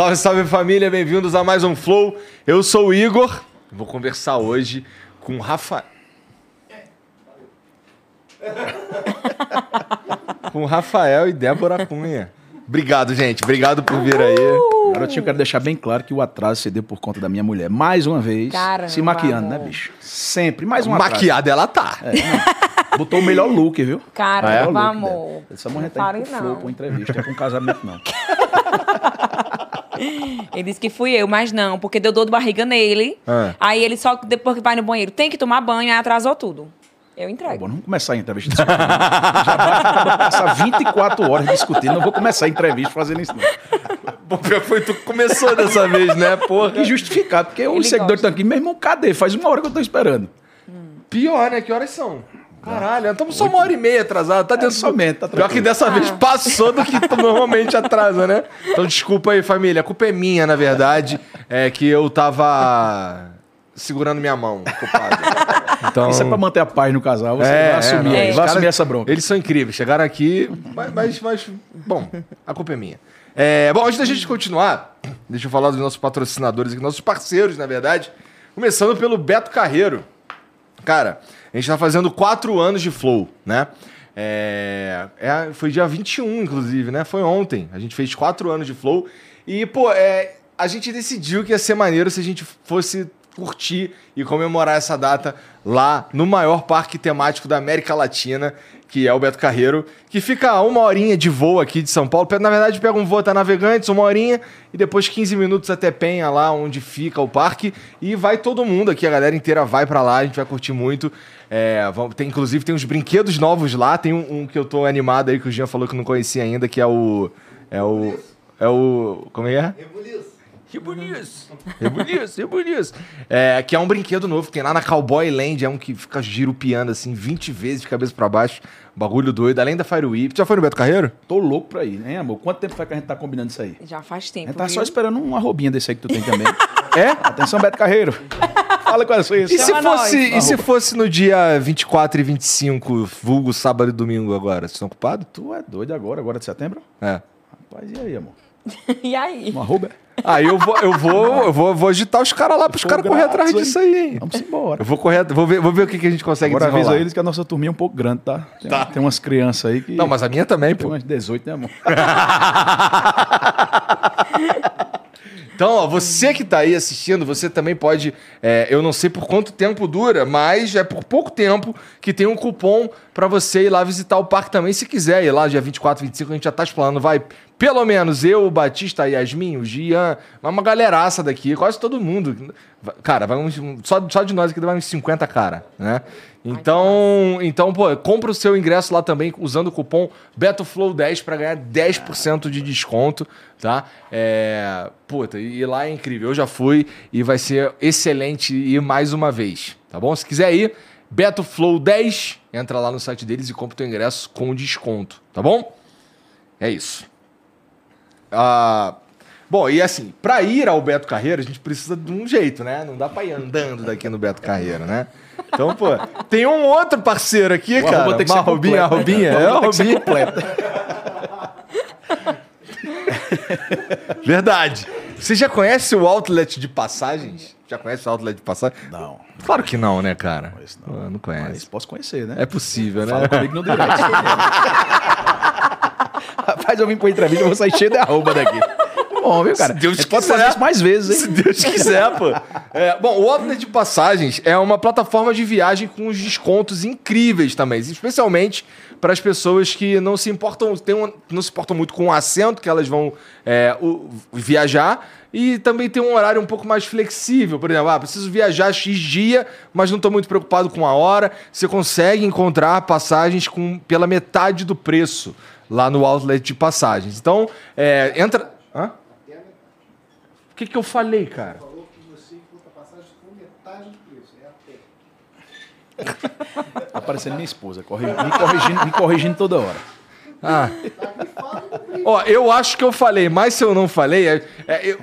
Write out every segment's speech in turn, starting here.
Salve, salve família, bem-vindos a mais um Flow. Eu sou o Igor, vou conversar hoje com o Rafa. com Rafael e Débora Cunha. Obrigado, gente. Obrigado por vir aí. Garotinho, eu quero deixar bem claro que o atraso se deu por conta da minha mulher. Mais uma vez, Caramba, se maquiando, né, amor. bicho? Sempre. Mais um atraso. Maquiada ela tá. É. Botou o melhor look, viu? Caramba, look amor. dela. Essa mulher Não tá indo pro flow, não. pra entrevista, é pra um casamento, não. Ele disse que fui eu, mas não, porque deu dor de barriga nele. Ah. Aí ele só, depois que vai no banheiro, tem que tomar banho, aí atrasou tudo. Eu Tá entrego. bom, não vamos começar a entrevista discutindo. Já vai passar 24 horas discutindo, não vou começar a entrevista fazendo isso, não. Bom, pior foi tu que começou dessa vez, né, porra? E justificado, porque os seguidores gosta. estão aqui, meu irmão, cadê? Faz uma hora que eu tô esperando. Pior, né? Que horas são? Caralho, estamos só uma hora e meia atrasado. Tá dentro somente, tá Pior que dessa vez passou do que normalmente atrasa, né? Então desculpa aí, família. A culpa é minha, na verdade. É que eu tava segurando minha mão, culpado. Então... Isso é pra manter a paz no casal. Você É, vai assumir os vai caras- assumir essa bronca. Eles são incríveis, chegaram aqui, mas, mas, mas, bom, a culpa é minha. É, bom, antes da gente continuar, deixa eu falar dos nossos patrocinadores aqui, nossos parceiros, na verdade. Começando pelo Beto Carreiro. Cara, a gente tá fazendo quatro anos de Flow, né? É, é, foi dia 21, inclusive, né? Foi ontem. A gente fez quatro anos de Flow. E, pô, é, a gente decidiu que ia ser maneiro se a gente fosse curtir e comemorar essa data lá no maior parque temático da América Latina, que é o Beto Carreiro, que fica uma horinha de voo aqui de São Paulo. Na verdade, pega um voo até Navegantes, uma horinha, e depois 15 minutos até Penha, lá onde fica o parque. E vai todo mundo aqui, a galera inteira vai pra lá, a gente vai curtir muito. É, vamos- tem, inclusive, tem uns brinquedos novos lá. Tem um, um que eu tô animado aí, que o Jean falou que não conhecia ainda, que é o. É o. É o. Como é que é? Rebuliço. Rebuliço, Rebuliço. É, que é um brinquedo novo que tem lá na Cowboy Land. É um que fica girupiando assim 20 vezes de cabeça pra baixo. Bagulho doido. Além da Fire Whip. Tu já foi no Beto Carreiro? Tô louco pra ir, hein, amor? Quanto tempo faz que a gente tá combinando isso aí? Já faz A tempo. gente tá viu? só esperando uma roubinha desse aí que tu tem também. É? Atenção, Beto Carreiro. Fala com essa isso. E se, fosse, e se fosse no dia 24 e 25, vulgo sábado e domingo agora? Vocês estão ocupados? Tu é doido agora, agora de setembro? É. Rapaz, e aí, amor? e aí? Uma rouba? Aí eu vou, eu vou, eu vou, vou agitar os caras lá pros For caras correr atrás hein? disso aí, hein? Vamos embora. Eu vou correr, vou ver, vou ver o que, que a gente consegue Agora avisa desenrolar. eles que a nossa turminha é um pouco grande, tá? Tem, tem umas crianças aí que. Não, mas a minha também, Tem pô. umas 18, né, amor? Então, ó, você que tá aí assistindo, você também pode. é, eu não sei por quanto tempo dura, mas é por pouco tempo que tem um cupom pra você ir lá visitar o parque também. Se quiser ir lá, dia 24, 25, a gente já tá explanando. Vai pelo menos eu, o Batista, a Yasmin, o Gian, vai uma galeraça daqui, quase todo mundo. Cara, vai uns, só, só de nós aqui vai uns 50 cara, né? Então, então, pô, compra o seu ingresso lá também usando o cupom BetoFlow10 pra ganhar 10% de desconto, tá? É, puta, e lá é incrível. Eu já fui e vai ser excelente ir mais uma vez, tá bom? Se quiser ir, BetoFlow10, entra lá no site deles e compra o teu ingresso com desconto, tá bom? É isso. Ah, bom, e assim, pra ir ao Beto Carreiro, a gente precisa de um jeito, né? Não dá pra ir andando daqui no Beto Carreiro, né? Então, pô, tem um outro parceiro aqui, O cara. tem que uma ser roubinha, completo, roubinha. né? O É, arroba tem que ser roubinha. completo. Verdade. Você já conhece o outlet de passagens? Já conhece o outlet de passagens? Não, Claro que não, né, cara? conheço Pô, não. não mas conhece. posso conhecer, né? É possível, né? Fala comigo no direct. Rapaz, eu vim pra entrevista, eu vou sair cheio de arroba daqui. Bom, viu, cara? Se Deus gente pode quiser. fazer isso mais vezes, Se hein? Deus quiser, pô. É, bom, o Outlet de Passagens é uma plataforma de viagem com uns descontos incríveis também, especialmente para as pessoas que não se importam, tem um- não se importam muito com o assento que elas vão é, o- viajar e também tem um horário um pouco mais flexível. Por exemplo, ah, preciso viajar X dia, mas não estou muito preocupado com a hora. Você consegue encontrar passagens com, pela metade do preço lá no Outlet de Passagens. Então, é, entra... Que, que eu falei, cara? falou que você encontra passagem com metade do preço. É a pé. Tá parecendo minha esposa, corri- me, corrigindo, me corrigindo toda hora. Ah. Ó, eu acho que eu falei, mas se eu não falei, é, é, eu-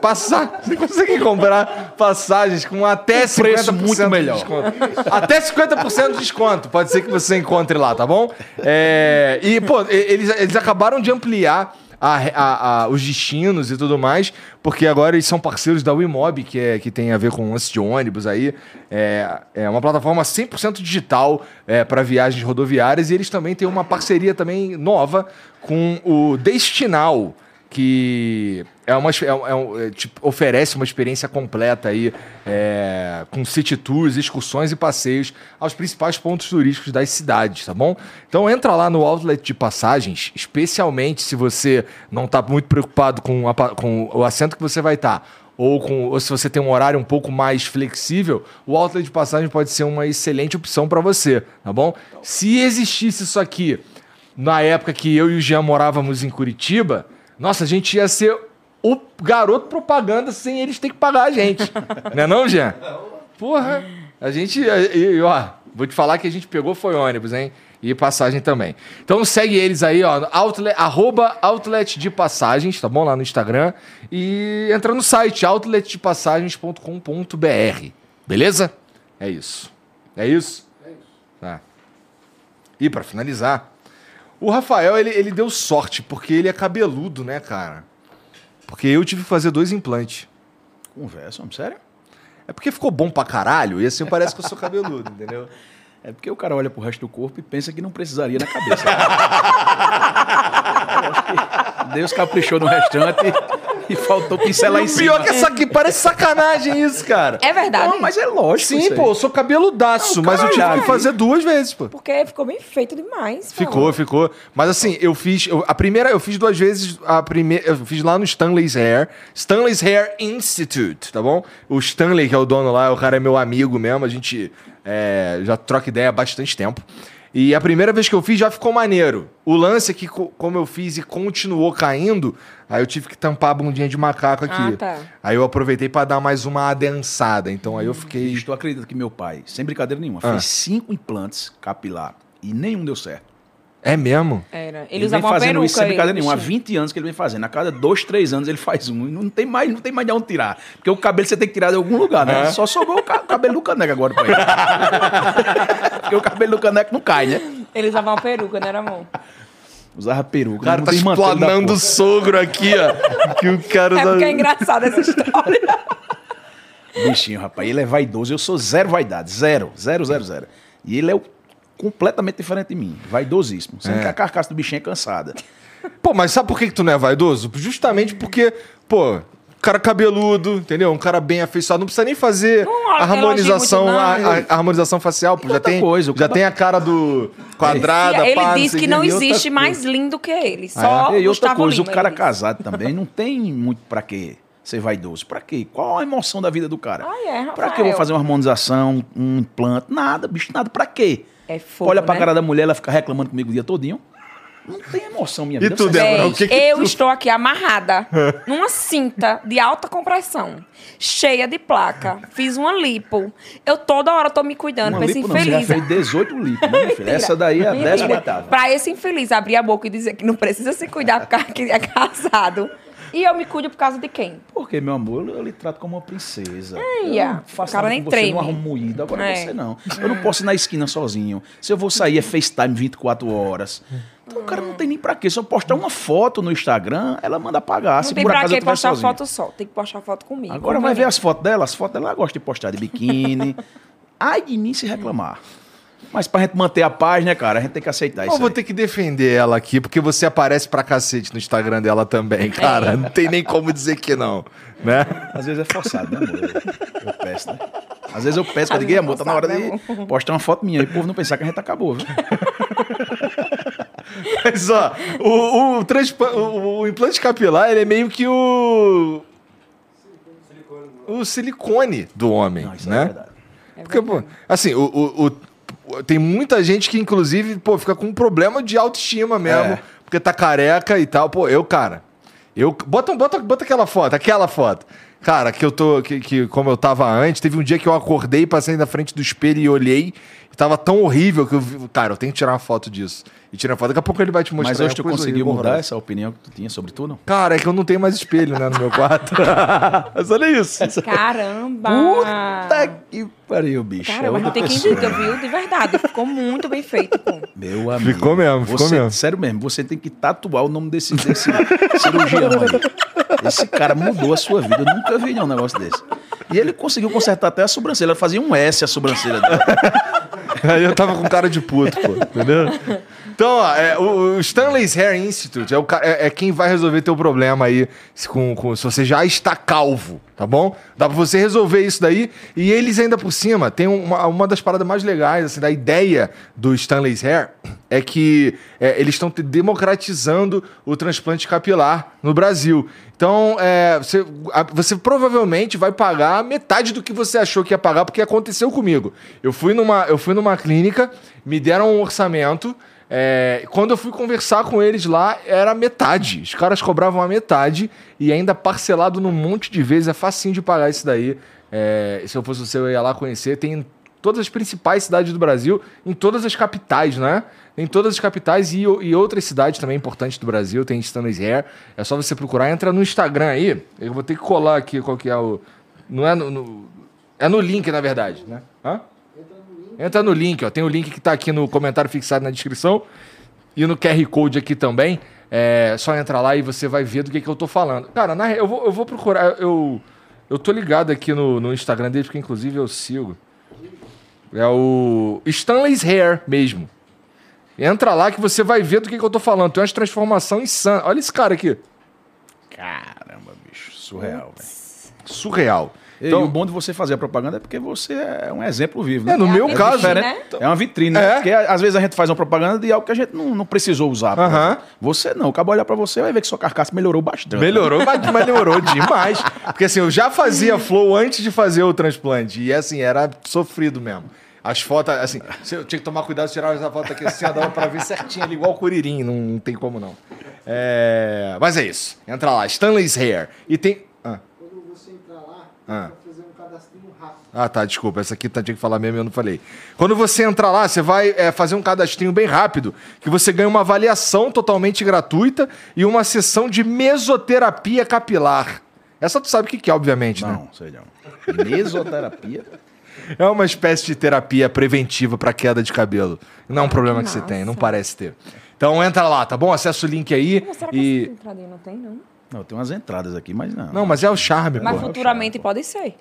passar, você consegue comprar passagens com até 50% preço muito de melhor. desconto. Até 50% de desconto. Pode ser que você encontre lá, tá bom? É, e, pô, eles, eles acabaram de ampliar a- a- a- os destinos e tudo mais, porque agora eles são parceiros da Wimob, que, é, que tem a ver com lance de ônibus aí. É, é uma plataforma 100% digital para viagens rodoviárias e eles também têm uma parceria também nova com o Destinal, que é uma, é, é é, tipo, oferece uma experiência completa aí, é, com city tours, excursões e passeios aos principais pontos turísticos das cidades, tá bom? Então entra lá no outlet de passagens, especialmente se você não está muito preocupado com, a com o assento que você vai estar. ou, com, ou se você tem um horário um pouco mais flexível, o outlet de passagem pode ser uma excelente opção para você, tá bom? Se existisse isso aqui na época que eu e o Jean morávamos em Curitiba, nossa, a gente ia ser o garoto propaganda sem eles ter que pagar a gente. não é não, Jean? Porra, a gente... E, ó, Vou te falar que a gente pegou foi ônibus, hein? E passagem também. Então segue eles aí, ó, outlet, arroba outlet de passagens, tá bom? Lá no Instagram. E entra no site outletdepassagens.com.br. Beleza? É isso. É isso? É isso. Tá. E pra finalizar, o Rafael, ele, ele deu sorte, porque ele é cabeludo, né, cara? Porque eu tive que fazer dois implantes. Conversa, sério? É porque ficou bom pra caralho, e assim parece que eu sou cabeludo, entendeu? É porque o cara olha pro resto do corpo e pensa que não precisaria na cabeça. Deus caprichou no restante e faltou pincelar em cima. pior que essa aqui parece sacanagem isso, cara. É verdade. Não, mas é lógico. Sim, pô, eu sou cabeludaço, Não, mas eu tive que fazer duas vezes, pô. Porque ficou bem feito demais. Ficou, ficou. Mas assim, eu fiz. eu- a primeira eu fiz duas vezes. A primeira eu fiz lá no Stanley's Hair. Stanley's Hair Institute, tá bom? O Stanley, que é o dono lá, o cara é meu amigo mesmo. A gente é, já troca ideia há bastante tempo. E a primeira vez que eu fiz já ficou maneiro. O lance é que, co- como eu fiz e continuou caindo, aí eu tive que tampar a bundinha de macaco aqui. Ah, tá. Aí eu aproveitei pra dar mais uma adensada. Então aí eu fiquei. Bicho, tu acredita que meu pai, sem brincadeira nenhuma, Ah. fez cinco implantes capilar e nenhum deu certo. É mesmo? Era. Ele, Ele, vem fazendo peruca. isso sem brincadeira nenhuma. Há bichinho. 20 anos que ele vem fazendo. A cada dois, três anos ele faz um. E não tem mais, não tem mais de onde tirar. Porque o cabelo você tem que tirar de algum lugar, né? É. Só sobrou o, ca- o cabelo do caneco agora pra ele. Porque o cabelo do caneco não cai, né? Ele usava uma peruca, não era amor? Usava peruca. O cara tá explanando o sogro aqui, ó. Que o cara É tá- porque é engraçada essa história. Bichinho, rapaz. Ele é vaidoso. Eu sou zero vaidade. Zero. Zero, zero, zero. E ele é o- completamente diferente de mim. Vaidosíssimo. Sendo É. que a carcaça do bichinho é cansada. Pô, mas sabe por que, que tu não é vaidoso? Justamente porque, pô, cara cabeludo, entendeu? Um cara bem afeiçoado, não precisa nem fazer Não a harmonização, a, a- a harmonização facial, pô, já tem, coisa, já cara- tem a cara do quadrada, ele pá, sei que não existe coisa. mais lindo que ele. Só e outra coisa, Lima, o cara casado também não tem muito pra quê ser vaidoso. Pra quê? Qual a emoção da vida do cara? Ah, é, Pra que eu vou fazer uma harmonização, um implante? Nada, bicho, nada. Pra quê? É fogo, Olha pra né? cara da mulher, ela fica reclamando comigo o dia todinho. Não tem emoção, minha E vida. tu, Você- Débora? O que que eu tu- estou aqui amarrada numa cinta de alta compressão, cheia de placa. Fiz uma lipo. Eu toda hora tô me cuidando Uma pra esse lipo não, você já infeliz. fez 18 lipos, né, minha filha? Essa daí é a Mentira. décima oitava. Pra esse infeliz abrir a boca e dizer que não precisa se cuidar porque é casado. E eu me cuido por causa de quem? Porque, meu amor, eu, eu lhe trato como uma princesa. Ia, eu faço o cara nem você, não arrumo moído. Agora É. você não. Eu não posso ir na esquina sozinho. Se eu vou sair é FaceTime 24 horas. Então o cara não tem nem pra quê. Se eu postar uma foto no Instagram, ela manda apagar. Não Se tem por pra estiver postar sozinho. foto só. Tem que postar foto comigo. Agora vai ver as fotos dela. As fotos dela ela gosta de postar de biquíni. Ai de mim se reclamar. Mas pra gente manter a paz, né, cara? A gente tem que aceitar Eu isso vou aí. ter que defender ela aqui, porque você aparece pra cacete no Instagram dela também, cara. Não tem nem como dizer que não, né? Às vezes é forçado, né, amor? Eu, eu peço, né? Às vezes eu peço, eu Às digo, "Ei, vezes é amor, tá na hora de postar uma foto minha. E o povo não pensar que a gente acabou, viu? Mas, ó, o, o, transpa- o- o implante capilar, ele é meio que o... O silicone do homem, Não, isso né? é verdade. Porque, pô, assim, o- o- tem muita gente que, inclusive, pô, fica com um problema de autoestima mesmo, É. porque tá careca e tal. Pô, eu, cara, eu. Bota, bota, bota aquela foto, aquela foto. Cara, que eu tô. Que, que como eu tava antes, teve um dia que eu acordei, passei na frente do espelho e olhei. Tava tão horrível que eu vi. Cara, eu tenho que tirar uma foto disso. E tirar uma foto. Daqui a pouco ele vai te mostrar. Mas é hoje uma tu conseguiu mudar horrorosa. essa opinião que tu tinha sobre tu, não? Cara, é que eu não tenho mais espelho, né, no meu quarto. Mas olha isso. Caramba! Puta que pariu, bicho. Cara, É mas não tem quem diga, viu? De verdade. Ficou muito bem feito, pô. Meu amigo. Ficou mesmo, ficou você, mesmo. Sério mesmo, você tem que tatuar o nome desse, desse cirurgião aí. Esse cara mudou a sua vida. Eu nunca vi não, um negócio desse. E ele conseguiu consertar até a sobrancelha. Ela fazia um S a sobrancelha dele. Aí eu tava com cara de puto, pô, entendeu? Então, ó, é, o, Stanley's Hair Institute é, o, é, é quem vai resolver teu problema aí se, com, com- se você já está calvo, tá bom? Dá pra você resolver isso daí. E eles ainda por cima, tem uma, uma das paradas mais legais, assim, da ideia do Stanley's Hair é que é, eles estão democratizando o transplante capilar no Brasil. Então, é, você, a- você provavelmente vai pagar metade do que você achou que ia pagar, porque aconteceu comigo. Eu fui numa, eu fui numa clínica, me deram um orçamento. É, quando eu fui conversar com eles lá, era metade. Os caras cobravam a metade e ainda parcelado num monte de vezes. É facinho de pagar isso daí. É, se eu fosse você, eu ia lá conhecer. Tem todas as principais cidades do Brasil, em todas as capitais, né? Em todas as capitais e, e outras cidades também importantes do Brasil, tem Stanley's Hair. É só você procurar, entra no Instagram aí. Eu vou ter que colar aqui qual que é o. Não é no. no- é no link, na verdade, né? Hã? Entra no link, ó. Tem o link que tá aqui no comentário fixado na descrição e no QR Code aqui também. É só entrar lá e você vai ver do que, que eu tô falando. Cara, na, eu, vou, eu vou procurar. Eu, eu tô ligado aqui no, no Instagram dele, porque inclusive eu sigo. É o Stanley's Hair mesmo. Entra lá que você vai ver do que, que eu tô falando. Tem umas transformações insanas. Olha esse cara aqui. Caramba, bicho, surreal, velho. Surreal. E Então- o bom de você fazer a propaganda é porque você é um exemplo vivo. É, no meu a caso. vitrine, né? né? É uma vitrine, É. né? Porque às vezes a gente faz uma propaganda de algo que a gente não, não precisou usar. Aham. exemplo. Você não. Acaba olhar pra você vai ver que sua carcaça melhorou bastante. Melhorou, mas melhorou demais. Porque assim, eu já fazia flow antes de fazer o transplante. E assim, era sofrido mesmo. As fotos, assim, eu tinha que tomar cuidado de tirar essa foto aqui assim, dava pra ver certinho ali, igual o Curirim, não, não tem como não. É, Mas é isso. Entra lá, Stanley's Hair. E tem. Ah, Quando você entrar lá, Ah. fazer um cadastrinho rápido. ah, tá, desculpa. Essa aqui tá, tinha que falar mesmo e eu não falei. Quando você entrar lá, você vai é, fazer um cadastrinho bem rápido, que você ganha uma avaliação totalmente gratuita e uma sessão de mesoterapia capilar. Essa tu sabe o que que é, obviamente, né? Não, sei não. Mesoterapia. É uma espécie de terapia preventiva para queda de cabelo. Não é um problema que você tem, não parece ter. Então entra lá, tá bom? Acessa o link aí Pô, será que e essa entradinha não tem, não? Não, tem umas entradas aqui, mas não. Não, mas é o charme, Mas futuramente pode ser.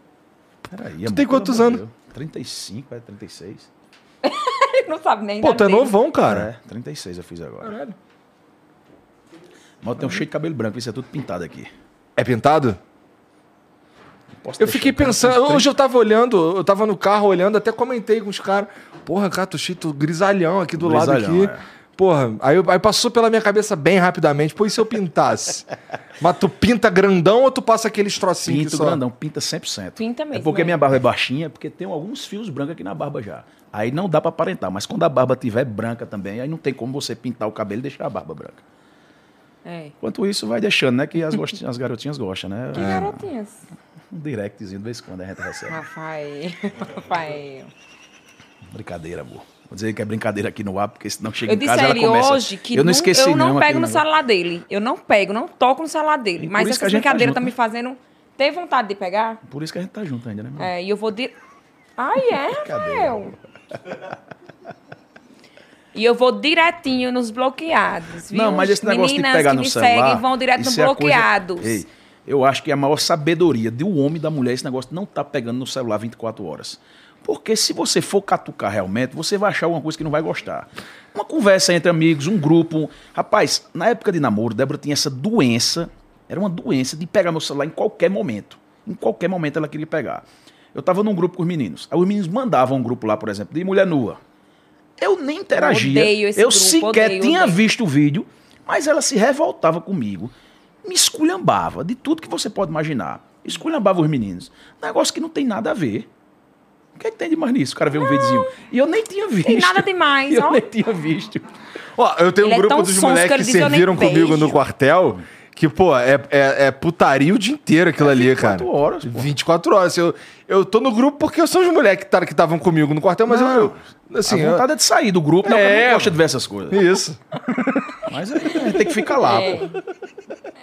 Peraí, Tu tem quantos anos? 35, é 36. Ele não sabe nem. Pô, tu é novão, cara. É, 36 eu fiz agora. Caralho. Mas eu tenho cheio de cabelo branco, isso é tudo pintado aqui. É pintado? Eu fiquei pensando, hoje eu tava olhando, eu tava no carro olhando, até comentei com os caras. Porra, cara, tô cheio, tô grisalhão aqui do lado Grisalhão, aqui. é. Porra, aí, aí passou pela minha cabeça bem rapidamente. Pô, e se eu pintasse? Mas tu pinta grandão ou tu passa aqueles trocinhos Pinto só... grandão, pinta 100%. Pinta mesmo, É porque é. minha barba é baixinha, porque tem alguns fios brancos aqui na barba já. Aí não dá pra aparentar, mas quando a barba tiver branca também, aí não tem como você pintar o cabelo e deixar a barba branca. É. Enquanto isso, vai deixando, né? Que as, as garotinhas gostam, né? Que É, garotinhas. um directzinho de vez em quando a gente recebe. Rafael. Rafael. Brincadeira, amor. Vou dizer que é brincadeira aqui no ar, porque senão chega Eu em disse casa a ela ele começa. hoje que eu não esqueci eu não não pego no negócio. celular dele. Eu não pego, não toco no celular dele. E Mas a essa tá brincadeira tá né? me fazendo ter vontade de pegar. Por isso que a gente tá junto ainda, né? meu? É, e eu vou dir... Ai, é, Rafael. E eu vou direitinho nos bloqueados, viu? Não, mas esse negócio Meninas de pegar que no me celular. seguem vão direto no isso é a coisa- bloqueados. Ei, eu acho que a maior sabedoria do homem e da mulher, esse negócio de não tá pegando no celular 24 horas. Porque se você for catucar realmente, você vai achar alguma coisa que não vai gostar. Uma conversa entre amigos, um grupo. Rapaz, na época de namoro, Débora tinha essa doença, era uma doença de pegar meu celular em qualquer momento. Em qualquer momento ela queria pegar. Eu tava num grupo com os meninos. Aí os meninos mandavam um grupo lá, por exemplo, de mulher nua. Eu nem interagia. esse eu grupo, sequer odeio, tinha odeio. visto o vídeo, mas ela se revoltava comigo. Me esculhambava de tudo que você pode imaginar. Esculhambava os meninos. Negócio que não tem nada a ver. O que, é que tem de mais nisso? O cara vê um videozinho. E eu nem tinha visto. nada demais, Eu ó. nem tinha visto. Ó, eu tenho Ele um é grupo tão dos que moleques que eu serviram comigo no quartel, que, pô, é, é, é putaria o dia inteiro aquilo ali, 24 cara. horas, pô. 24 horas. Eu, eu tô no grupo porque são os moleques que estavam comigo no quartel, mas eu, eu. Assim, a eu- vontade é de sair do grupo, não, É. eu não gosta de ver essas coisas. Isso. Mas gente tem que ficar lá, pô.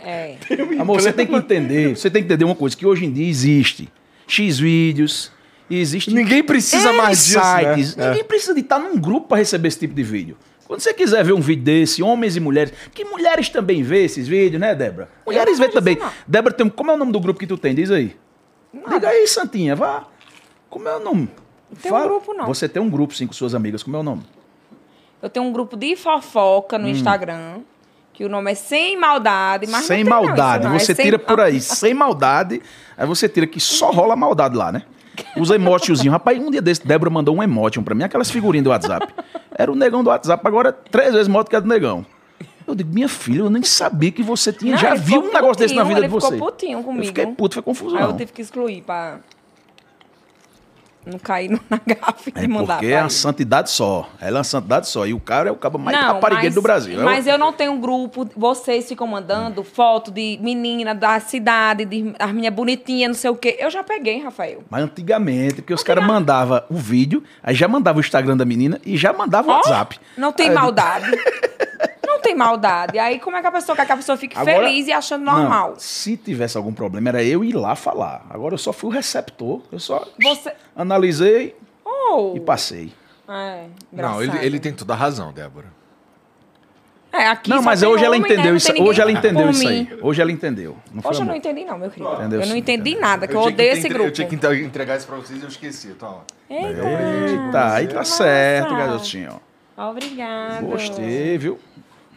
É. Amor, você tem que entender, você tem que entender uma coisa, que hoje em dia existe X vídeos, e existe Ninguém precisa mais disso, sites. né? Ninguém precisa de estar num grupo para receber esse tipo de vídeo. Quando você quiser ver um vídeo desse, homens e mulheres, que mulheres também vê esses vídeos, né, Débora? Mulheres não vê também. isso, não. Débora, tem, como é o nome do grupo que tu tem? Diz aí. Diga aí, Santinha, vá. Como é o nome? tem um grupo, não. Você tem um grupo, sim, com suas amigas. Como é o nome? Eu tenho um grupo de fofoca Hum. no Instagram, que o nome é Sem Maldade, mas sem não tem não, maldade. isso não, é você sem tira por aí, sem maldade. Aí você tira que só rola maldade lá, né? Os emotiozinhos. Rapaz, um dia desse, Débora mandou um emotion pra mim, aquelas figurinhas do WhatsApp. Era o negão do WhatsApp, agora três vezes moto que a do negão. Eu digo, minha filha, eu nem sabia que você tinha. Não, já viu um ficou negócio desse na putinho, vida de você. ficou putinho Eu comigo. fiquei puto, foi confusão. Aí eu tive que excluir pra... não cair na gafe de É mandar. porque é ele. santidade só. Ela é uma santidade só. E o cara é o cabo mais raparigueiro mas- do Brasil. É Mas eu não tenho um grupo. Vocês ficam mandando foto de menina da cidade, de as minhas bonitinhas, não sei o quê. Eu já peguei, Rafael. Mas antigamente, porque os caras mandavam o vídeo, aí já mandava o Instagram da menina e já mandava o Ó, WhatsApp. Não tem Aí eu- maldade. não tem maldade. Aí como é que a pessoa quer que a pessoa fique Agora- feliz e achando normal? Não, se tivesse algum problema, era eu ir lá falar. Agora eu só fui o receptor. Eu só Você. analisei Oh. e passei. É, Não, ele, ele tem toda a razão, Débora. É, aqui não, mas hoje ela né? entendeu isso. Hoje ela entendeu isso aí. Hoje ela entendeu. Não foi Hoje eu não entendi, não, meu querido. Entendeu eu não entendi entendeu. nada, que eu, odeio esse entre- grupo. Eu tinha que entre- entregar isso pra vocês e eu esqueci. Toma. Eita, Eita, aí tá certo, garotinho. Obrigada. Gostei, viu?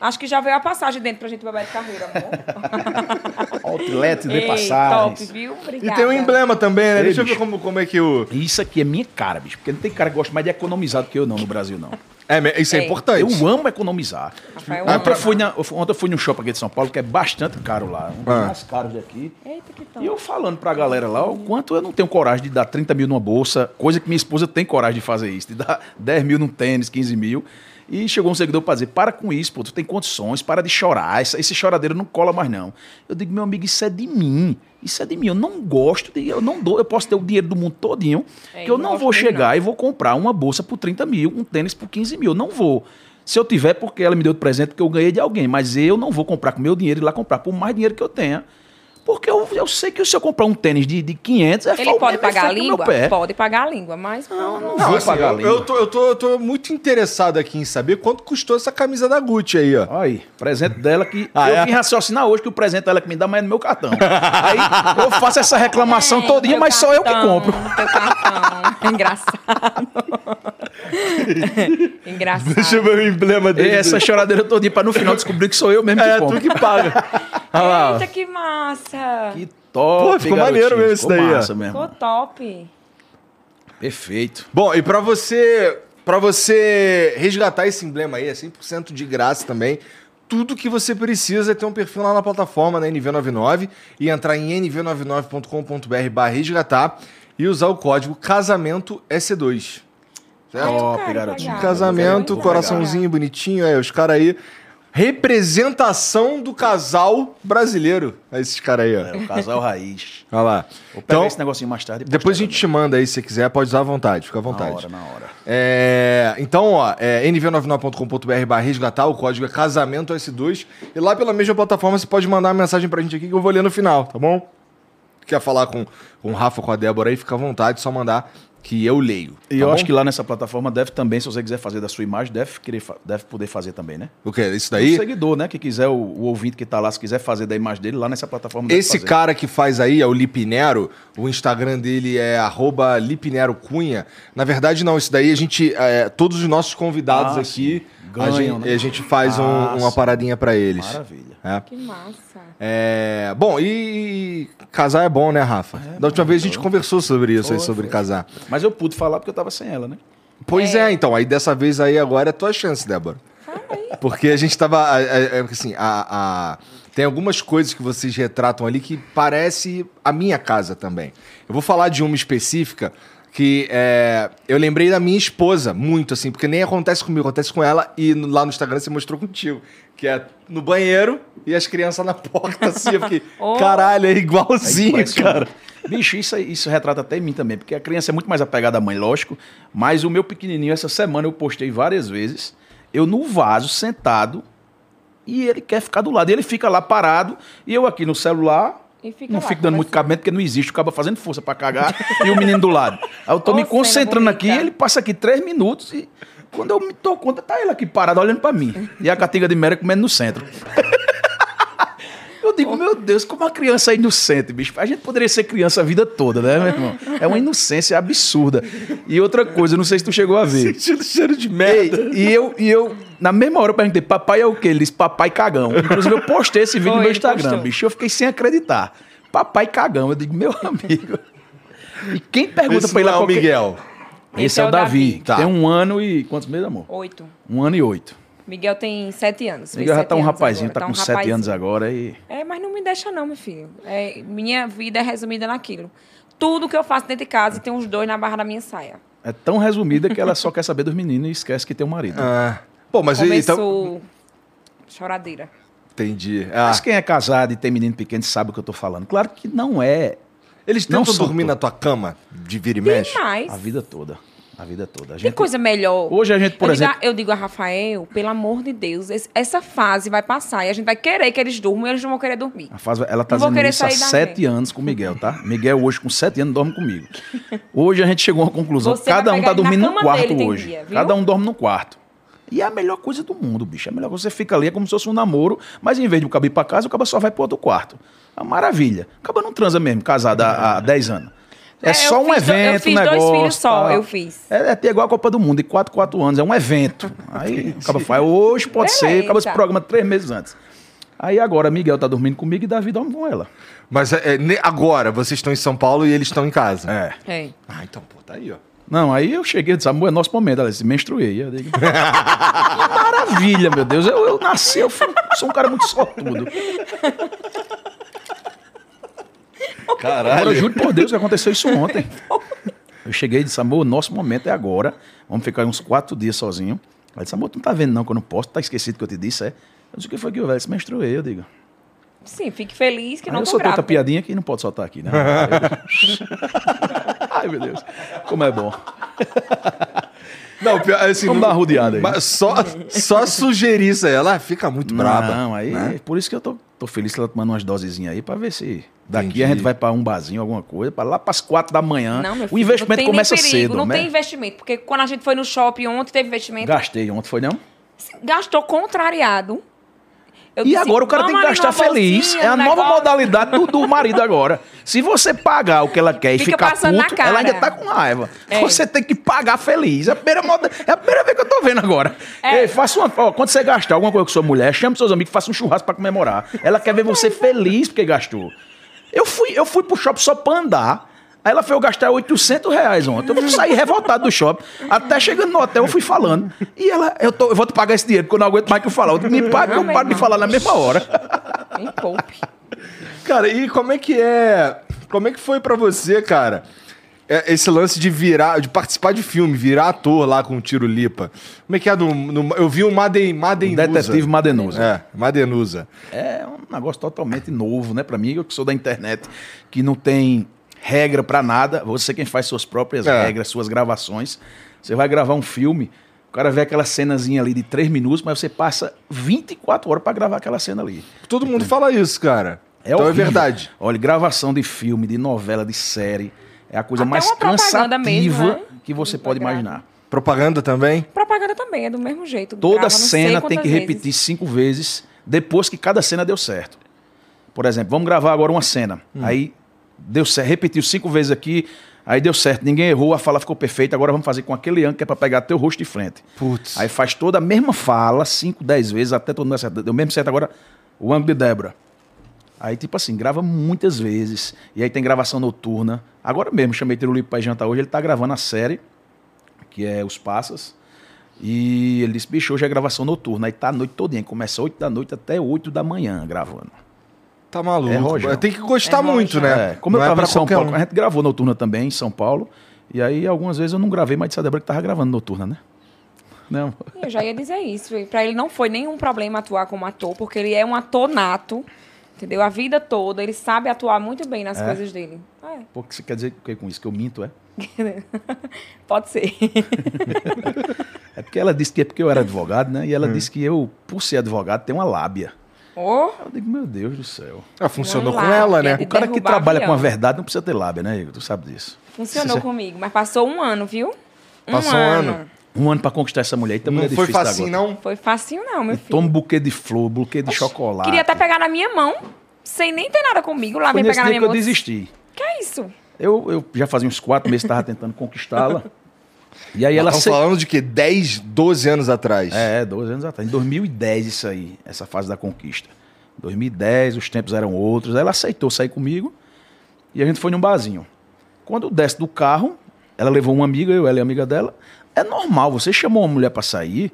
Acho que já veio a passagem dentro pra gente beber de carreira, amor. Outlet de Ei, passagens. top, viu? E Obrigada. tem um emblema também, né? Ei, Deixa eu ver como, como é que o. Isso aqui é minha cara, bicho. Porque não tem cara que gosta mais de economizar do que eu não no Brasil, não. É, isso é Ei. importante. Eu amo economizar. Rafael, Ontem eu, ama. fui na, ontem eu fui num shopping aqui de São Paulo que é bastante caro lá. Um dos Ah. mais caros daqui. Eita, que top. E eu falando pra galera lá o quanto eu não tenho coragem de dar 30 mil numa bolsa, coisa que minha esposa tem coragem de fazer isso, de dar 10 mil num tênis, 15 mil. E chegou um seguidor pra dizer: para com isso, pô, tu tem condições, para de chorar, esse, esse choradeiro não cola mais não. Eu digo, meu amigo, isso é de mim. Isso é de mim. Eu não gosto, de, eu não dou, eu posso ter o dinheiro do mundo todinho, É, que eu não não vou chegar e vou comprar uma bolsa por 30 mil, um tênis por 15 mil. Não vou. Se eu tiver, porque ela me deu de presente, porque eu ganhei de alguém. Mas eu não vou comprar com meu dinheiro e ir lá comprar por mais dinheiro que eu tenha. Porque eu, eu sei que se eu comprar um tênis de, de 500, é Ele pode é pagar a língua? Pode pagar a língua, mas não, não, Não, vou assim, pagar a eu, língua. eu, tô, eu, tô, eu tô muito interessado aqui em saber quanto custou essa camisa da Gucci aí, ó. Olha aí, presente dela que Ah, eu é? vim raciocinar hoje que o presente dela que me dá, mas é no meu cartão. Aí eu faço essa reclamação É, todinha, mas sou eu que cartão, compro. Teu cartão. Engraçado. Engraçado. Deixa eu ver o emblema E dele. essa choradeira todinha pra no final descobrir que sou eu mesmo que É, compro. tu que paga. Olha lá, ó. Eita, que massa. Que top, Pô, ficou garotinho. maneiro mesmo isso Ficou daí, massa mesmo. Ficou top. Perfeito. Bom, e pra você, para você resgatar esse emblema aí, é 100% de graça também. Tudo que você precisa é ter um perfil lá na plataforma, na NV99, e entrar em nv99.com.br barra resgatar e usar o código casamento S2. Certo? Top, garotinho. Casamento, coraçãozinho bonitinho, é, os caras aí. Representação do casal brasileiro. É esses caras aí, ó. É, o casal raiz. Olha lá. Vou pegar Então, esse negocinho mais tarde. depois a gente te manda aí, se você quiser, pode usar à vontade, fica à vontade. Na hora, na hora. É, então, ó, é nv99.com.br barra resgatar, o código é casamento S2. E lá pela mesma plataforma você pode mandar uma mensagem pra gente aqui que eu vou ler no final, tá bom? Quer falar com, com o Rafa, com a Débora aí, fica à vontade, só mandar que eu leio. E tá eu bom? acho que lá nessa plataforma deve também, se você quiser fazer da sua imagem, deve, querer, deve poder fazer também, né? O quê? Isso O daí? seguidor, né? Que quiser, o, o ouvinte que tá lá, se quiser fazer da imagem dele, lá nessa plataforma Esse fazer. cara que faz aí é o Lipnero. O Instagram dele é arroba Lipnero Cunha. Na verdade, não, isso daí a gente. é, todos os nossos convidados Ah, aqui, sim. A, Ganham, gente, né? a gente faz um- uma paradinha pra eles. Maravilha. É. Que massa. É, bom, e casar é bom, né, Rafa? da última vez a gente conversou sobre isso aí, Foi, sobre foi. casar. Mas eu pude falar porque eu tava sem ela, né? Pois é. então, aí dessa vez aí agora é tua chance, Débora. Porque a gente tava. a- a- é, assim, a, a- tem algumas coisas que vocês retratam ali que parece a minha casa também. Eu vou falar de uma específica que é, eu lembrei da minha esposa, muito assim, porque nem acontece comigo, acontece com ela e no- lá no Instagram você mostrou contigo. Que é no banheiro e as crianças na porta, assim. Eu fiquei, Oh. caralho, é igualzinho, um- cara. Bicho, isso, aí- isso retrata até em mim também, porque a criança é muito mais apegada à mãe, lógico. Mas o meu pequenininho, essa semana eu postei várias vezes, eu no vaso, sentado, e ele quer ficar do lado. E ele fica lá parado, e eu aqui no celular, não lá, fico dando muito conversando. cabimento, porque não existe o cabo fazendo força pra cagar e o menino do lado. Aí eu tô me concentrando aqui, ele passa aqui três minutos e quando eu me dou conta, tá ele aqui parado olhando pra mim. E a catiga de mera comendo no centro. Eu digo, meu Deus, como uma criança é inocente, bicho. A gente poderia ser criança a vida toda, né, meu irmão? É uma inocência absurda. E outra coisa, não sei se tu chegou a ver. Sentindo cheiro de merda. e eu, e eu, na mesma hora, eu perguntei, papai é o quê? Ele disse, papai cagão. Inclusive, eu postei esse vídeo Foi, no meu Instagram, postou. bicho. Eu fiquei sem acreditar. Papai cagão. Eu digo, meu amigo. E quem pergunta Esse pra ele não é o qualquer- Miguel. Esse, é o Davi. Tá. Tem um ano e. Quantos meses, amor? Oito. Um ano e oito. Miguel tem sete anos. Miguel já sete tá um rapazinho, agora, tá, com um sete rapazinho. anos agora e. É, mas não me deixa não, meu filho. É, minha vida é resumida naquilo. tudo que eu faço dentro de casa e tem uns dois na barra da minha saia. É tão resumida que ela só quer saber dos meninos e esquece que tem um marido. Ah. Pô, mas então. Começou choradeira. Entendi. Ah, Mas quem é casado e tem menino pequeno sabe o que eu tô falando. Claro que não é eles não tentam dormir na tua cama de vira e mexe? Demais. a vida toda. A vida toda. A gente, coisa melhor. Hoje a gente, por eu exemplo- Digo a, eu digo a Rafael, pelo amor de Deus, esse- essa fase vai passar e a gente vai querer que eles durmam e eles não vão querer dormir. A fase, ela tá vou dizendo isso há sete anos com o Miguel, tá? Miguel hoje com sete anos dorme comigo. Hoje a gente chegou a uma conclusão. Você Cada um tá na dormindo no quarto hoje. dia? Cada um dorme no quarto. E é a melhor coisa do mundo, bicho. É melhor que você fica ali, é como se fosse um namoro, mas em vez de o cabo ir pra casa, o cabo só vai pro outro quarto. É uma maravilha. O cabo não transa mesmo, casado há, há 10 anos. É, É, só um fiz do- eu evento, fiz um dois negócio. filhos só, tal. eu fiz. É, é ter igual a Copa do Mundo, de 4, 4 anos. É um evento. Aí o cabo faz, hoje pode ser, Beleza. acaba esse programa três meses antes. Aí agora Miguel tá dormindo comigo e Davi dorme com ela. Mas é, é, agora vocês estão em São Paulo e eles estão em casa. É. É. Ah, então, pô, tá aí, ó. Não, aí eu cheguei e disse, amor, é nosso momento. Ela disse, menstruei. Eu digo, que maravilha, meu Deus. Eu, eu nasci, eu fui- sou um cara muito sortudo. Caralho. Agora, eu juro por Deus que aconteceu isso ontem. Eu cheguei e disse, amor, nosso momento é agora. Vamos ficar uns quatro dias sozinho. Ela disse, amor, tu não tá vendo não que eu não posso? Tá esquecido que eu te disse, é? Eu disse, o que foi que eu, velho? Disse, menstruei, eu digo. Sim, fique feliz que Aí não eu tô soltei outra grávida. piadinha que não pode soltar aqui, né? Ai, meu Deus. Como é bom. Não, pior, assim, Vamos não- dar uma rodeada aí. Mas só, só sugerir isso aí, ela fica muito braba. Não, aí, por isso que eu tô, tô feliz que ela tomando umas dosezinhas aí pra ver se daqui Entendi. a gente vai pra um barzinho, alguma coisa, pra lá pras quatro da manhã. Não, meu o filho, investimento não tem nem começa perigo, cedo, Não né? tem investimento, porque quando a gente foi no shopping ontem, teve investimento. Gastei ontem, foi não? Gastou contrariado. Eu E disse, agora o cara tem que "Vamos ali gastar feliz. É a nova negócio." modalidade do, do marido agora. Se você pagar o que ela quer e Fica ficar puto, ela ainda tá com raiva. É. Você tem que pagar feliz. É a primeira, moda, é a primeira vez que eu tô vendo agora. É. Ei, faça uma, ó, quando você gastar alguma coisa com sua mulher, chame seus amigos, faça um churrasco pra comemorar. Ela quer ver você feliz porque gastou. Eu fui, eu fui pro shopping só pra andar. Aí ela foi eu gastar 800 reais ontem. Eu saí revoltado do shopping. Até chegando no hotel, eu fui falando. E ela, eu, tô- eu vou te pagar esse dinheiro, porque eu não aguento mais que eu falar. Eu, Me paga, que eu paro de falar na mesma hora. Me poupe. Cara, e como é que é? Como é que foi pra você, cara? é- Esse lance de virar, de participar de filme, virar ator lá com o Tiro Lipa. Como é que é no. no- eu vi o Maden, Madenusa. Detetive Madenusa. É, Madenusa. É um negócio totalmente novo, né? Pra mim, eu que sou da internet, que não tem regra pra nada. Você quem faz suas próprias É. regras, suas gravações. Você vai gravar um filme, o cara vê aquela cenazinha ali de três minutos, mas você passa 24 horas pra gravar aquela cena ali. Todo mundo fala isso, cara. É então horrível. é verdade. Olha, gravação de filme, de novela, de série, é a coisa Até mais cansativa mesmo, né? que você pode imaginar. Propaganda também? Propaganda também, é do mesmo jeito. Toda Grava cena tem que vezes. repetir cinco vezes depois que cada cena deu certo. Por exemplo, vamos gravar agora uma cena. Aí deu certo, repetiu cinco vezes aqui, aí deu certo, ninguém errou, a fala ficou perfeita, agora vamos fazer com aquele ângulo que é pra pegar teu rosto de frente. Putz. Aí faz toda a mesma fala, cinco, dez vezes, até todo mundo acertar. Deu mesmo certo agora o ângulo de Débora. Aí, tipo assim, grava muitas vezes. E aí tem gravação noturna. Agora mesmo, chamei Tirulipo pra ir jantar hoje, ele tá gravando a série, que é Os Passas. E ele disse, bicho, hoje é gravação noturna. Aí tá a noite todinha. Começa 8 da noite até 8 da manhã gravando. Tá maluco. É Rojão. Tem que gostar É muito, Rojão. né? É, como Não eu é tava pra em São Paulo, um. a gente gravou noturna também em São Paulo. E aí algumas vezes eu não gravei, mas disse a Débora que tava gravando noturna, né? Não. Eu já ia dizer isso. Pra ele não foi nenhum problema atuar como ator, porque ele é um ator nato, entendeu? A vida toda, ele sabe atuar muito bem nas coisas dele. É, Pô, que você quer dizer o que com isso? Que eu minto, é? pode ser. É porque ela disse que é porque eu era advogado, né? E Hum. ela disse que eu, por ser advogado, tenho uma lábia. Oh, Eu digo, meu Deus do céu. Ah, funcionou com ela, né? O cara que trabalha avião. com a verdade não precisa ter lábia, né, Igor? Tu sabe disso. funcionou comigo, mas passou um ano, viu? Um Passou um ano. Um ano pra conquistar essa mulher. Então Não é foi agora. não? Foi facinho não, meu filho. Toma um buquê de flor, buquê de chocolate. Queria até pegar na minha mão, sem nem ter nada comigo. Lá Foi vem pegar na minha que eu mão. desisti. Que é isso? Eu, eu já fazia uns quatro meses que estava tentando conquistá-la. E aí ela Estão aceitou. falando de quê? 10, 12 anos atrás. É, 12 anos atrás. Em 2010 isso aí, essa fase da conquista. 2010, os tempos eram outros. Aí ela aceitou sair comigo e a gente foi num barzinho. Quando desce do carro, ela levou uma amiga, eu, ela e a amiga dela. É normal, você chamou uma mulher para sair,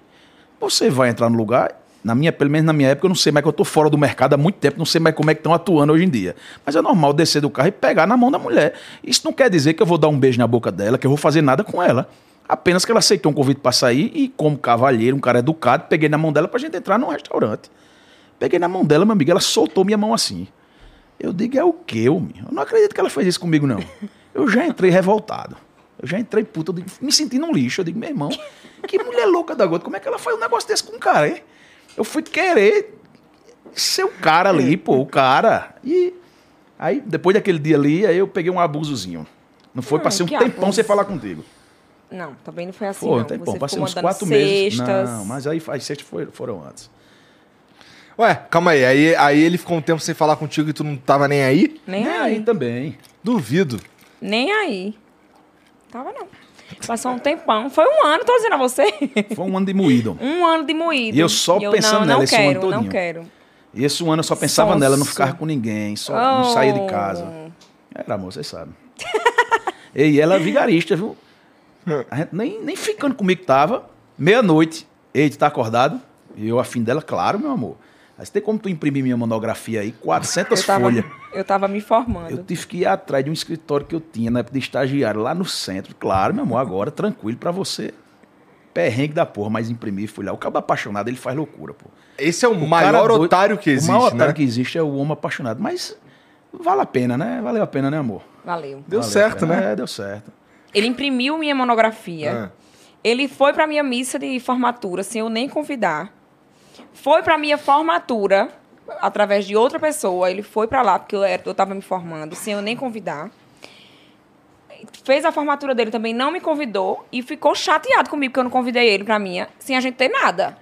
você vai entrar no lugar Na minha, pelo menos na minha época, eu não sei mais que eu tô fora do mercado há muito tempo, não sei mais como é que estão atuando hoje em dia. Mas é normal descer do carro e pegar na mão da mulher. Isso não quer dizer que eu vou dar um beijo na boca dela, que eu vou fazer nada com ela. Apenas que ela aceitou um convite para sair e, como cavalheiro, um cara educado, peguei na mão dela pra gente entrar num restaurante. Peguei na mão dela, meu amigo, ela soltou minha mão assim. Eu digo, é o quê, homem? Eu não acredito que ela fez isso comigo, não. Eu já entrei revoltado. Eu já entrei digo, me senti num lixo. Eu digo, meu irmão, que mulher louca da gota, como é que ela faz um negócio desse com um cara, hein? Eu fui querer ser o cara ali, pô, o cara. E aí, depois daquele dia ali, aí eu peguei um abusozinho. Não foi, Hum, passei um tempão abuso. sem falar contigo. Não, também não foi assim, Pô, não. tempão, Você passei uns quatro meses. cestas. Não, mas aí as sextas foi- foram antes. Ué, calma aí. aí. Aí ele ficou um tempo sem falar contigo e tu não tava nem aí? Nem Nem aí. aí também. Duvido. Nem aí. Tava não. Passou um tempão. Foi um ano, tô dizendo a você. Foi um ano de moído. um ano de moído. E eu só pensando não, nela não esse ano quero, não todinho. quero. E esse um ano eu só pensava Sonso. nela, não ficava com ninguém, só não saía de Oh. casa. Era amor, vocês sabem. e ela é vigarista, viu? A gente nem, nem ficando comigo tava. Meia-noite. Ei, tu tá acordado? E eu afim dela, claro, meu amor. Mas tem como tu imprimir minha monografia aí? 400 Eu tava, folhas. eu tava me formando. Eu tive que ir atrás de um escritório que eu tinha na época de estagiário, lá no centro. Claro, meu amor, agora tranquilo pra você. Perrengue da porra, mas imprimir, fui lá. O cabo apaixonado, ele faz loucura, pô. Esse é o, O maior doido- otário que existe, O maior né? otário que existe é o homem apaixonado. Mas vale a pena, né? Valeu a pena, né, amor? Valeu. Deu Valeu certo, né? É, deu certo. Ele imprimiu minha monografia. Ah. Ele foi pra minha missa de formatura sem eu nem convidar. Foi pra minha formatura através de outra pessoa. Ele foi pra lá porque eu, era, eu tava me formando sem eu nem convidar. Fez a formatura dele também, não me convidou e ficou chateado comigo porque eu não convidei ele pra minha, sem a gente ter nada.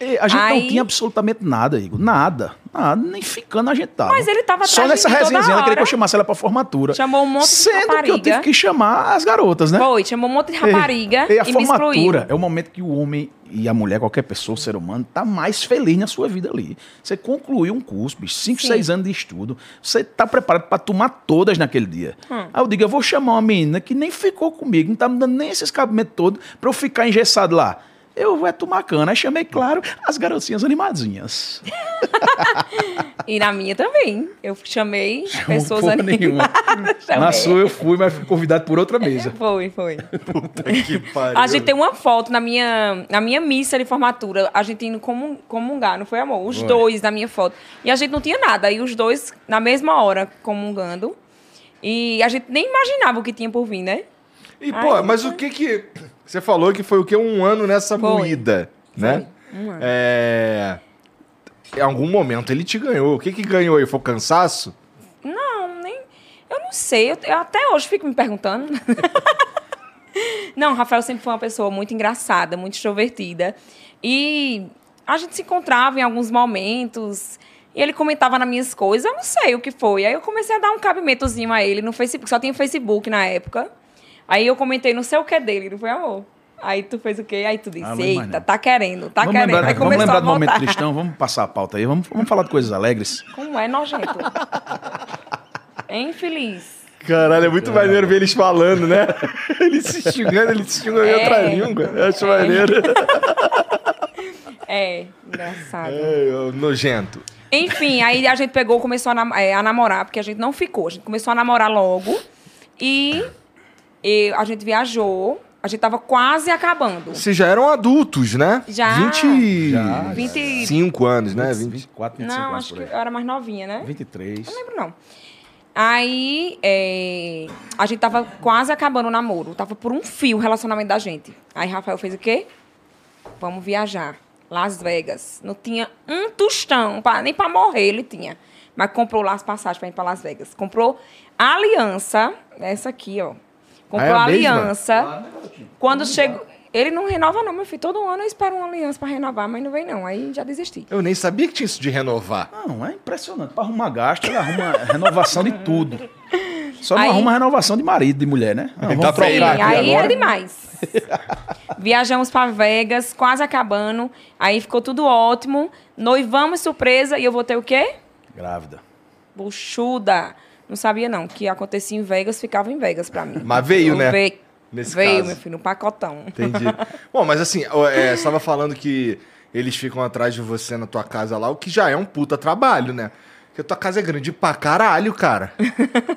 E a gente Aí- não tinha absolutamente nada, Igor. Nada. Nada. Nem ficando a gente tava. Mas ele tava Só nessa resenha, ela queria que eu chamasse ela pra formatura. Chamou um monte de Sendo que eu rapariga. tive que chamar as garotas, né? Foi, chamou um monte de rapariga E, e, a me formatura é o momento que o homem e a mulher, qualquer pessoa, o ser humano, tá mais feliz na sua vida ali. Você concluiu um curso, bicho, 5, Sim. 6 anos de estudo. Você tá preparado pra tomar todas naquele dia. Hum. Aí eu digo, eu vou chamar uma menina que nem ficou comigo, não tá me dando nem esses cabimentos todos pra eu ficar engessado lá. Eu vou é tomar cana. Aí chamei, claro, as garotinhas animadinhas. E na minha também. Eu chamei pessoas Porra animadas. Na sua eu fui, mas fui convidado por outra mesa. Foi, foi. Que pariu. A gente tem uma foto na minha, na minha missa de formatura, a gente indo comun- comungar, não foi, amor? Os Foi. dois na minha foto. E a gente não tinha nada. E os dois, na mesma hora, comungando. E a gente nem imaginava o que tinha por vir, né? E, pô, mas o que que... Você falou que foi o quê? Um ano nessa Foi. moída, né? um ano. É... Em algum momento ele te ganhou. O que que ganhou aí? Foi o cansaço? Não, nem. Eu não sei. Eu, eu até hoje fico me perguntando. não, o Rafael sempre foi uma pessoa muito engraçada, muito extrovertida. E a gente se encontrava em alguns momentos. E ele comentava nas minhas coisas, eu não sei o que foi. Aí eu comecei a dar um cabimentozinho a ele no Facebook, só tinha Facebook na época. Aí eu comentei não sei o que dele, não foi amor. Aí tu fez o quê? Aí tu disse, Ah, eita, tá querendo, tá vamos querendo. lembrar, Aí vamos lembrar a do momento cristão, vamos passar a pauta aí, vamos, vamos falar de coisas alegres. Como é nojento. é infeliz. Caralho, é muito maneiro ver eles falando, né? Eles se xingando, eles se xingam em É. outra língua. Eu acho É. maneiro. É, engraçado. É, ô, nojento. Enfim, aí a gente pegou, começou a, nam- é, a namorar, porque a gente não ficou. A gente começou a namorar logo e, e a gente viajou. A gente tava quase acabando. Vocês já eram adultos, né? Já. 25 anos, né? 20... 24, 25 Não, anos acho por que eu era mais novinha, né? 23. Não lembro, não. Aí, é, a gente tava quase acabando o namoro. Tava por um fio o relacionamento da gente. Aí, Rafael fez o quê? Vamos viajar. Las Vegas. Não tinha um tostão, pra- nem pra morrer ele tinha. Mas comprou lá as passagens pra ir pra Las Vegas. Comprou a aliança, essa aqui, ó. Comprou Ah, é a aliança. Quando chegou... Ele não renova, não, meu filho. Todo ano eu espero uma aliança pra renovar, mas não vem, não. Aí já desisti. Eu nem sabia que tinha isso de renovar. Não, é impressionante. Para arrumar gasto, ela arruma renovação de tudo. Só não Aí- arruma renovação de marido, de mulher, né? Vamos Tá trocar bem, Sim, aqui aí agora. é demais. Viajamos para Vegas, quase acabando. Aí ficou tudo ótimo. Noivamos surpresa e eu vou ter o quê? Grávida. Buchuda. Não sabia não que acontecia em Vegas, ficava em Vegas para mim. Mas veio, Eu né? Veio, Nesse veio caso. meu filho, no pacotão. Entendi. Bom, mas assim, é, você estava falando que eles ficam atrás de você na tua casa lá, o que já é um puta trabalho, né? Porque a tua casa é grande pra caralho, cara.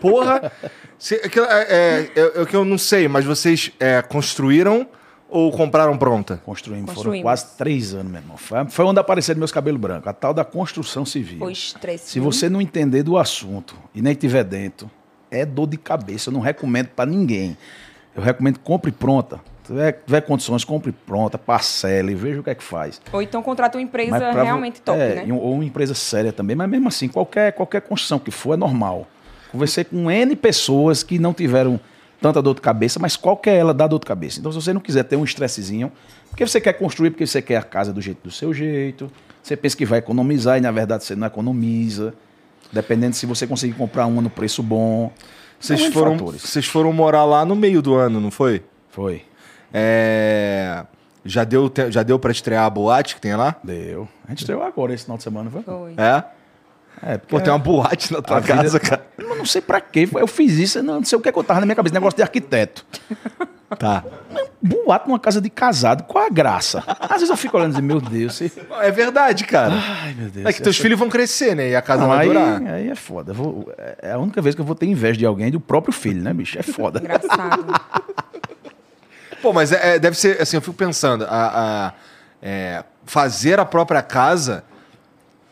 Porra! Cê- é, é, é, é- é que eu não sei, mas vocês é, construíram ou compraram pronta? Construímos, foram quase três anos, meu irmão. Foi, foi onde apareceram meus cabelos brancos, a tal da construção civil. Foi estresse. Se você não entender do assunto e nem tiver dentro, é dor de cabeça. Eu não recomendo pra ninguém. Eu recomendo que compre pronta. Se tiver, tiver condições, compre pronta, parcele, veja o que é que faz. Ou então contrata uma empresa pra realmente top, é, né? Ou uma empresa séria também, mas mesmo assim, qualquer, qualquer construção que for é normal. Conversei com N pessoas que não tiveram tanta dor de cabeça, mas qualquer ela dá dor de cabeça. Então, se você não quiser ter um estressezinho, porque você quer construir, porque você quer a casa do jeito do seu jeito, você pensa que vai economizar e na verdade você não economiza. Dependendo se você conseguir comprar uma no preço bom. Vocês foram, fatores. vocês foram morar lá no meio do ano, não foi? Foi. É, Já deu, já deu pra estrear a boate que tem lá? Deu. A gente estreou agora esse final de semana, foi? Foi. É? É, porque Pô, tem uma boate na tua A vida- casa, cara. Eu não sei pra quê. Eu fiz isso, eu não sei o que, é que eu tava na minha cabeça. Negócio de arquiteto. Tá. Boato numa casa de casado, qual a graça? Às vezes eu fico olhando e digo, meu Deus. Você... É verdade, cara. Ai, meu Deus. É que teus essa- filhos vão crescer, né? E a casa Não, vai aí, durar. aí é foda. Vou- é a única vez que eu vou ter inveja de alguém do próprio filho, né, bicho? É foda. Engraçado. Pô, mas é- é, deve ser, assim, eu fico pensando, a, a- é, fazer a própria casa,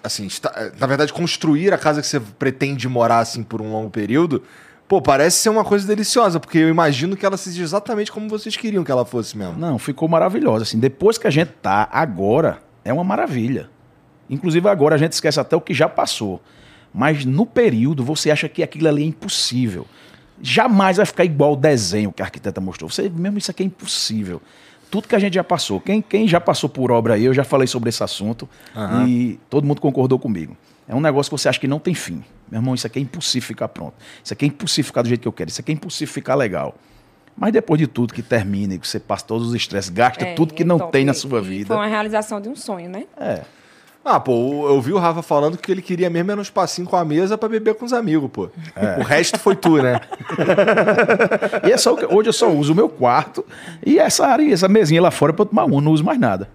assim, está- é, na verdade, construir a casa que você pretende morar, assim, por um longo período, pô, parece ser uma coisa deliciosa, porque eu imagino que ela seja exatamente como vocês queriam que ela fosse mesmo. Não, ficou maravilhosa. Assim, depois que a gente tá agora, é uma maravilha. Inclusive agora a gente esquece até o que já passou. Mas no período você acha que aquilo ali é impossível. Jamais vai ficar igual o desenho que a arquiteta mostrou. Você mesmo isso aqui é impossível. Tudo que a gente já passou. Quem, quem já passou por obra aí, eu já falei sobre esse assunto Aham. e todo mundo concordou comigo. É um negócio que você acha que não tem fim. Meu irmão, isso aqui é impossível ficar pronto. Isso aqui é impossível ficar do jeito que eu quero. Isso aqui é impossível ficar legal. Mas depois de tudo que termina e que você passa todos os estresses, gasta É, tudo que é não top. tem na sua vida. Foi uma realização de um sonho, né? É. Ah, pô, eu vi o Rafa falando que ele queria mesmo era um espacinho com a mesa pra beber com os amigos, pô. O resto foi tu, né? E é só o que- hoje eu só uso o meu quarto e essa área, essa mesinha lá fora pra eu tomar um, não uso mais nada.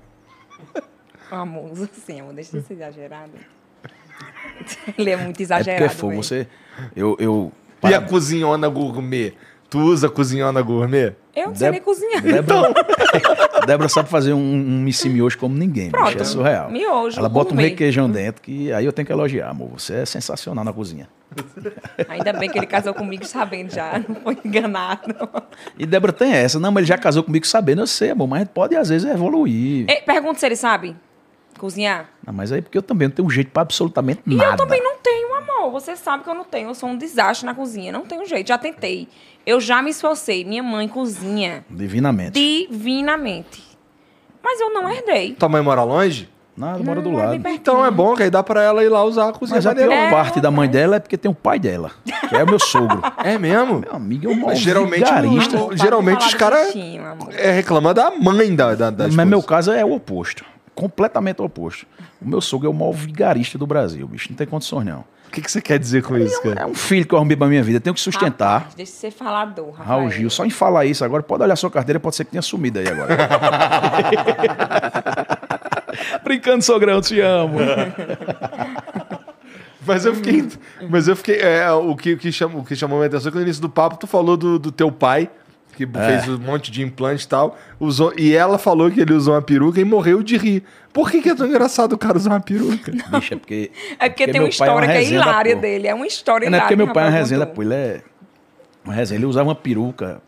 Amor, assim, amor, deixa de ser exagerado. Ele é muito É exagerado. porque for, velho. você. Eu. eu E a cozinhona gourmet? Tu usa a cozinhona gourmet? Eu não sei Deb- nem cozinhar. Débora, Débora sabe fazer um, um missi miojo como ninguém, bicho, Pronto, é surreal. miojo, Ela bota um requeijão dentro que aí eu tenho que elogiar, amor. Você é sensacional na cozinha. Ainda bem que ele casou comigo sabendo já, não foi enganado. E Débora tem essa. Não, mas ele já casou comigo sabendo, eu sei, amor, mas a gente pode às vezes evoluir. Ei, Pergunta se ele sabe cozinhar. Não, mas aí porque eu também não tenho jeito pra absolutamente E nada. eu também não tenho, amor. Você sabe que eu não tenho. Eu sou um desastre na cozinha. Não tenho jeito. Já tentei. Eu já me esforcei. Minha mãe cozinha Divinamente. divinamente. Mas eu não herdei. Tua mãe mora longe? Nada, mora do Não, é lado. pertinho. Então é bom que aí dá pra ela ir lá usar a cozinha Mas a pior. É, parte da mãe dela é porque tem o pai dela, que é o meu sogro. É mesmo? Meu amigo, é um Mas geralmente vigarista. não- geralmente os caras-. É reclama da mãe da, da, das Mas meu caso é o oposto. Completamente o oposto. O meu sogro é o maior vigarista do Brasil, bicho. Não tem condições, não. O que, que você quer dizer com isso, cara? É um filho que eu arrumei pra minha vida. Tenho que sustentar. Rapaz, deixa de ser falador, Rafael. Raul Gil, só em falar isso agora, pode olhar sua carteira, pode ser que tenha sumido aí agora. Brincando, sogrão, te amo. Mas eu fiquei. Mas eu fiquei. É, o, que, o, que chamou, o que chamou minha atenção é que no início do papo tu falou do, do teu pai, que fez um monte de implante e tal. Usou, e ela falou que ele usou uma peruca e morreu de rir. Por que, que é tão engraçado o cara usar uma peruca? Bicho, é porque. É porque, tem meu uma pai é uma história que é hilária porra. dele. É uma história Não é hilária. porque meu pai é uma resenha pô, ele é uma resenha, ele usava uma peruca,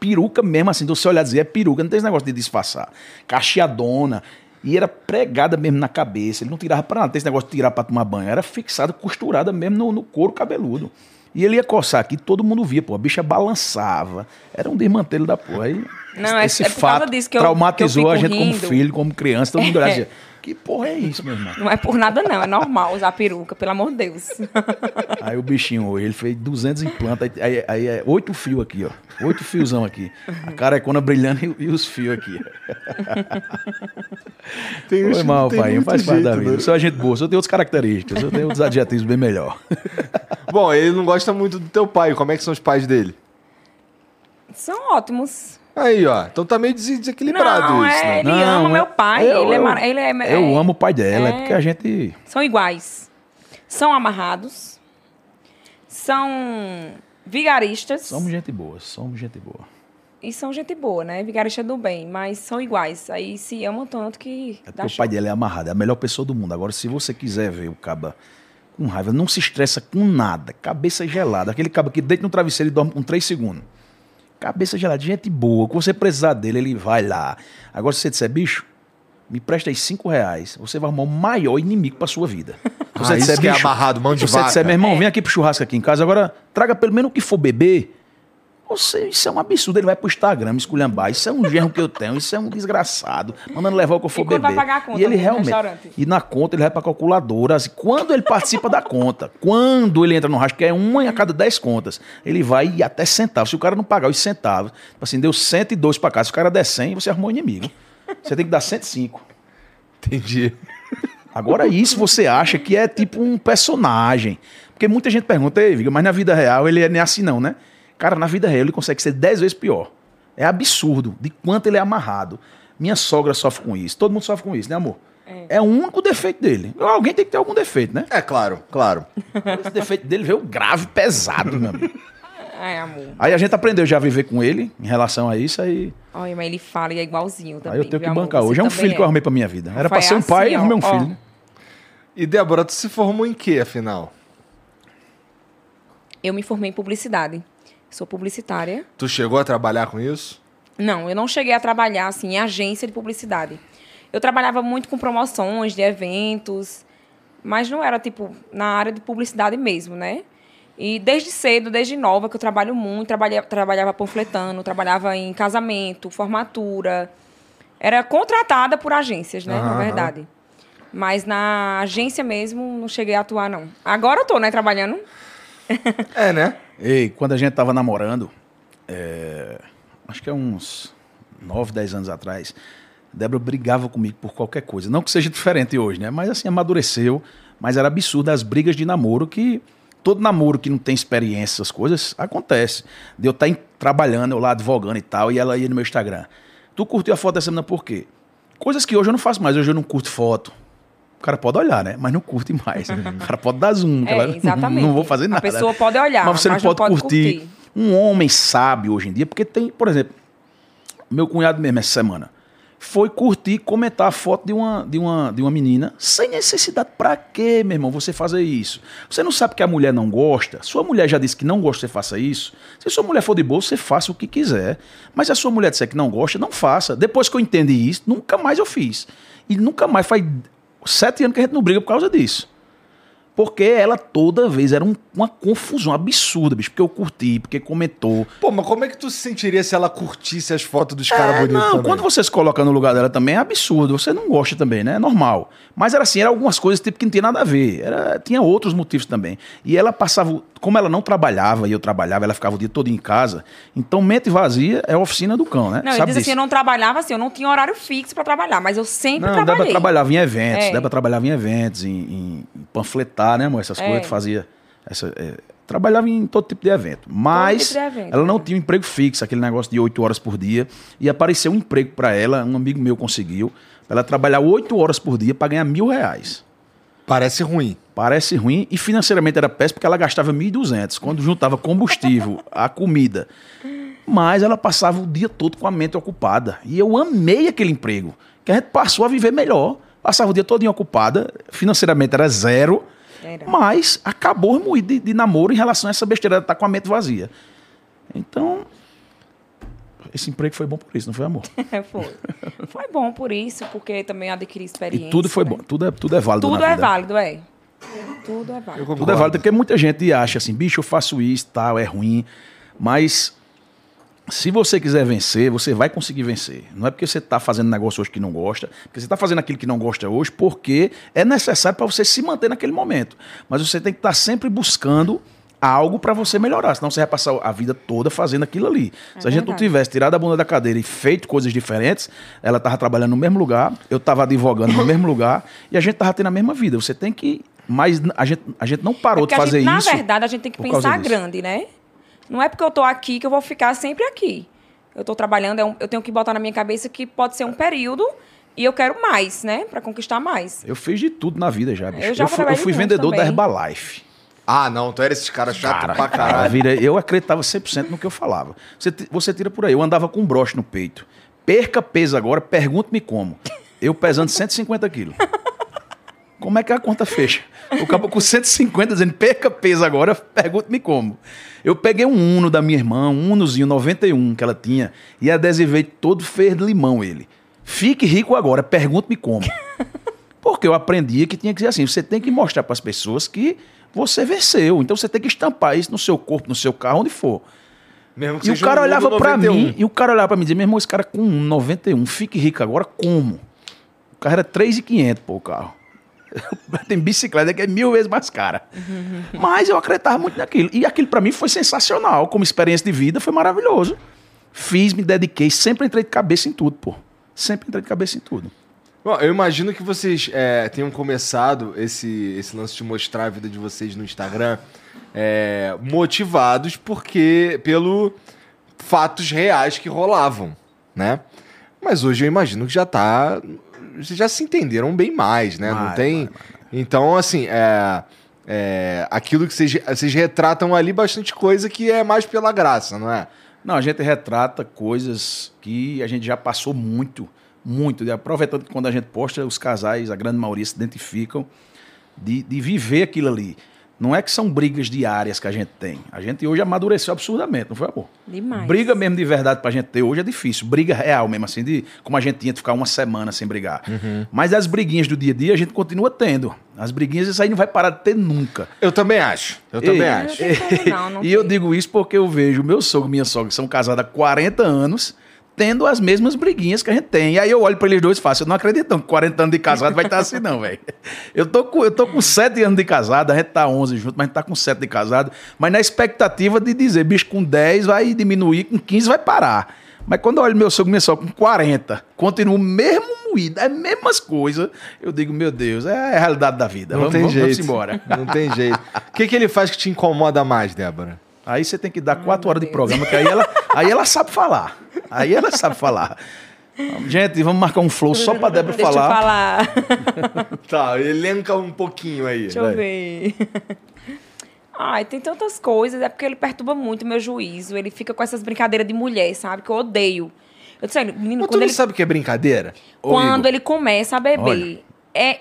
peruca mesmo assim, do você olhar e dizer, é peruca, não tem esse negócio de disfarçar. Cacheadona, e era pregada mesmo na cabeça, ele não tirava pra nada, não tem esse negócio de tirar pra tomar banho, era fixada, costurada mesmo no, no couro cabeludo. E ele ia coçar aqui, todo mundo via, pô, a bicha balançava, era um desmantelo da porra. Aí, Não, é- esse é causa fato disso que eu- traumatizou que eu a gente como rindo. filho, como criança, todo mundo olhava É. dizia, que porra é isso, meu irmão? Não é por nada, não. É normal usar peruca, pelo amor de Deus. Aí o bichinho hoje, ele fez 200 implantes, aí, aí, é oito fios aqui, ó. Oito fiozão aqui. A carecona brilhando e, e os fios aqui. Tem Foi mal, tem pai. muito Faz parte da vida. né? Eu sou a gente boa, eu tenho outras características, eu tenho outros adjetivos bem melhor. Bom, ele não gosta muito do teu pai. Como é que são os pais dele? São ótimos. Aí, ó. Então tá meio des- desequilibrado Não, isso, é, né? ele Não, ama eu- meu pai. eu- ele, é, eu- mar- ele é. Eu é- amo o pai dela, é, é. porque a gente. São iguais. São amarrados. São vigaristas. Somos gente boa, somos gente boa. E são gente boa, né? Vigarista do bem, mas são iguais. Aí se amam tanto que É dá porque o show. pai dela é amarrado, é a melhor pessoa do mundo. Agora, se você quiser ver o caba com raiva, não se estressa com nada, cabeça gelada. Aquele caba que deita no travesseiro e dorme com 3 segundos. Cabeça gelada, gente boa. Quando você precisar dele, ele vai lá. Agora, se você disser, bicho, me presta aí 5 reais, você vai arrumar o maior inimigo pra sua vida. Se Ah, você isso que é amarrado, mão de se você vaca. disser, meu É. irmão, vem aqui pro churrasco aqui em casa, agora traga pelo menos o que for beber. Você, isso é um absurdo. Ele vai pro Instagram me esculhambar. Isso é um gerro que eu tenho. Isso é um desgraçado. Mandando levar o que eu for E beber. vai pagar a conta e ele realmente. restaurante? E na conta ele vai pra calculadora. Assim, quando ele participa da conta, quando ele entra no rastro, que é uma a cada 10 contas, ele vai até centavos. Se o cara não pagar os centavos, tipo assim, deu 102 pra cá. Se o cara der 100, você arrumou inimigo. Você tem que dar 105. Entendi. Agora, isso você acha que é tipo um personagem. Porque muita gente pergunta, Ei, Viga, mas na vida real ele é nem assim, não, né? Cara, na vida real ele consegue ser 10 vezes pior. É absurdo de quanto ele é amarrado. Minha sogra sofre com isso. Todo mundo sofre com isso, né, amor? É, o único defeito dele. Alguém tem que ter algum defeito, né? É claro, claro. Esse defeito dele veio grave, pesado, meu amigo. Ai, amor. Aí a gente aprendeu já a viver com ele em relação a isso, aí, Olha, mas ele fala e é igualzinho também. aí eu tenho que amor? bancar. Você Hoje é um filho que eu arrumei pra minha vida. Era pra ser um pai assim, e arrumei um ó. filho. né? E Débora, tu se formou em quê, afinal? Eu me formei em publicidade. Sou publicitária. Tu chegou a trabalhar com isso? Não, eu não cheguei a trabalhar assim em agência de publicidade. Eu trabalhava muito com promoções de eventos, mas não era tipo na área de publicidade mesmo, né? E desde cedo, desde nova, que eu trabalho muito, trabalhava, trabalhava panfletando, trabalhava em casamento, formatura. Era contratada por agências, né? Na Aham. verdade. Mas na agência mesmo, não cheguei a atuar, não. Agora eu tô, né, trabalhando. É, né? Ei, quando a gente tava namorando, é, acho que é uns 9, 10 anos atrás, Débora brigava comigo por qualquer coisa. Não que seja diferente hoje, né? Mas assim, amadureceu. Mas era absurdo as brigas de namoro que. Todo namoro que não tem experiência, essas coisas, acontece. De eu estar trabalhando, eu lá advogando e tal, e ela ia no meu Instagram. Tu curtiu a foto dessa menina por quê? Coisas que hoje eu não faço mais. Hoje eu não curto foto. O cara pode olhar, né? Mas não curte mais. O cara pode dar zoom. É, ela- exatamente. Não vou fazer A nada. pessoa pode olhar, Mas você mas não não pode, pode curtir. curtir. Um homem sábio hoje em dia, porque tem, por exemplo, meu cunhado mesmo essa semana foi curtir comentar a foto de uma, de, uma, de uma menina sem necessidade. Pra quê, meu irmão, você fazer isso? Você não sabe que a mulher não gosta? Sua mulher já disse que não gosta que você faça isso? Se sua mulher for de boa, você faça o que quiser. Mas se a sua mulher disser que não gosta, não faça. Depois que eu entendi isso, nunca mais eu fiz. E nunca mais faz sete anos que a gente não briga por causa disso. Porque ela toda vez era um- uma confusão absurda, bicho. Porque eu curti, porque comentou. Pô, mas como é que tu se sentiria se ela curtisse as fotos dos caras É, bonitos não, também? quando você se coloca no lugar dela também é absurdo. Você não gosta também, né? É normal. Mas era assim, eram algumas coisas tipo que não tinha nada a ver. Era, tinha outros motivos também. E ela passava, como ela não trabalhava e eu trabalhava, ela ficava o dia todo em casa. Então, mente vazia é a oficina do cão, né? Não, ele Sabe diz disso? assim, eu não trabalhava assim, eu não tinha horário fixo pra trabalhar, mas eu sempre Não, trabalhei. Débora trabalhava em eventos, É. Débora trabalhava em eventos, em, em panfletar, né, amor? Essas É. coisas que fazia. Essa, é, trabalhava em todo tipo de evento. Mas tipo de evento, ela não é. tinha um emprego fixo, aquele negócio de oito horas por dia. E apareceu um emprego para ela, um amigo meu conseguiu, pra ela trabalhar oito horas por dia para ganhar mil reais. Parece ruim. Parece ruim e financeiramente era péssimo porque ela gastava 1.200 quando juntava combustível, a comida. Mas ela passava o dia todo com a mente ocupada. E eu amei aquele emprego, que a gente passou a viver melhor. Passava o dia todo ocupada, financeiramente era zero, Era. mas acabou moído de, de namoro em relação a essa besteira de estar com a mente vazia. Então, esse emprego foi bom por isso, não foi amor? foi. Foi bom por isso, porque também adquiri experiência. E tudo foi né? bom, tudo é, tudo é válido Tudo na é vida. válido, é. Tudo é válido. Tudo é válido, porque muita gente acha assim, bicho, eu faço isso, tal, é ruim. Mas se você quiser vencer, você vai conseguir vencer. Não é porque você está fazendo negócio hoje que não gosta, porque você está fazendo aquilo que não gosta hoje, porque é necessário para você se manter naquele momento. Mas você tem que estar sempre buscando algo para você melhorar, senão você vai passar a vida toda fazendo aquilo ali. É se a gente não tivesse tirado a bunda da cadeira e feito coisas diferentes, ela estava trabalhando no mesmo lugar, eu estava advogando no mesmo lugar e a gente estava tendo a mesma vida. Você tem que. Mas a gente, a gente não parou É de fazer gente, isso. Na verdade, a gente tem que pensar grande, né? Não é porque eu tô aqui que eu vou ficar sempre aqui. Eu tô trabalhando, é um- eu tenho que botar na minha cabeça que pode ser um período e eu quero mais, né? Pra conquistar mais. Eu fiz de tudo na vida já, bicho. Eu já fui, trabalhei fui vendedor da também. Herbalife. Ah, não, tu era esses caras chato Cara, pra cara, caralho. vira- eu acreditava 100% no que eu falava. Você, você tira por aí. Eu andava com um broche no peito. Perca peso agora, pergunte-me como. Eu pesando 150 quilos. Como é que a conta fecha? O cabo com 150 dizendo perca peso agora, pergunte-me como. Eu peguei um Uno da minha irmã, um Unozinho 91 que ela tinha, e adesivei todo feio de limão ele. Fique rico agora, pergunte-me como. Porque eu aprendi que tinha que ser assim. Você tem que mostrar para as pessoas que você venceu. Então você tem que estampar isso no seu corpo, no seu carro, onde for. Mesmo que E o cara um olhava 91. mim, e o cara olhava pra mim e dizia, meu irmão, esse cara com um 91, fique rico agora, como? O carro era 3,500, pô, o carro. Tem bicicleta que é mil vezes mais cara. Mas eu acreditava muito naquilo. E aquilo pra mim foi sensacional. Como experiência de vida, foi maravilhoso. Fiz, me dediquei, sempre entrei de cabeça em tudo, pô. Sempre entrei de cabeça em tudo. Bom, eu imagino que vocês é, tenham começado esse, esse lance de mostrar a vida de vocês no Instagram é, motivados porque pelo fatos reais que rolavam, né? Mas hoje eu imagino que já tá. Vocês já se entenderam bem mais, né? Não Vai, tem. vai, Então, assim, é, é, aquilo que vocês, vocês retratam ali bastante coisa que é mais pela graça, não é? Não, a gente retrata coisas que a gente já passou muito, muito. E aproveitando que quando a gente posta, os casais, a grande maioria, se identificam de, de viver aquilo ali. Não é que são brigas diárias que a gente tem. A gente hoje amadureceu absurdamente, não foi, amor? Demais. Briga mesmo de verdade pra gente ter hoje é difícil. Briga real mesmo, assim, de como a gente tinha de ficar uma semana sem brigar. Mas as briguinhas do dia a dia a gente continua tendo. As briguinhas, isso aí não vai parar de ter nunca. Eu também acho. Eu Ei, também acho. como não, não e eu digo isso porque eu vejo meu sogro e minha sogra, que são casados há 40 anos, tendo as mesmas briguinhas que a gente tem. E aí eu olho pra eles dois e faço, eu não acredito não que 40 anos de casado vai estar assim não, velho. Eu tô com eu tô com 7 anos de casado, a gente tá 11 junto, mas a gente tá com 7 de casado, mas na expectativa de dizer, bicho, com 10 vai diminuir, com 15 vai parar. Mas quando eu olho meu sogro sogra com 40, continua o mesmo moído, as mesmas coisas, eu digo, meu Deus, é a realidade da vida. Não vamos, tem vamos, jeito. vamos embora. Não tem jeito. O que, que ele faz que te incomoda mais, Débora? Aí você tem que dar quatro meu horas de Deus. programa, que aí ela, aí ela sabe falar. Aí ela sabe falar. Gente, vamos marcar um flow só pra Débora Deixa falar. eu falar. Tá, elenca um pouquinho aí. Deixa vai. eu ver. Ai, tem tantas coisas. É porque ele perturba muito o meu juízo. Ele fica com essas brincadeiras de mulher, sabe? Que eu odeio. Eu disse, menino, Mas tu quando não ele, sabe o que é brincadeira? Quando ele começa a beber, Olha. é.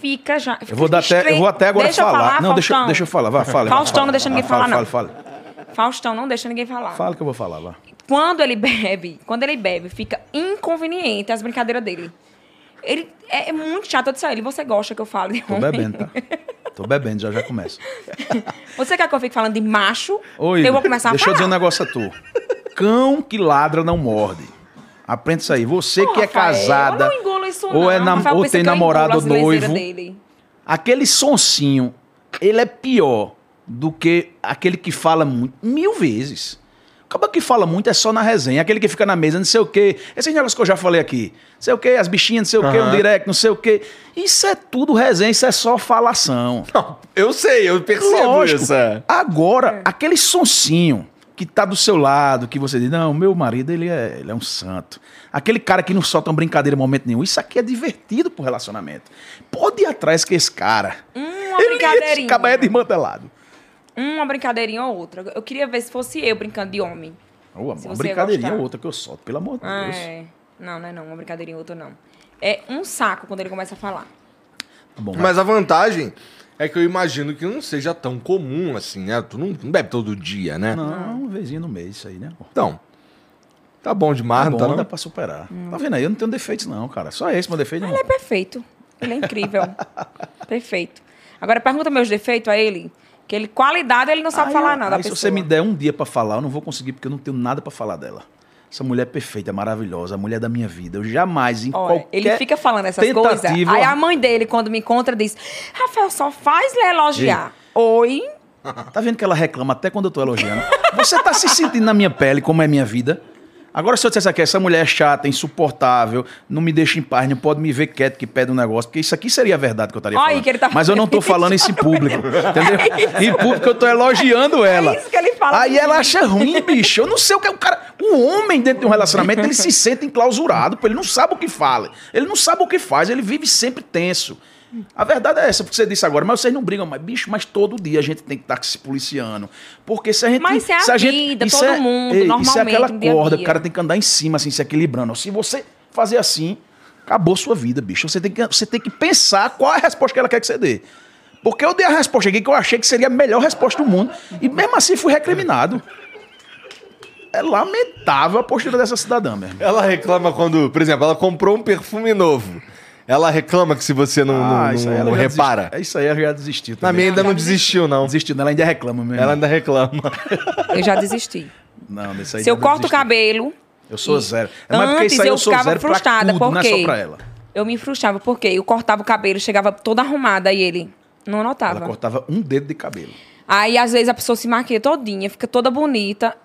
Fica já. Eu vou, dar até, eu vou até agora deixa falar. Falar não, deixa, Faustão. deixa eu falar. Vai, fala. Faustão não deixa ninguém fala, falar, não. Fala, fala. Faustão não deixa ninguém falar. Fala que eu vou falar, vai. Quando ele bebe, quando ele bebe, fica inconveniente as brincadeiras dele. Ele é, é muito chato. Eu disse a ele, você gosta que eu fale de Tô homem? bebendo, tá? Tô bebendo, já já começa. Você quer que eu fique falando de macho? Ô, eu vou começar deixa a eu dizer um falar. negócio a tu. Cão que ladra não morde. Aprende isso aí. Você que é Rafael, casada, Eu não engulo isso, ou não. é nam- Rafael ou tem namorado ou noivo. Dele. aquele sonsinho, ele é pior do que aquele que fala muito, mil vezes. Acaba que fala muito é só na resenha. Aquele que fica na mesa, não sei o quê. Esses negócios que eu já falei aqui. Não sei o quê, as bichinhas, não sei o quê, um direct, não sei o quê. Isso é tudo resenha, isso é só falação. Não, eu sei, eu percebo Lógico. isso. é. Agora, aquele sonsinho que tá do seu lado, que você diz, não, meu marido, ele é, ele é um santo. Aquele cara que não solta uma brincadeira em momento nenhum. Isso aqui é divertido pro relacionamento. Pode ir atrás que esse cara. Uma brincadeirinha. Acaba é desmantelado. Uma brincadeirinha ou outra. Eu queria ver se fosse eu brincando de homem. Uma brincadeirinha ou outra que eu solto, pelo amor de Ah, Deus. é. Não, não é não. Uma brincadeirinha ou outra não. É um saco quando ele começa a falar. Tá bom, Mas a vantagem é que eu imagino que não seja tão comum assim, né? Tu não, não bebe todo dia, né? Não, uma vezinha no mês isso aí, né? Então, tá bom demais, Tá não bom, tá não? dá pra superar. Tá vendo aí? Eu não tenho defeitos não, cara. Só esse meu defeito. Ele Não. é perfeito. Ele é incrível. perfeito. Agora pergunta meus defeitos a ele. Que ele, qualidade, ele não sabe Aí, falar nada. aí se você me der um dia pra falar, eu não vou conseguir porque eu não tenho nada pra falar dela. Essa mulher é perfeita, maravilhosa, a mulher da minha vida. Eu jamais, em Olha, qualquer ele fica falando essas coisas. Aí a mãe dele, quando me encontra, diz: Rafael, só faz lhe elogiar. Oi? Tá vendo que ela reclama até quando eu tô elogiando? Você tá se sentindo na minha pele, como é minha vida? Agora, se eu dissesse aqui, essa mulher é chata, insuportável, não me deixa em paz, não pode me ver quieto que pede um negócio, porque isso aqui seria a verdade que eu estaria Olha falando. que ele tá Mas eu não tô falando isso em público, entendeu? Em público eu tô elogiando ela. É isso que ele fala Aí ela acha ruim, bicho. Eu não sei o que é o cara. O homem dentro de um relacionamento, ele se sente enclausurado, ele não sabe o que fala. Ele não sabe o que faz, ele vive sempre tenso. A verdade é essa, porque você disse agora, mas vocês não brigam mais. Bicho, mas todo dia a gente tem que estar se policiando. Porque se a gente. Mas é a se a gente, vida, isso todo é- mundo, ei, Isso é normalmente, aquela dia corda, o cara tem que andar em cima, assim, se equilibrando. Se você fazer assim, acabou sua vida, bicho. Você tem que, você tem que pensar qual é a resposta que ela quer que você dê. Porque eu dei a resposta aqui que eu achei que seria a melhor resposta do mundo. E mesmo assim fui recriminado. É lamentável a postura dessa cidadã, meu irmão. Ela reclama quando, por exemplo, ela comprou um perfume novo. Ela reclama que se você não, não- isso aí não ela já repara. desistiu. Isso aí ela já desistiu. Na também. minha ainda não desistiu, não. Desistiu, ela ainda reclama mesmo. Ela ainda reclama. Eu já desisti. Não, desse aí Se eu corto o cabelo, Eu sou zero. É, Mas porque antes isso aí eu eu sou ficava zero pra frustrada, tudo, não é porque só pra ela. eu me frustrava porque eu cortava o cabelo, chegava toda arrumada e ele não Ela notava. cortava um dedo de cabelo. Aí às vezes a pessoa se maquia todinha, fica toda bonita.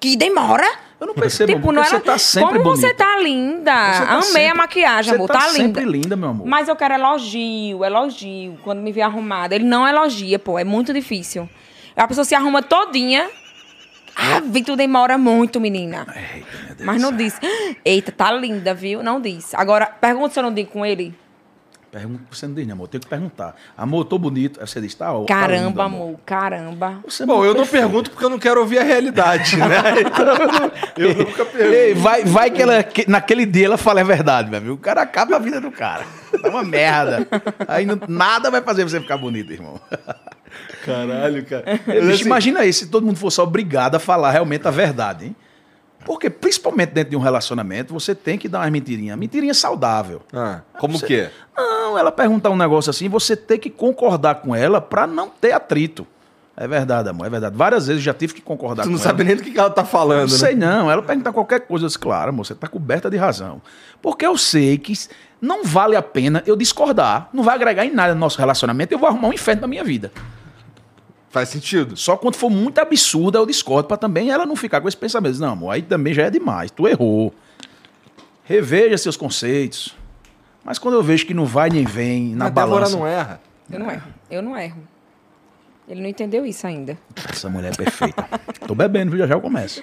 Que demora. Eu não percebo, tipo, não você era... tá sempre Como você bonita. tá linda. Você tá Amei sempre- a maquiagem, você amor. tá Tá, linda. sempre linda, meu amor. Mas eu quero elogio, elogio. Quando me vê arrumada. Ele não elogia, pô. É muito difícil. A pessoa se arruma todinha. Ah, Vitor demora muito, menina. Eita, meu Deus Mas não disse. Eita, tá linda, viu? Não disse. Agora, pergunta se eu não digo com ele. Pergunta que você não diz, né, amor? Tem que perguntar. Amor, eu tô bonito. Aí você diz, tá, ó, tá Caramba, lindo, amor. Caramba. Você Bom, eu não perfeito. pergunto porque eu não quero ouvir a realidade, né? Então eu, não- eu nunca pergunto. Ei, vai, vai que, ela, que naquele dia ela fala a verdade, meu amigo. O cara acaba a vida do cara. Tá uma merda. Aí não- nada vai fazer você ficar bonito, irmão. Caralho, cara. Bicho, assim, imagina aí se todo mundo fosse obrigado a falar realmente a verdade, hein? Porque, principalmente dentro de um relacionamento, você tem que dar uma mentirinha. Mentirinha saudável. ah, como Você- que é? Não, ela perguntar um negócio assim, você tem que concordar com ela pra não ter atrito. É verdade, amor, é verdade. Várias vezes eu já tive que concordar Tu com não ela. sabe nem do que que ela tá falando, Não né? sei não, ela pergunta qualquer coisa, eu disse, claro, amor, você tá coberta de razão. Porque eu sei que não vale a pena eu discordar, não vai agregar em nada no nosso relacionamento, eu vou arrumar um inferno na minha vida. Faz sentido. Só quando for muito absurda eu discordo, pra também ela não ficar com esse pensamento. Não, amor, aí também já é demais, tu errou. Reveja seus conceitos. Mas quando eu vejo que não vai nem vem na a Débora balança... não erra. Eu não erro. Eu não erro. Ele não entendeu isso ainda. Essa mulher é perfeita. Tô bebendo, viu? Já já eu começo.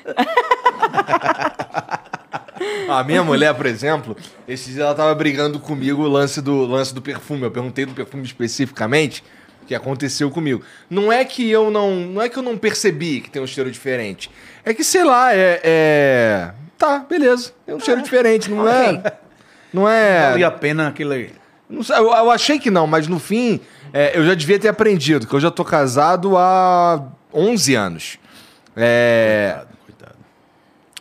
A minha mulher, por exemplo, esses dias ela tava brigando comigo o lance do, lance do perfume. Eu perguntei do perfume especificamente, que aconteceu comigo. Não é que eu não. Não é que eu não percebi que tem um cheiro diferente. É que, sei lá, é. é- Tá, beleza. Tem um cheiro diferente, não é. Não é. Valia a pena aquele... Não sei, eu, eu achei que não, mas no fim, é, eu já devia ter aprendido, que eu já tô casado há 11 anos. É.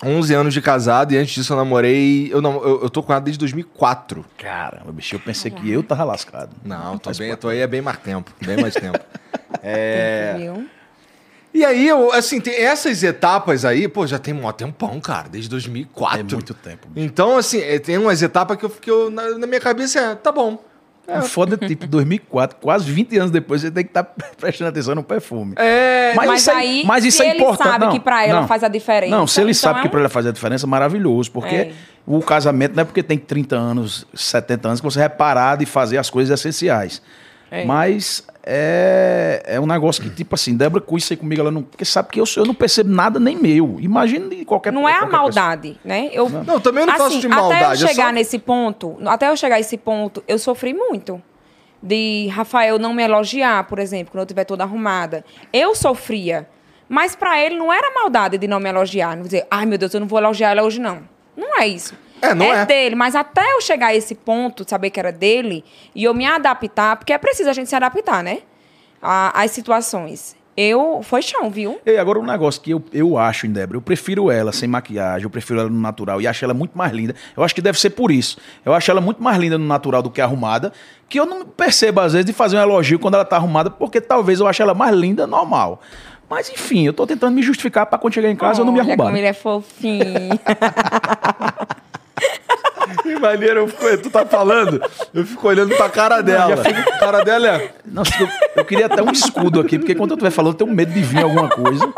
Coitado. 11 anos de casado e antes disso eu namorei. Eu, não, eu, eu tô com ela desde 2004. Caramba, bicho, eu pensei que eu tava lascado. Não, tô bem, tô aí há bem mais tempo. Bem mais tempo. É. E aí, eu, assim, tem essas etapas aí, pô, já tem um tempão, cara, desde 2004. É muito tempo. Então, assim, é, tem umas etapas que eu fiquei na, na minha cabeça, é, tá bom. O foda é tipo 2004, quase 20 anos depois, você tem que estar prestando atenção no perfume. É. Mas Mas, isso é- aí, mas isso se é ele importante. sabe Não, que pra ela não. faz a diferença. Não, se ele então sabe é que um- pra ela faz a diferença, maravilhoso. Porque É. o casamento não é porque tem 30 anos, 70 anos, que você é parado e fazer as coisas essenciais. É. Mas é, é um negócio que, tipo assim, Débora com isso aí comigo, ela não. Porque sabe que eu, eu não percebo nada nem meu. Imagina de qualquer Não é a qualquer pessoa. maldade, né? Eu, Não, também não faço de maldade, Até é eu chegar só- nesse ponto, até eu chegar a esse ponto, eu sofri muito. De Rafael não me elogiar, por exemplo, quando eu estiver toda arrumada. Eu sofria. Mas pra ele não era maldade de não me elogiar. Não dizer, ai meu Deus, eu não vou elogiar ela hoje, não. Não é isso. É, não é. dele. Mas até eu chegar a esse ponto, saber que era dele, e eu me adaptar, porque é preciso a gente se adaptar, né? A- Às situações. Eu. Foi chão, viu? E agora um negócio que eu, eu acho em Débora, eu prefiro ela sem maquiagem, eu prefiro ela no natural e acho ela muito mais linda. Eu acho que deve ser por isso. Eu acho ela muito mais linda no natural do que arrumada, que eu não percebo às vezes de fazer um elogio quando ela tá arrumada, porque talvez eu ache ela mais linda normal. Mas enfim, eu tô tentando me justificar pra quando chegar em casa eu não me arrumar. como ele é fofinho. Que maneiro, eu fico, tu tá falando, eu fico olhando pra cara dela. A cara dela é. Nossa, eu, eu queria até um escudo aqui, porque quando eu estiver falando, eu tenho medo de vir alguma coisa.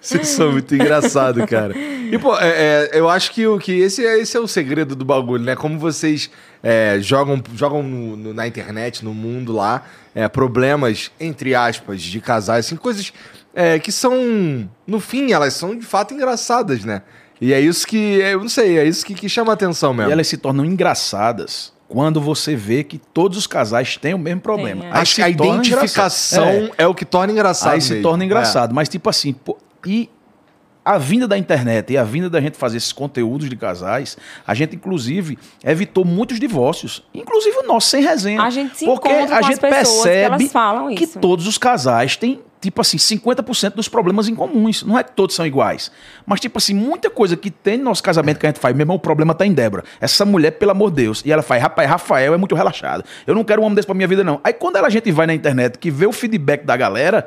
Vocês são muito engraçados, cara. E, pô, é, é, eu acho que, o, que esse, é, esse é o segredo do bagulho, né? Como vocês é, jogam, jogam no- no- na internet, no mundo lá, é, problemas, entre aspas, de casais, assim, coisas é, que são, no fim, elas são de fato engraçadas, né? E é isso que, eu não sei, é isso que, que chama a atenção mesmo. E elas se tornam engraçadas quando você vê que todos os casais têm o mesmo problema. Tem, é. Acho se que a identificação engraçado. é. o que torna É. engraçado. Aí se mesmo. torna engraçado. Mas, tipo assim, pô, e a vinda da internet e a vinda da gente fazer esses conteúdos de casais, a gente, inclusive, evitou muitos divórcios. Inclusive o nosso, sem resenha. A gente se Porque a gente que percebe elas falam que isso. todos os casais têm, tipo assim, 50% dos problemas em comuns. Não é que todos são iguais. Mas, tipo assim, muita coisa que tem no nosso casamento que a gente faz, meu irmão, o problema tá em Débora. Essa mulher, pelo amor de Deus. E ela faz, rapaz, Rafael é muito relaxado. Eu não quero um homem desse pra minha vida, não. Aí quando ela, a gente vai na internet, que vê o feedback da galera,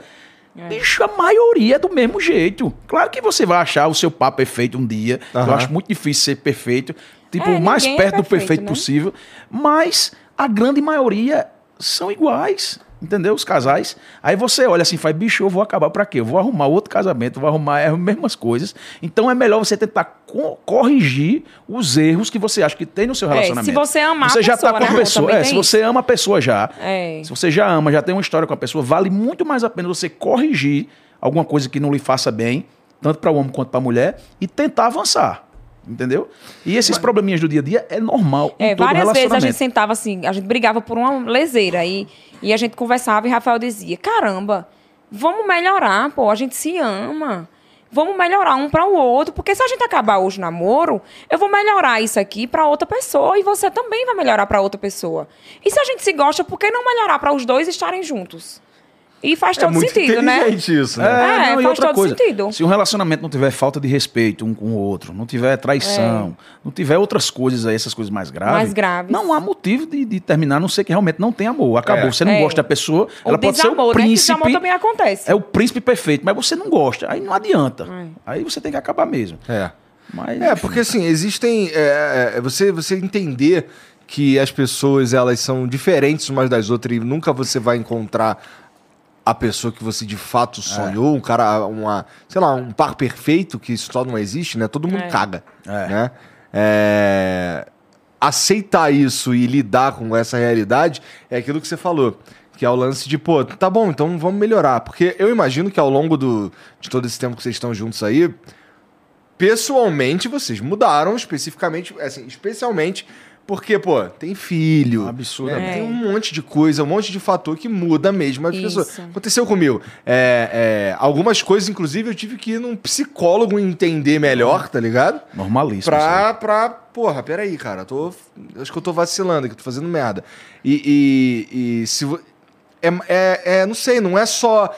É. bicho, a maioria é do mesmo jeito. Claro que você vai achar o seu papo perfeito um dia. Eu Aham. acho muito difícil ser perfeito. Tipo, É, o mais é perto do perfeito, perfeito né? possível. Mas a grande maioria são iguais. Entendeu? Os casais. Aí você olha assim, faz, bicho, eu vou acabar pra quê? Eu vou arrumar outro casamento, vou arrumar as mesmas coisas. Então é melhor você tentar co- corrigir os erros que você acha que tem no seu É, relacionamento. se você amar você a já pessoa, tá com a né? pessoa. É, se você ama a pessoa já. É. Se você já ama, já tem uma história com a pessoa, vale muito mais a pena você corrigir alguma coisa que não lhe faça bem, tanto para o homem quanto para a mulher, e tentar avançar. Entendeu? E esses probleminhas do dia a dia é normal. É, várias vezes a gente sentava assim, a gente brigava por uma leseira e, e a gente conversava e Rafael dizia: caramba, vamos melhorar, pô, a gente se ama. Vamos melhorar um para o outro, porque se a gente acabar hoje o namoro, eu vou melhorar isso aqui para outra pessoa e você também vai melhorar para outra pessoa. E se a gente se gosta, por que não melhorar para os dois estarem juntos? E faz É todo muito sentido, né? isso, né? É, É, não, e faz outra todo coisa. sentido. Se um relacionamento não tiver falta de respeito um com o outro, não tiver traição, não tiver outras coisas aí, essas coisas mais graves, É. Mais graves. não há motivo de, de terminar, a não ser que realmente não tem amor. Acabou. É. Você não É. gosta da pessoa, O ela pode ser o desamor, né? Príncipe. desamor também acontece. É o príncipe perfeito, mas você não gosta. Aí não adianta. É. Aí você tem que acabar mesmo. É. Mas, É, porque assim, existem. é, é, você, você entender que as pessoas elas são diferentes umas das outras e nunca você vai encontrar a pessoa que você de fato sonhou, um cara, uma, sei lá, um par perfeito, que isso só não existe, né? Todo mundo É. caga. É. Né? É, aceitar isso e lidar com essa realidade é aquilo que você falou. Que é o lance de, pô, tá bom, então vamos melhorar. Porque eu imagino que ao longo do, de todo esse tempo que vocês estão juntos aí, pessoalmente vocês mudaram especificamente, assim, especialmente porque, pô, tem filho. Absurdamente. né? É. Tem um monte de coisa, um monte de fator que muda mesmo as Isso. pessoas. Aconteceu comigo. É, é, algumas coisas, inclusive, eu tive que ir num psicólogo entender melhor, tá ligado? Normalíssimo. Pra, pra. Porra, peraí, cara. Tô, acho que eu tô vacilando, que eu tô fazendo merda. E, e, e se. É, é, é, não sei, não é só.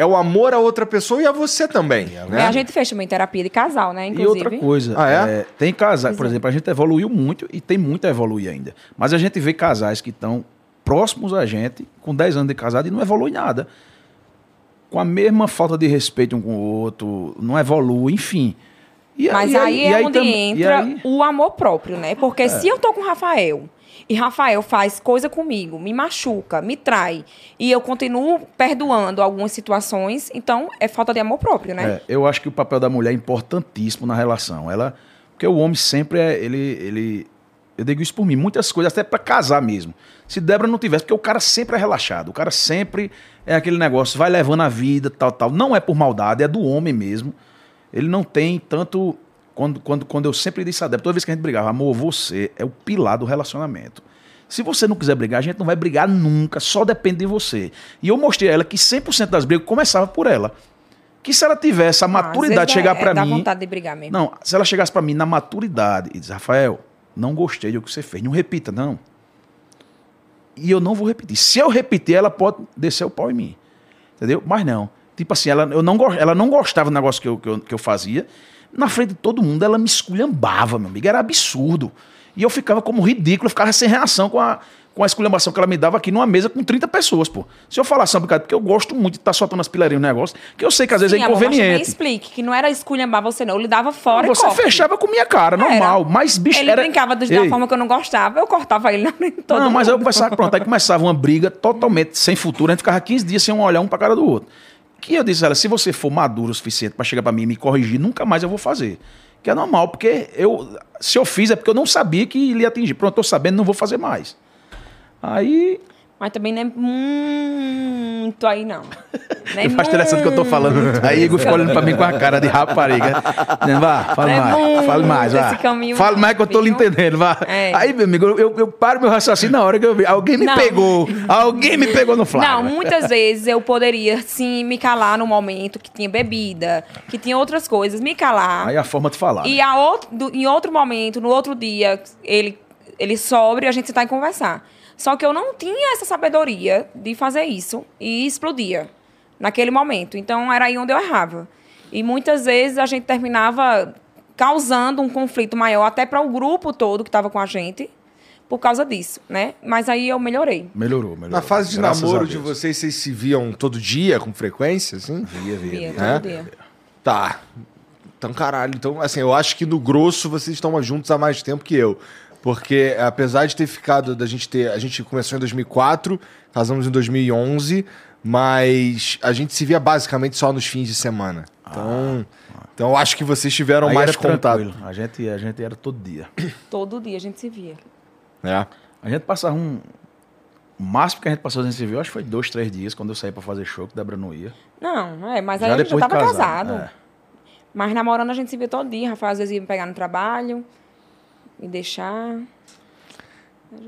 É, é o amor a outra pessoa e a você também. Né? É, A gente fez também terapia de casal, né? E Inclusive. outra coisa, Ah, é? é, tem casais, por é. exemplo, a gente evoluiu muito e tem muito a evoluir ainda. Mas a gente vê casais que estão próximos a gente, com 10 anos de casado, e não evolui nada. Com a mesma falta de respeito um com o outro, não evolui, enfim. E Mas e aí, e é onde tam- e entra aí- É. o amor próprio, né? Porque se eu tô com o Rafael e Rafael faz coisa comigo, me machuca, me trai, e eu continuo perdoando algumas situações, então é falta de amor próprio, né? É, eu acho que o papel da mulher é importantíssimo na relação. Ela, porque o homem sempre é, ele, ele, eu digo isso por mim, muitas coisas até pra casar mesmo. Se Débora não tivesse, porque o cara sempre é relaxado, o cara sempre é aquele negócio, vai levando a vida, tal, tal. Não é por maldade, é do homem mesmo. Ele não tem tanto quando, quando, quando eu sempre disse a Débora, toda vez que a gente brigava, amor, você é o pilar do relacionamento. Se você não quiser brigar, a gente não vai brigar nunca, só depende de você. E eu mostrei a ela que 100% das brigas começava por ela. Que se ela tivesse a Ah, maturidade de chegar dá- pra dá mim. vontade de brigar mesmo. Não, se ela chegasse pra mim na maturidade e dizer, Rafael, não gostei do que você fez, não repita, não. E eu não vou repetir. Se eu repetir, ela pode descer o pau em mim. Entendeu? Mas não. Tipo assim, ela, eu não, ela não gostava do negócio que eu, que, eu, que eu fazia. Na frente de todo mundo, ela me esculhambava, meu amigo. Era absurdo. E eu ficava como ridículo, eu ficava sem reação com a, com a esculhambação que ela me dava aqui numa mesa com 30 pessoas, pô. Se eu falasse uma brincadeira, porque eu gosto muito de estar soltando as pilharias no negócio, que eu sei que às vezes Sim, é amor, mas inconveniente. explique que não era esculhambar você, não. Eu lhe dava fora você corte. fechava com minha cara, normal. Era. Mas, bicho, Ele era... brincava de da forma que eu não gostava, eu cortava ele na todo Não, mas aí eu mundo. começava, pronto, aí começava uma briga totalmente sem futuro. A gente ficava 15 dias sem um olhar um pra cara do outro. Que eu disse a ela, se você for maduro o suficiente pra chegar pra mim e me corrigir, nunca mais eu vou fazer. Que é normal, porque eu, se eu fiz é porque eu não sabia que ele ia atingir. Pronto, tô sabendo, não vou fazer mais. Aí Mas também não é muito aí, não. Não é Eu interessante que eu tô falando. Aí Igor ficou olhando pra mim com a cara de rapariga. Dizendo, vá, fala É mais. Fala mais, vá. Fala mais que eu tô lhe entendendo, vá. É. Aí, meu amigo, eu, eu paro meu raciocínio na hora que eu vi. Alguém me Não. pegou. Alguém me pegou no flagra. Não, muitas vezes eu poderia, sim, me calar no momento que tinha bebida, que tinha outras coisas, me calar. Aí a forma de falar. E né? a outro, em outro momento, no outro dia, ele, ele sobre, a gente sentar e conversar. Só que eu não tinha essa sabedoria de fazer isso e explodia naquele momento. Então era aí onde eu errava. E muitas vezes a gente terminava causando um conflito maior até para o grupo todo que estava com a gente por causa disso, né? Mas aí eu melhorei. Melhorou, melhorou. Na fase de Graças namoro de vocês, vocês se viam todo dia, com frequência, assim? Via, via, Via, via. todo É? dia. Tá. Então, caralho. Então, assim, eu acho que no grosso vocês estão juntos há mais tempo que eu. Porque, apesar de ter ficado, da gente ter. A gente começou em 2004, casamos em 2011, mas a gente se via basicamente só nos fins de semana. Então, então eu acho que vocês tiveram Aí mais era contato. tranquilo. A gente, a gente era todo dia. Todo dia a gente se via. É. A gente passava um. O máximo que a gente passou sem se viu, acho que foi dois, três dias, quando eu saí pra fazer show, que Débora não ia. Não, é, mas aí a gente já tava casado, casado. é. Mas namorando a gente se via todo dia. Rafael às vezes ia me pegar no trabalho, me deixar.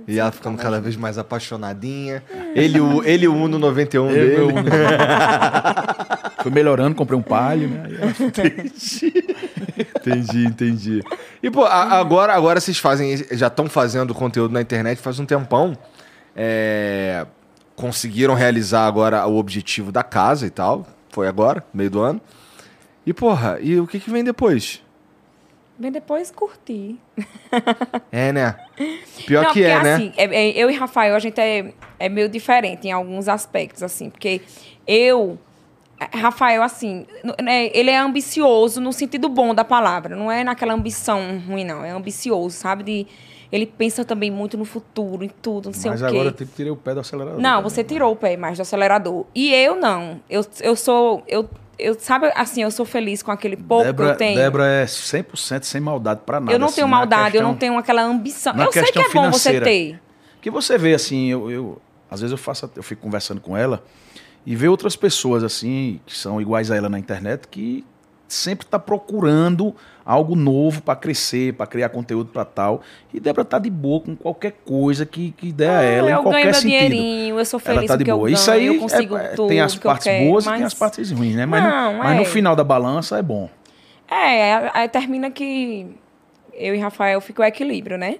E ela ficando cada vez mais apaixonadinha. Ele, o, ele o Uno 91 Eu, dele. eu, Fui melhorando, comprei um palio, né? Eu- Entendi, entendi. E, pô, a- agora, agora vocês fazem, já estão fazendo conteúdo na internet faz um tempão. É, conseguiram realizar agora o objetivo da casa e tal. Foi agora, meio do ano. E, porra, e o que, que vem depois? Vem depois curtir. É, né? Pior Não, que é, né? assim, é- é- eu e Rafael, a gente é, é meio diferente em alguns aspectos, assim. Porque eu... Rafael, assim, né, ele é ambicioso no sentido bom da palavra. Não é naquela ambição ruim, não. É ambicioso, sabe? De, ele pensa também muito no futuro, em tudo, não sei Mas o quê. agora eu tipo, tirei o pé do acelerador. Não, também. você tirou o pé mais do acelerador. E eu não. Eu, eu sou. Eu, eu, sabe, assim, eu sou feliz com aquele pouco Débora, que eu tenho. Débora é 100% sem maldade pra nada. eu não assim, tenho na maldade, eu questão- não tenho aquela ambição. na Eu sei que é bom você ter. Que você vê assim, eu, eu- às vezes eu faço, eu fico conversando com ela e vê outras pessoas assim que são iguais a ela na internet que sempre tá procurando algo novo pra crescer, pra criar conteúdo pra tal. E Débora tá de boa com qualquer coisa que, que der a Ah, ela em eu qualquer ganho meu sentido. dinheirinho, eu sou Ela feliz tá com de eu boa. ganho, Isso aí eu consigo é- é- tudo tem as que eu partes quero, boas e mas... tem as partes ruins, né? Mas, no- Não, mas no é. final da balança é bom. É, aí termina que eu e Rafael fica o equilíbrio, né?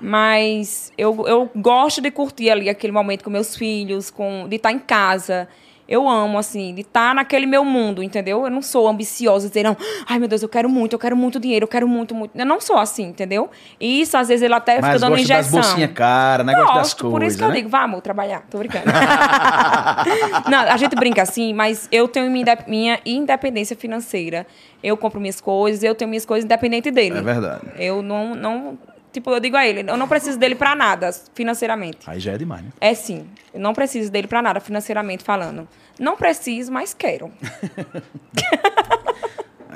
Mas eu, eu gosto de curtir ali aquele momento com meus filhos, com de estar em casa. Eu amo, assim, de estar naquele meu mundo, entendeu? Eu não sou ambiciosa, dizer, não, ai meu Deus, eu quero muito, eu quero muito dinheiro, eu quero muito, muito. Eu não sou assim, entendeu? E isso, às vezes, ele até Mas fica dando gosta das injeção. bolsinhas caras, negócio das Gosto, coisas, por isso que eu né? digo, vamos trabalhar, tô brincando. não, a gente brinca assim, mas eu tenho minha, inde- minha independência financeira. Eu compro minhas coisas, eu tenho minhas coisas independente dele. É verdade. Eu não, não, tipo, eu digo a ele, eu não preciso dele pra nada, financeiramente. Aí já é demais, né? É sim, eu não preciso dele pra nada, financeiramente falando. Não preciso, mas quero.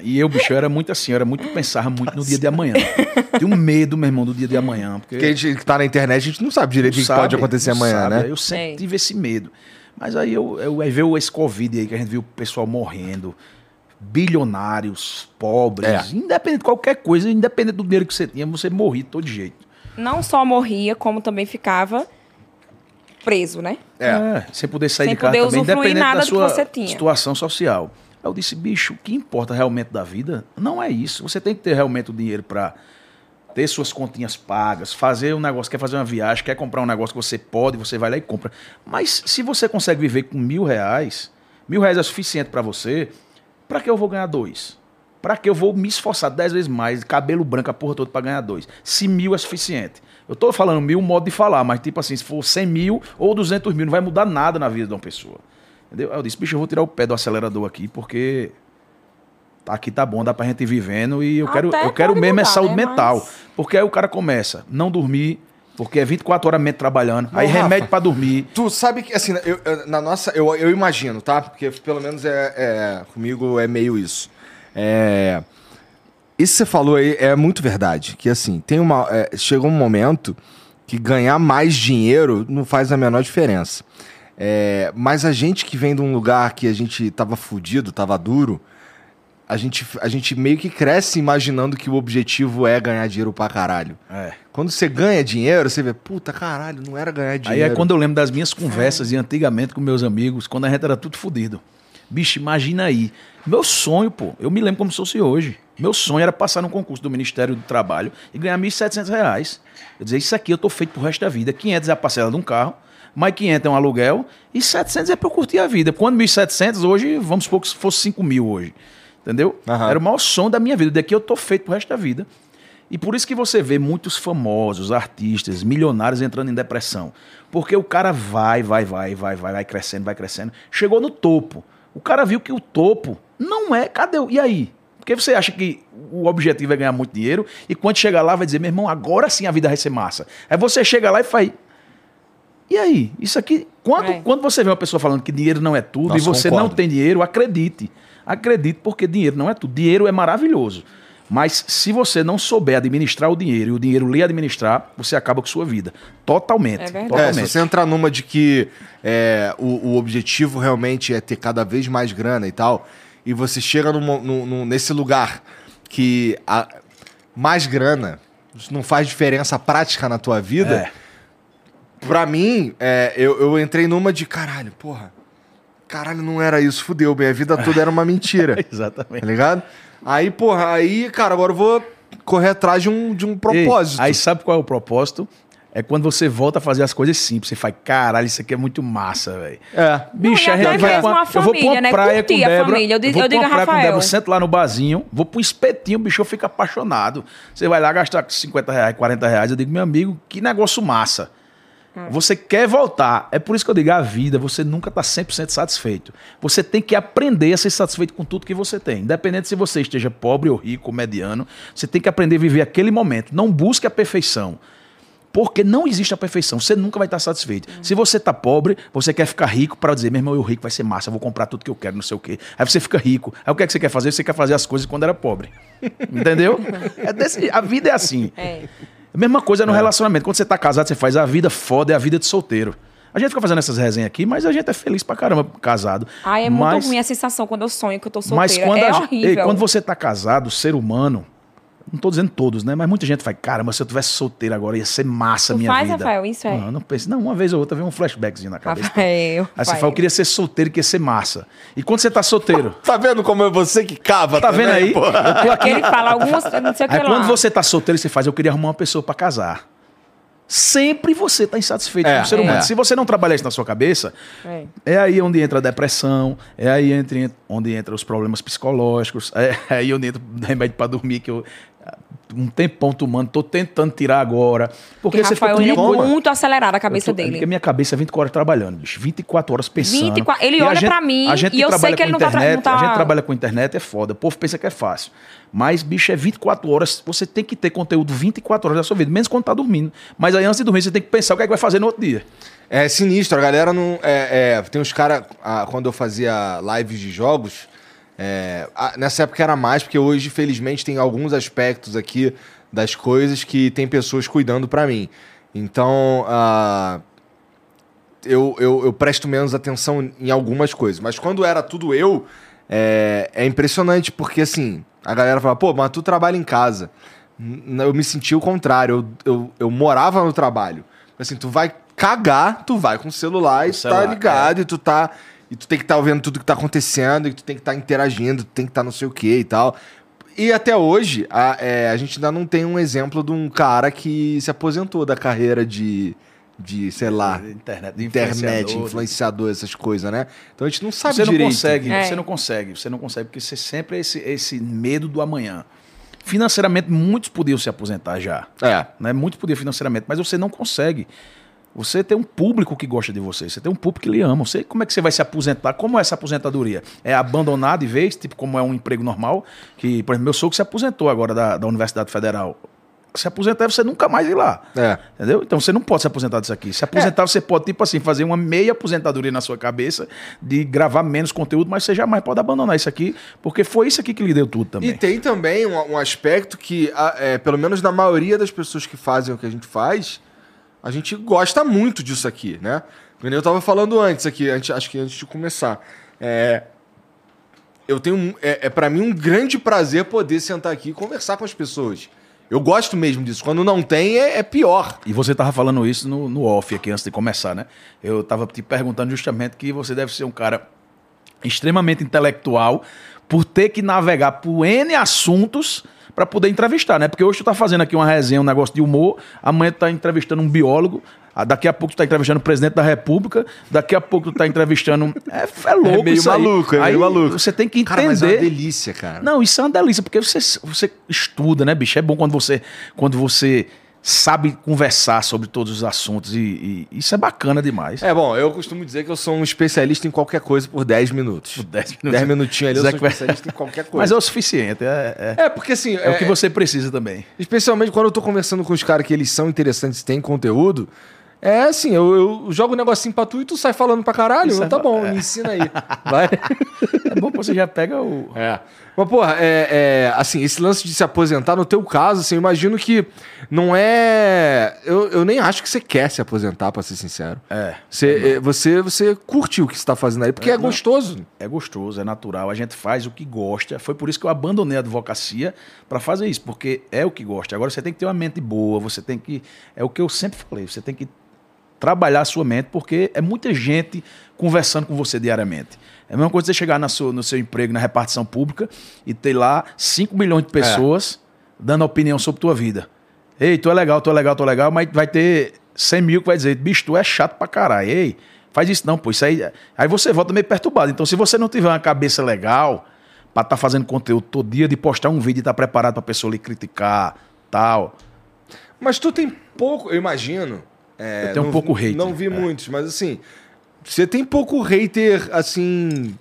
E eu, bicho, eu era muito assim, eu era muito, pensava muito no dia de amanhã. Tinha um medo, meu irmão, do dia de amanhã. Porque Porque a gente que tá na internet, a gente não sabe direito o que pode acontecer não amanhã, sabe. né? Eu sempre É. tive esse medo. Mas aí eu, eu aí veio esse Covid aí, que a gente viu o pessoal morrendo, bilionários, pobres, É. independente de qualquer coisa, independente do dinheiro que você tinha, você morria de todo jeito. Não só morria, como também ficava preso, né? É. sem poder sair Sem de casa poder também, independente nada da do que sua você tinha. situação social. Aí eu disse, bicho, o que importa realmente da vida não é isso. Você tem que ter realmente o dinheiro para ter suas continhas pagas, fazer um negócio, quer fazer uma viagem, quer comprar um negócio que você pode, você vai lá e compra. Mas se você consegue viver com mil reais, mil reais é suficiente para você, para que eu vou ganhar dois? Para que eu vou me esforçar dez vezes mais, cabelo branco a porra toda para ganhar dois? Se mil é suficiente. Eu tô falando mil modo de falar, mas tipo assim, se for 100 mil ou 200 mil, não vai mudar nada na vida de uma pessoa. Entendeu? Aí eu disse, bicho, eu vou tirar o pé do acelerador aqui, porque aqui tá bom, dá pra gente ir vivendo e eu quero, Até eu quero mesmo é mudar, saúde né? mental. Mas- Porque aí o cara começa, não dormir, Porque é 24 horas mesmo trabalhando. aí Rafa. remédio pra dormir. Tu sabe que, assim, eu- eu- na nossa. Eu, eu imagino, tá? Porque pelo menos é, é- Comigo é meio isso. É. Isso que você falou aí é muito verdade. Que assim, tem uma. é, chega um momento que ganhar mais dinheiro não faz a menor diferença. É, mas a gente que vem de um lugar que a gente tava fudido, tava duro, a gente, a gente meio que cresce imaginando que o objetivo é ganhar dinheiro pra caralho. É. Quando você ganha dinheiro, você vê, puta caralho, não era ganhar Aí dinheiro. é quando eu lembro das minhas conversas de antigamente com meus amigos, quando a gente era tudo fudido. Bicho, imagina aí. Meu sonho, pô, eu me lembro como se fosse hoje. Meu sonho era passar num concurso do Ministério do Trabalho e ganhar 1.700 reais. Eu dizer, isso aqui eu tô feito pro resto da vida. 500 é a parcela de um carro, mais 500 é um aluguel e 700 é pra eu curtir a vida. Quando 1.700, hoje, vamos supor que fosse 5 mil hoje. Entendeu? Aham. Era o maior sonho da minha vida. Daqui eu tô feito pro resto da vida. E por isso que você vê muitos famosos, artistas, milionários entrando em depressão. Porque o cara vai, vai, vai, vai, vai, vai crescendo, vai crescendo. Chegou no topo. O cara viu que o topo não é. Cadê? o- E aí? Porque você acha que o objetivo é ganhar muito dinheiro e quando chegar lá vai dizer, meu irmão, agora sim a vida vai ser massa. Aí você chega lá e faz. E aí? Isso aqui. Quando, É. quando você vê uma pessoa falando que dinheiro não é tudo Nossa, e você concordo. não tem dinheiro, acredite. Acredite, porque dinheiro não é tudo. Dinheiro é maravilhoso. Mas se você não souber administrar o dinheiro e o dinheiro lhe administrar, você acaba com sua vida. Totalmente. É verdade. É, Totalmente. se você entrar numa de que é, o, o objetivo realmente é ter cada vez mais grana e tal, e você chega numa- num- num- nesse lugar que a, mais grana não faz diferença prática na tua vida, É. pra mim, é, eu, eu entrei numa de caralho, porra, caralho, não era isso, fudeu, minha vida toda era uma mentira, tá Exatamente. ligado? Aí, porra, aí, cara, agora eu vou correr atrás de um, de um propósito. Ei, aí sabe qual é o propósito? É quando você volta a fazer as coisas simples. Você faz, caralho, isso aqui é muito massa, velho. É. Bicho, Não, a e gente até vai mesmo pra- a eu vou pra família, uma né? praia com Curtir a Débora. família. Eu digo- vou eu pra uma digo a praia com Rafael. Débora, sento lá no barzinho, vou pra um espetinho, o bicho fica apaixonado. Você vai lá gastar 50 reais, 40 reais. Eu digo, meu amigo, que negócio massa. Você quer voltar. É por isso que eu digo, a vida, você nunca tá 100% satisfeito. Você tem que aprender a ser satisfeito com tudo que você tem. Independente se você esteja pobre ou rico ou mediano, você tem que aprender a viver aquele momento. Não busque a perfeição. Porque não existe a perfeição. Você nunca vai estar satisfeito. Se você tá pobre, você quer ficar rico para dizer, meu irmão, eu rico vai ser massa, eu vou comprar tudo que eu quero, não sei o quê. Aí você fica rico. Aí o que é que você quer fazer? Você quer fazer as coisas quando era pobre. Entendeu? É desse- a vida é assim. É. A mesma coisa no relacionamento. Quando você tá casado, você faz a vida foda, é a vida de solteiro. A gente fica fazendo essas resenhas aqui, mas a gente é feliz pra caramba casado. Ai, é mas, muito ruim a sensação quando eu sonho que eu tô Mas solteira. quando, é a gente- horrível. Ei, quando você tá casado, o ser humano, não tô dizendo todos, né? Mas muita gente fala, caramba, se eu tivesse solteiro agora ia ser massa a Tu minha faz, vida. Rafael, isso é? Não, não pense. Não, uma vez ou outra vem um flashbackzinho na cabeça. Rafael. Aí você fala, eu queria ser solteiro, que ia ser massa. E quando você tá solteiro, Tá vendo como é você que cava? tá vendo aí? pô? Eu tô aqui. Ele fala algumas, não sei o que Aí lá. quando você tá solteiro, você faz, eu queria arrumar uma pessoa pra casar. Sempre você tá insatisfeito É, com o ser humano. é. Se você não trabalhar isso na sua cabeça, É. é aí onde entra a depressão, é aí entre, onde entra os problemas psicológicos, é aí onde entra o remédio pra dormir que eu um tempão tomando, tô tentando tirar agora. Porque Porque você fica Rafael, ele é muito acelerado a cabeça tô- é Porque dele. minha cabeça é 24 horas trabalhando, bicho. 24 horas pensando. 24 ele E olha gente- pra mim a gente e eu sei trabalha que ele com não tá internet, não tá- A gente trabalha com internet, é foda. O povo pensa que é fácil. Mas, bicho, é 24 horas. Você tem que ter conteúdo 24 horas da sua vida, menos quando tá dormindo. Mas aí, antes de dormir, você tem que pensar o que é que vai fazer no outro dia. É sinistro, a galera não. É, é, tem uns caras. Quando eu fazia lives de jogos, é, nessa época era mais, porque hoje, felizmente, tem alguns aspectos aqui das coisas que tem pessoas cuidando pra mim. Então, ah, eu, eu, eu presto menos atenção em algumas coisas. Mas quando era tudo eu, é, é impressionante, porque assim, a galera fala, pô, mas tu trabalha em casa. Eu me senti o contrário, eu, eu, eu morava no trabalho. Assim, tu vai cagar, tu vai com o celular e tá ligado, e tu tá. E tu tem que estar vendo tudo que tá acontecendo, e tu tem que estar interagindo, tu tem que estar não sei o que e tal. E até hoje, a, é, a gente ainda não tem um exemplo de um cara que se aposentou da carreira de, de sei lá, Internet, de internet, influenciador, influenciador, essas coisas, né? Então a gente não sabe Você não direito. consegue, É. você não consegue, você não consegue, porque você sempre é esse, esse medo do amanhã. Financeiramente, muitos podiam se aposentar já. É. Né? Muitos podiam financeiramente, mas você não consegue. Você tem um público que gosta de você, você tem um público que lhe ama. Você, como é que você vai se aposentar? Como é essa aposentadoria? É abandonar de vez, tipo como é um emprego normal? Que, por exemplo, meu sogro se aposentou agora da, da Universidade Federal. se aposentar, você nunca mais ir lá. É. Entendeu? Então você não pode se aposentar disso aqui. Se aposentar, você pode, tipo assim, fazer uma meia aposentadoria na sua cabeça de gravar menos conteúdo, mas você jamais pode abandonar isso aqui, porque foi isso aqui que lhe deu tudo também. E tem também um, um aspecto que, a- é, pelo menos na maioria das pessoas que fazem o que a gente faz, a gente gosta muito disso aqui, né? Eu tava falando antes aqui, antes, acho que antes de começar. É, eu tenho. É, é para mim um grande prazer poder sentar aqui e conversar com as pessoas. Eu gosto mesmo disso. Quando não tem, é, é pior. E você tava falando isso no, no off aqui antes de começar, né? Eu tava te perguntando justamente que você deve ser um cara extremamente intelectual por ter que navegar por N assuntos para poder entrevistar, né? Porque hoje tu tá fazendo aqui uma resenha, um negócio de humor, amanhã tu tá entrevistando um biólogo, ah, daqui a pouco tu tá entrevistando o presidente da república, daqui a pouco tu tá entrevistando... É, é louco É meio isso aí. maluco, é meio Aí maluco. Você tem que entender... Cara, mas é uma delícia, cara. Não, isso é uma delícia, porque você, você estuda, né, bicho? É bom quando você, quando você sabe conversar sobre todos os assuntos e, e isso é bacana demais. É bom, eu costumo dizer que eu sou um especialista em qualquer coisa por 10 minutos. Por 10 minutos. 10 minutinhos ali, eu sou vai- especialista em qualquer coisa. Mas é o suficiente, é, é, É, porque assim. é o que você precisa também. Especialmente quando eu tô conversando com os caras que eles são interessantes e têm conteúdo. É assim, eu, eu jogo um negocinho pra tu e tu sai falando pra caralho. Sai tá fa- bom, é. me ensina aí. Vai. É bom que você já pega o. É. Mas, porra, é, é, assim, esse lance de se aposentar, no teu caso, assim, eu imagino que não é. Eu, eu nem acho que você quer se aposentar, pra ser sincero. É. Você, é, você, você curte o que você tá fazendo aí, porque é, não. gostoso. É gostoso, é natural, a gente faz o que gosta. Foi por isso que eu abandonei a advocacia para fazer isso, porque é o que gosta. Agora você tem que ter uma mente boa, você tem que. É o que eu sempre falei, você tem que trabalhar a sua mente, porque é muita gente conversando com você diariamente. É a mesma coisa você chegar na sua, no seu emprego, na repartição pública, e ter lá 5 milhões de pessoas dando opinião sobre tua vida. Ei, tu é legal, tu é legal, tu é legal, mas vai ter 100 mil que vai dizer, bicho, tu é chato pra caralho. Ei, faz isso não, pô, isso aí... Aí você volta meio perturbado. Então, se você não tiver uma cabeça legal pra estar fazendo conteúdo todo dia, de postar um vídeo e estar preparado pra pessoa lhe criticar, tal... Mas tu tem pouco, eu imagino. É, Eu tenho um não- pouco hater, Não vi é. muitos, mas assim. Você tem pouco hater, assim.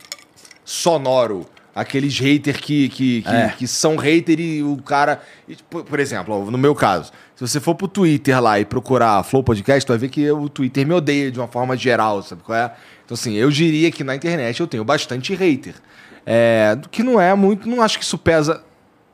sonoro. Aqueles haters que, que, que, É. que são hater e o cara. Por, exemplo, no meu caso, se você for pro Twitter lá e procurar Flow Podcast, tu vai ver que o Twitter me odeia de uma forma geral, sabe qual é? Então, assim, eu diria que na internet eu tenho bastante hater. É, que não é muito. Não acho que isso pesa.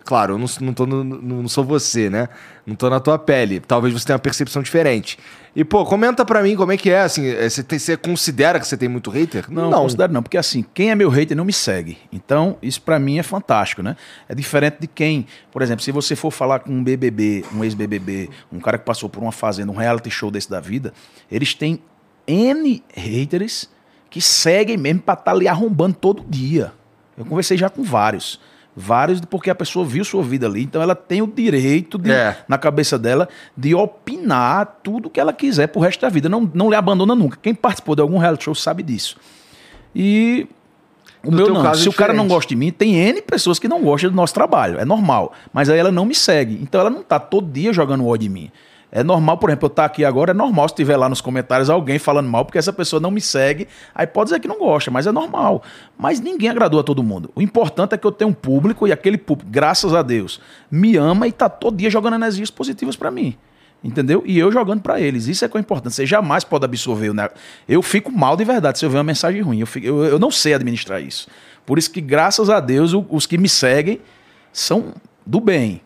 Claro, eu não, não, tô no- não sou você, né? Não tô na tua pele. Talvez você tenha uma percepção diferente. E, pô, comenta pra mim como é que é, assim, é, você, tem- você considera que você tem muito hater? Não, não considero não, porque assim, quem é meu hater não me segue. Então, isso pra mim é fantástico, né? É diferente de quem, por exemplo, se você for falar com um BBB, um ex-BBB, um cara que passou por uma fazenda, um reality show desse da vida, eles têm N haters que seguem mesmo pra estar ali arrombando todo dia. Eu conversei já com vários. Vários, porque a pessoa viu sua vida ali, então ela tem o direito de, É. na cabeça dela de opinar tudo que ela quiser pro resto da vida. Não, não lhe abandona nunca. Quem participou de algum reality show sabe disso. E o No meu não. é Se o cara não gosta de mim, tem N pessoas que não gostam do nosso trabalho. É normal. Mas aí ela não me segue. Então ela não tá todo dia jogando ódio em mim. É normal, por exemplo, eu estar aqui agora, é normal se tiver lá nos comentários alguém falando mal, porque essa pessoa não me segue. Aí pode dizer que não gosta, mas é normal. Mas ninguém agradou a todo mundo. O importante é que eu tenho um público e aquele público, graças a Deus, me ama e tá todo dia jogando energias positivas pra mim. Entendeu? E eu jogando pra eles. Isso é que é importante. Você jamais pode absorver. Né? Eu fico mal de verdade se eu ver uma mensagem ruim. Eu, fico- eu, eu não sei administrar isso. Por isso que, graças a Deus, os que me seguem são do bem.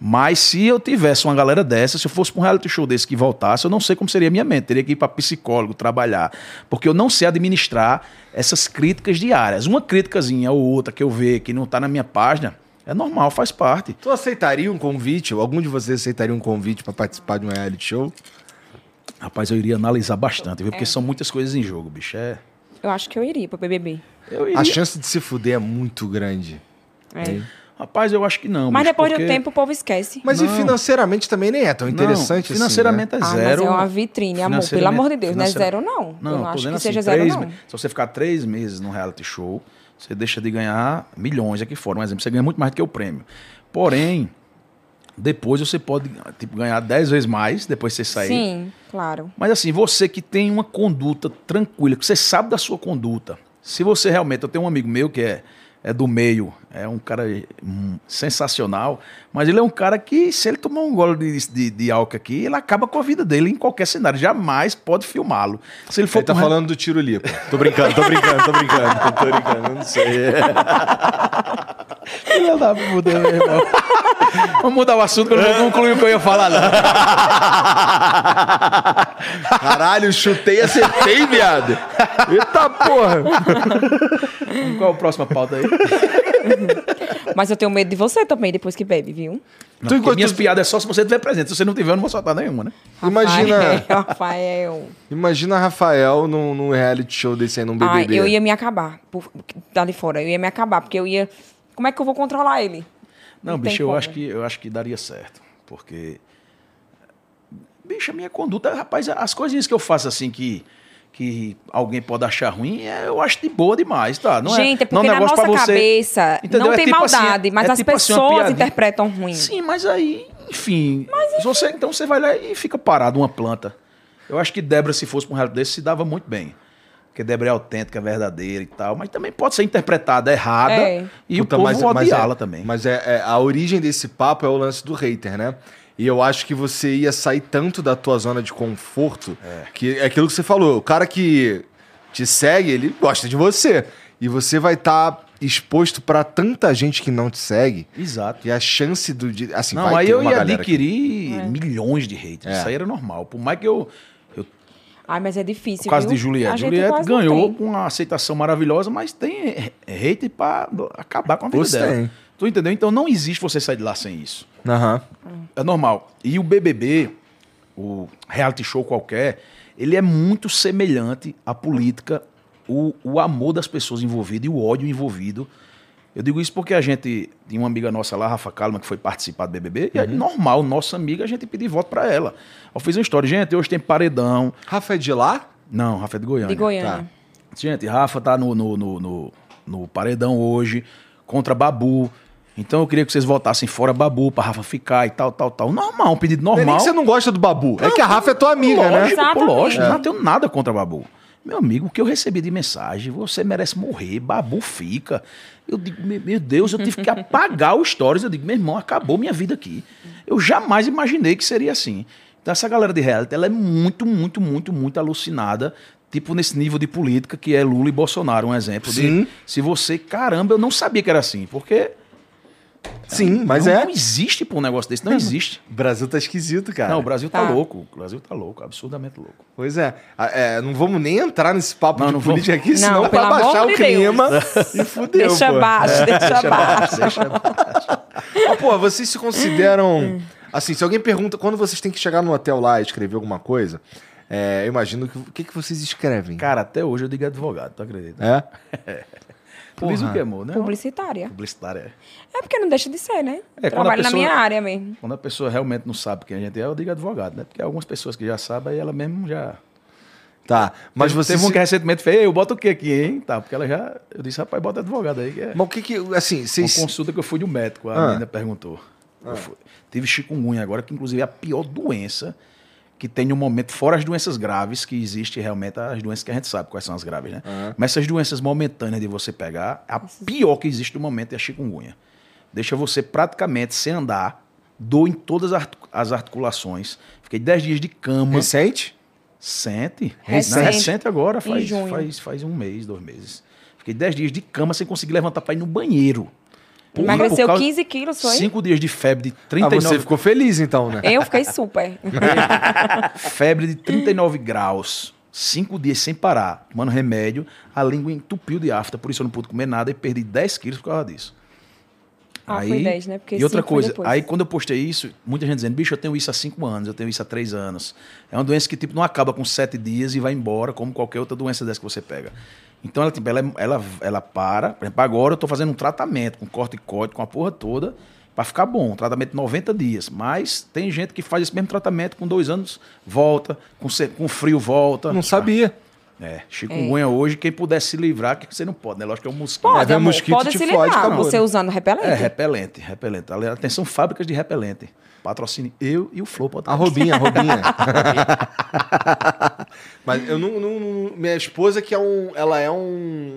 Mas se eu tivesse uma galera dessa, se eu fosse para um reality show desse que voltasse, eu não sei como seria a minha mente. Teria que ir para psicólogo, trabalhar. Porque eu não sei administrar essas críticas diárias. Uma críticazinha ou outra que eu ver que não está na minha página, é normal, faz parte. Tu aceitaria um convite? Ou algum de vocês aceitaria um convite pra participar de um reality show? Rapaz, eu iria analisar bastante, viu? porque são muitas coisas em jogo, bicho. É... Eu acho que eu iria pro BBB. Eu iria... A chance de se fuder é muito grande. É. Rapaz, eu acho que não. Mas bicho, depois porque- do tempo o povo esquece. Mas e Não. financeiramente também nem é tão interessante não, financeiramente assim, é Ah, mas zero. é uma vitrine, amor. Pelo amor de Deus, não é zero, não. Não, eu não acho que assim, seja zero, três não. me- Se você ficar três meses num reality show, você deixa de ganhar milhões aqui fora. Um exemplo, você ganha muito mais do que o prêmio. Porém, depois você pode tipo, ganhar dez vezes mais, depois você sair. Sim, claro. Mas assim, você que tem uma conduta tranquila, que você sabe da sua conduta. Se você realmente. Eu tenho um amigo meu que é, é do meio, é um cara hum, sensacional, mas ele é um cara que, se ele tomar um gole de, de, de álcool aqui, ele acaba com a vida dele em qualquer cenário. Jamais pode filmá-lo. Se ele for Ele tá falando do tiro lipo. Tô brincando, tô brincando, tô brincando, tô brincando, não sei. Filha da puta, meu irmão. Vamos mudar o assunto, que eu não vou concluir o que eu ia falar, não. Caralho, chutei, acertei, viado. Eita porra. Qual é a próxima pauta aí? Mas eu tenho medo de você também, depois que bebe, viu? Não, Tu, minhas tu- piadas é só se você tiver presente. Se você não tiver, eu não vou soltar nenhuma, né? Imagina, Rafael, Rafael. imagina Rafael num, num reality show desse aí, num Ai, BBB. eu ia me acabar. Por, tá de fora. Eu ia me acabar, porque eu ia. Como é que eu vou controlar ele? Não, Não bicho, eu como. acho, que, eu acho que daria certo. Porque. Bicho, a minha conduta, rapaz, as coisinhas que eu faço assim que. Que alguém pode achar ruim, é, eu acho de boa demais, tá? Não Gente, é não porque um na negócio pra nossa você- cabeça Entendeu? não É tem tipo assim, maldade, mas é as tipo assim, pessoas piadinha. interpretam ruim. Sim, mas aí, enfim. Você, então você vai lá e fica parado uma planta. Eu acho que Débora, se fosse pra um reality desse, se dava muito bem. Porque Débora é autêntica, é verdadeira e tal. Mas também pode ser interpretada errada É. e Puta, o povo mas- mas odiá-la é- também. Mas é, é- a origem desse papo é o lance do hater, né? E eu acho que você ia sair tanto da tua zona de conforto que é aquilo que você falou. O cara que te segue, ele gosta de você. E você vai estar exposto pra tanta gente que não te segue. Exato. E a chance do. de- assim, Não, vai aí ter eu uma ia galera que- adquirir milhões de haters. É. Isso aí era normal. Por mais que eu. eu Ai, mas é difícil. no caso viu? de Juliette. Juliette ganhou com uma aceitação maravilhosa, mas tem hater pra acabar com a vida Você dela. tem. Tu entendeu? Então não existe você sair de lá sem isso. Aham. É normal. E o BBB, o reality show qualquer, ele é muito semelhante à política, o, o amor das pessoas envolvidas e o ódio envolvido. Eu digo isso porque a gente tinha uma amiga nossa lá, Rafa Kalman, que foi participar do BBB, e é normal, nossa amiga, a gente pedir voto pra ela. Eu fiz uma história, gente, hoje tem paredão. Rafa é de lá? Não, Rafa é de Goiânia. De Goiânia. Gente, Rafa tá no, no, no, no, no paredão hoje contra Babu. Então eu queria que vocês votassem fora Babu pra Rafa ficar e tal, tal, tal. Normal, um pedido Não é normal. que você não gosta do Babu. é que a Rafa é tua amiga, né? lógico, pô, Exatamente. lógico. É. Não tenho nada contra Babu. Meu amigo, o que eu recebi de mensagem, você merece morrer, Babu fica. Eu digo, meu, meu Deus, eu tive que apagar o stories. Eu digo, meu irmão, acabou minha vida aqui. Eu jamais imaginei que seria assim. Então essa galera de reality, ela é muito, muito, muito, muito alucinada. Tipo nesse nível de política que é Lula e Bolsonaro, um exemplo. Sim. De, se você, caramba, eu não sabia que era assim. Porque Sim, mas não, é. não existe pô, um negócio desse, não existe. O Brasil tá esquisito, cara. Não, o Brasil tá, Tá. louco. O Brasil tá louco, absurdamente louco. Pois é. É, Não vamos nem entrar nesse papo Não, de não vamos. política aqui, Não, senão vai baixar o Deus. clima e fudeu. Deixa pô. abaixo, deixa abaixo. Mas, pô, vocês se consideram. Assim, se alguém pergunta, quando vocês têm que chegar no hotel lá e escrever alguma coisa, é, eu imagino que. O que, que vocês escrevem? Cara, até hoje eu digo advogado, tu acredita? É? Tu o que, amor? Não, Publicitária. publicitária. É porque não deixa de ser, né? É, Trabalho pessoa- na minha área mesmo. Quando a pessoa realmente não sabe quem a gente é, eu digo advogado, né? Porque algumas pessoas que já sabem, aí ela mesmo já. Tá. Mas teve, você. Teve um que recentemente fez, "Ei, eu boto o que aqui, hein? Tá, porque ela já. Eu disse, rapaz, bota advogado aí, que é. Mas o que que. Assim, Uma vocês. consulta que eu fui de um médico, a Ah. menina perguntou. Eu fui- tive chikungunya agora, que inclusive é a pior doença que tem no momento, fora as doenças graves, que existe realmente as doenças que a gente sabe quais são as graves, né? Mas essas doenças momentâneas de você pegar, a pior que existe no momento é a chikungunya. Deixa você praticamente sem andar, dor em todas as artic- as articulações. Fiquei 10 dias de cama. Recente? Sente. Recente. Não, recente agora, faz, faz, faz um mês, dois meses. Fiquei 10 dias de cama sem conseguir levantar para ir no banheiro. Porra, Emagreceu por causa- 15 quilos, foi? Cinco dias de febre de Ah, 39, você ficou feliz então, né? Eu fiquei super. febre de 39 graus. Cinco dias sem parar, tomando remédio. A língua entupiu de afta, por isso eu não pude comer nada e perdi 10 quilos por causa disso. Ah, foi 10, né? Porque e outra coisa, aí quando eu postei isso, muita gente dizendo, bicho, eu tenho isso há cinco anos, eu tenho isso há três anos. É uma doença que tipo não acaba com sete dias e vai embora, como qualquer outra doença dessa que você pega. Então ela, tipo, ela, ela, ela para, por exemplo, agora eu tô fazendo um tratamento com corticoide, com a porra toda, para ficar bom, um tratamento de 90 dias. Mas tem gente que faz esse mesmo tratamento com dois anos, volta, com, com frio volta. Não sabia. É, chikungunya hoje, quem puder se livrar, que você não pode, né? Lógico que é um mosquito. Pode, ver amor, mosquito pode se fode, livrar. acabou, Você né? usando repelente. É, repelente, repelente. Atenção, fábricas de repelente. Patrocínio eu e o Flow A. Robinha, a Robinha. Mas eu não, não- não- Minha esposa que é um. Ela é um,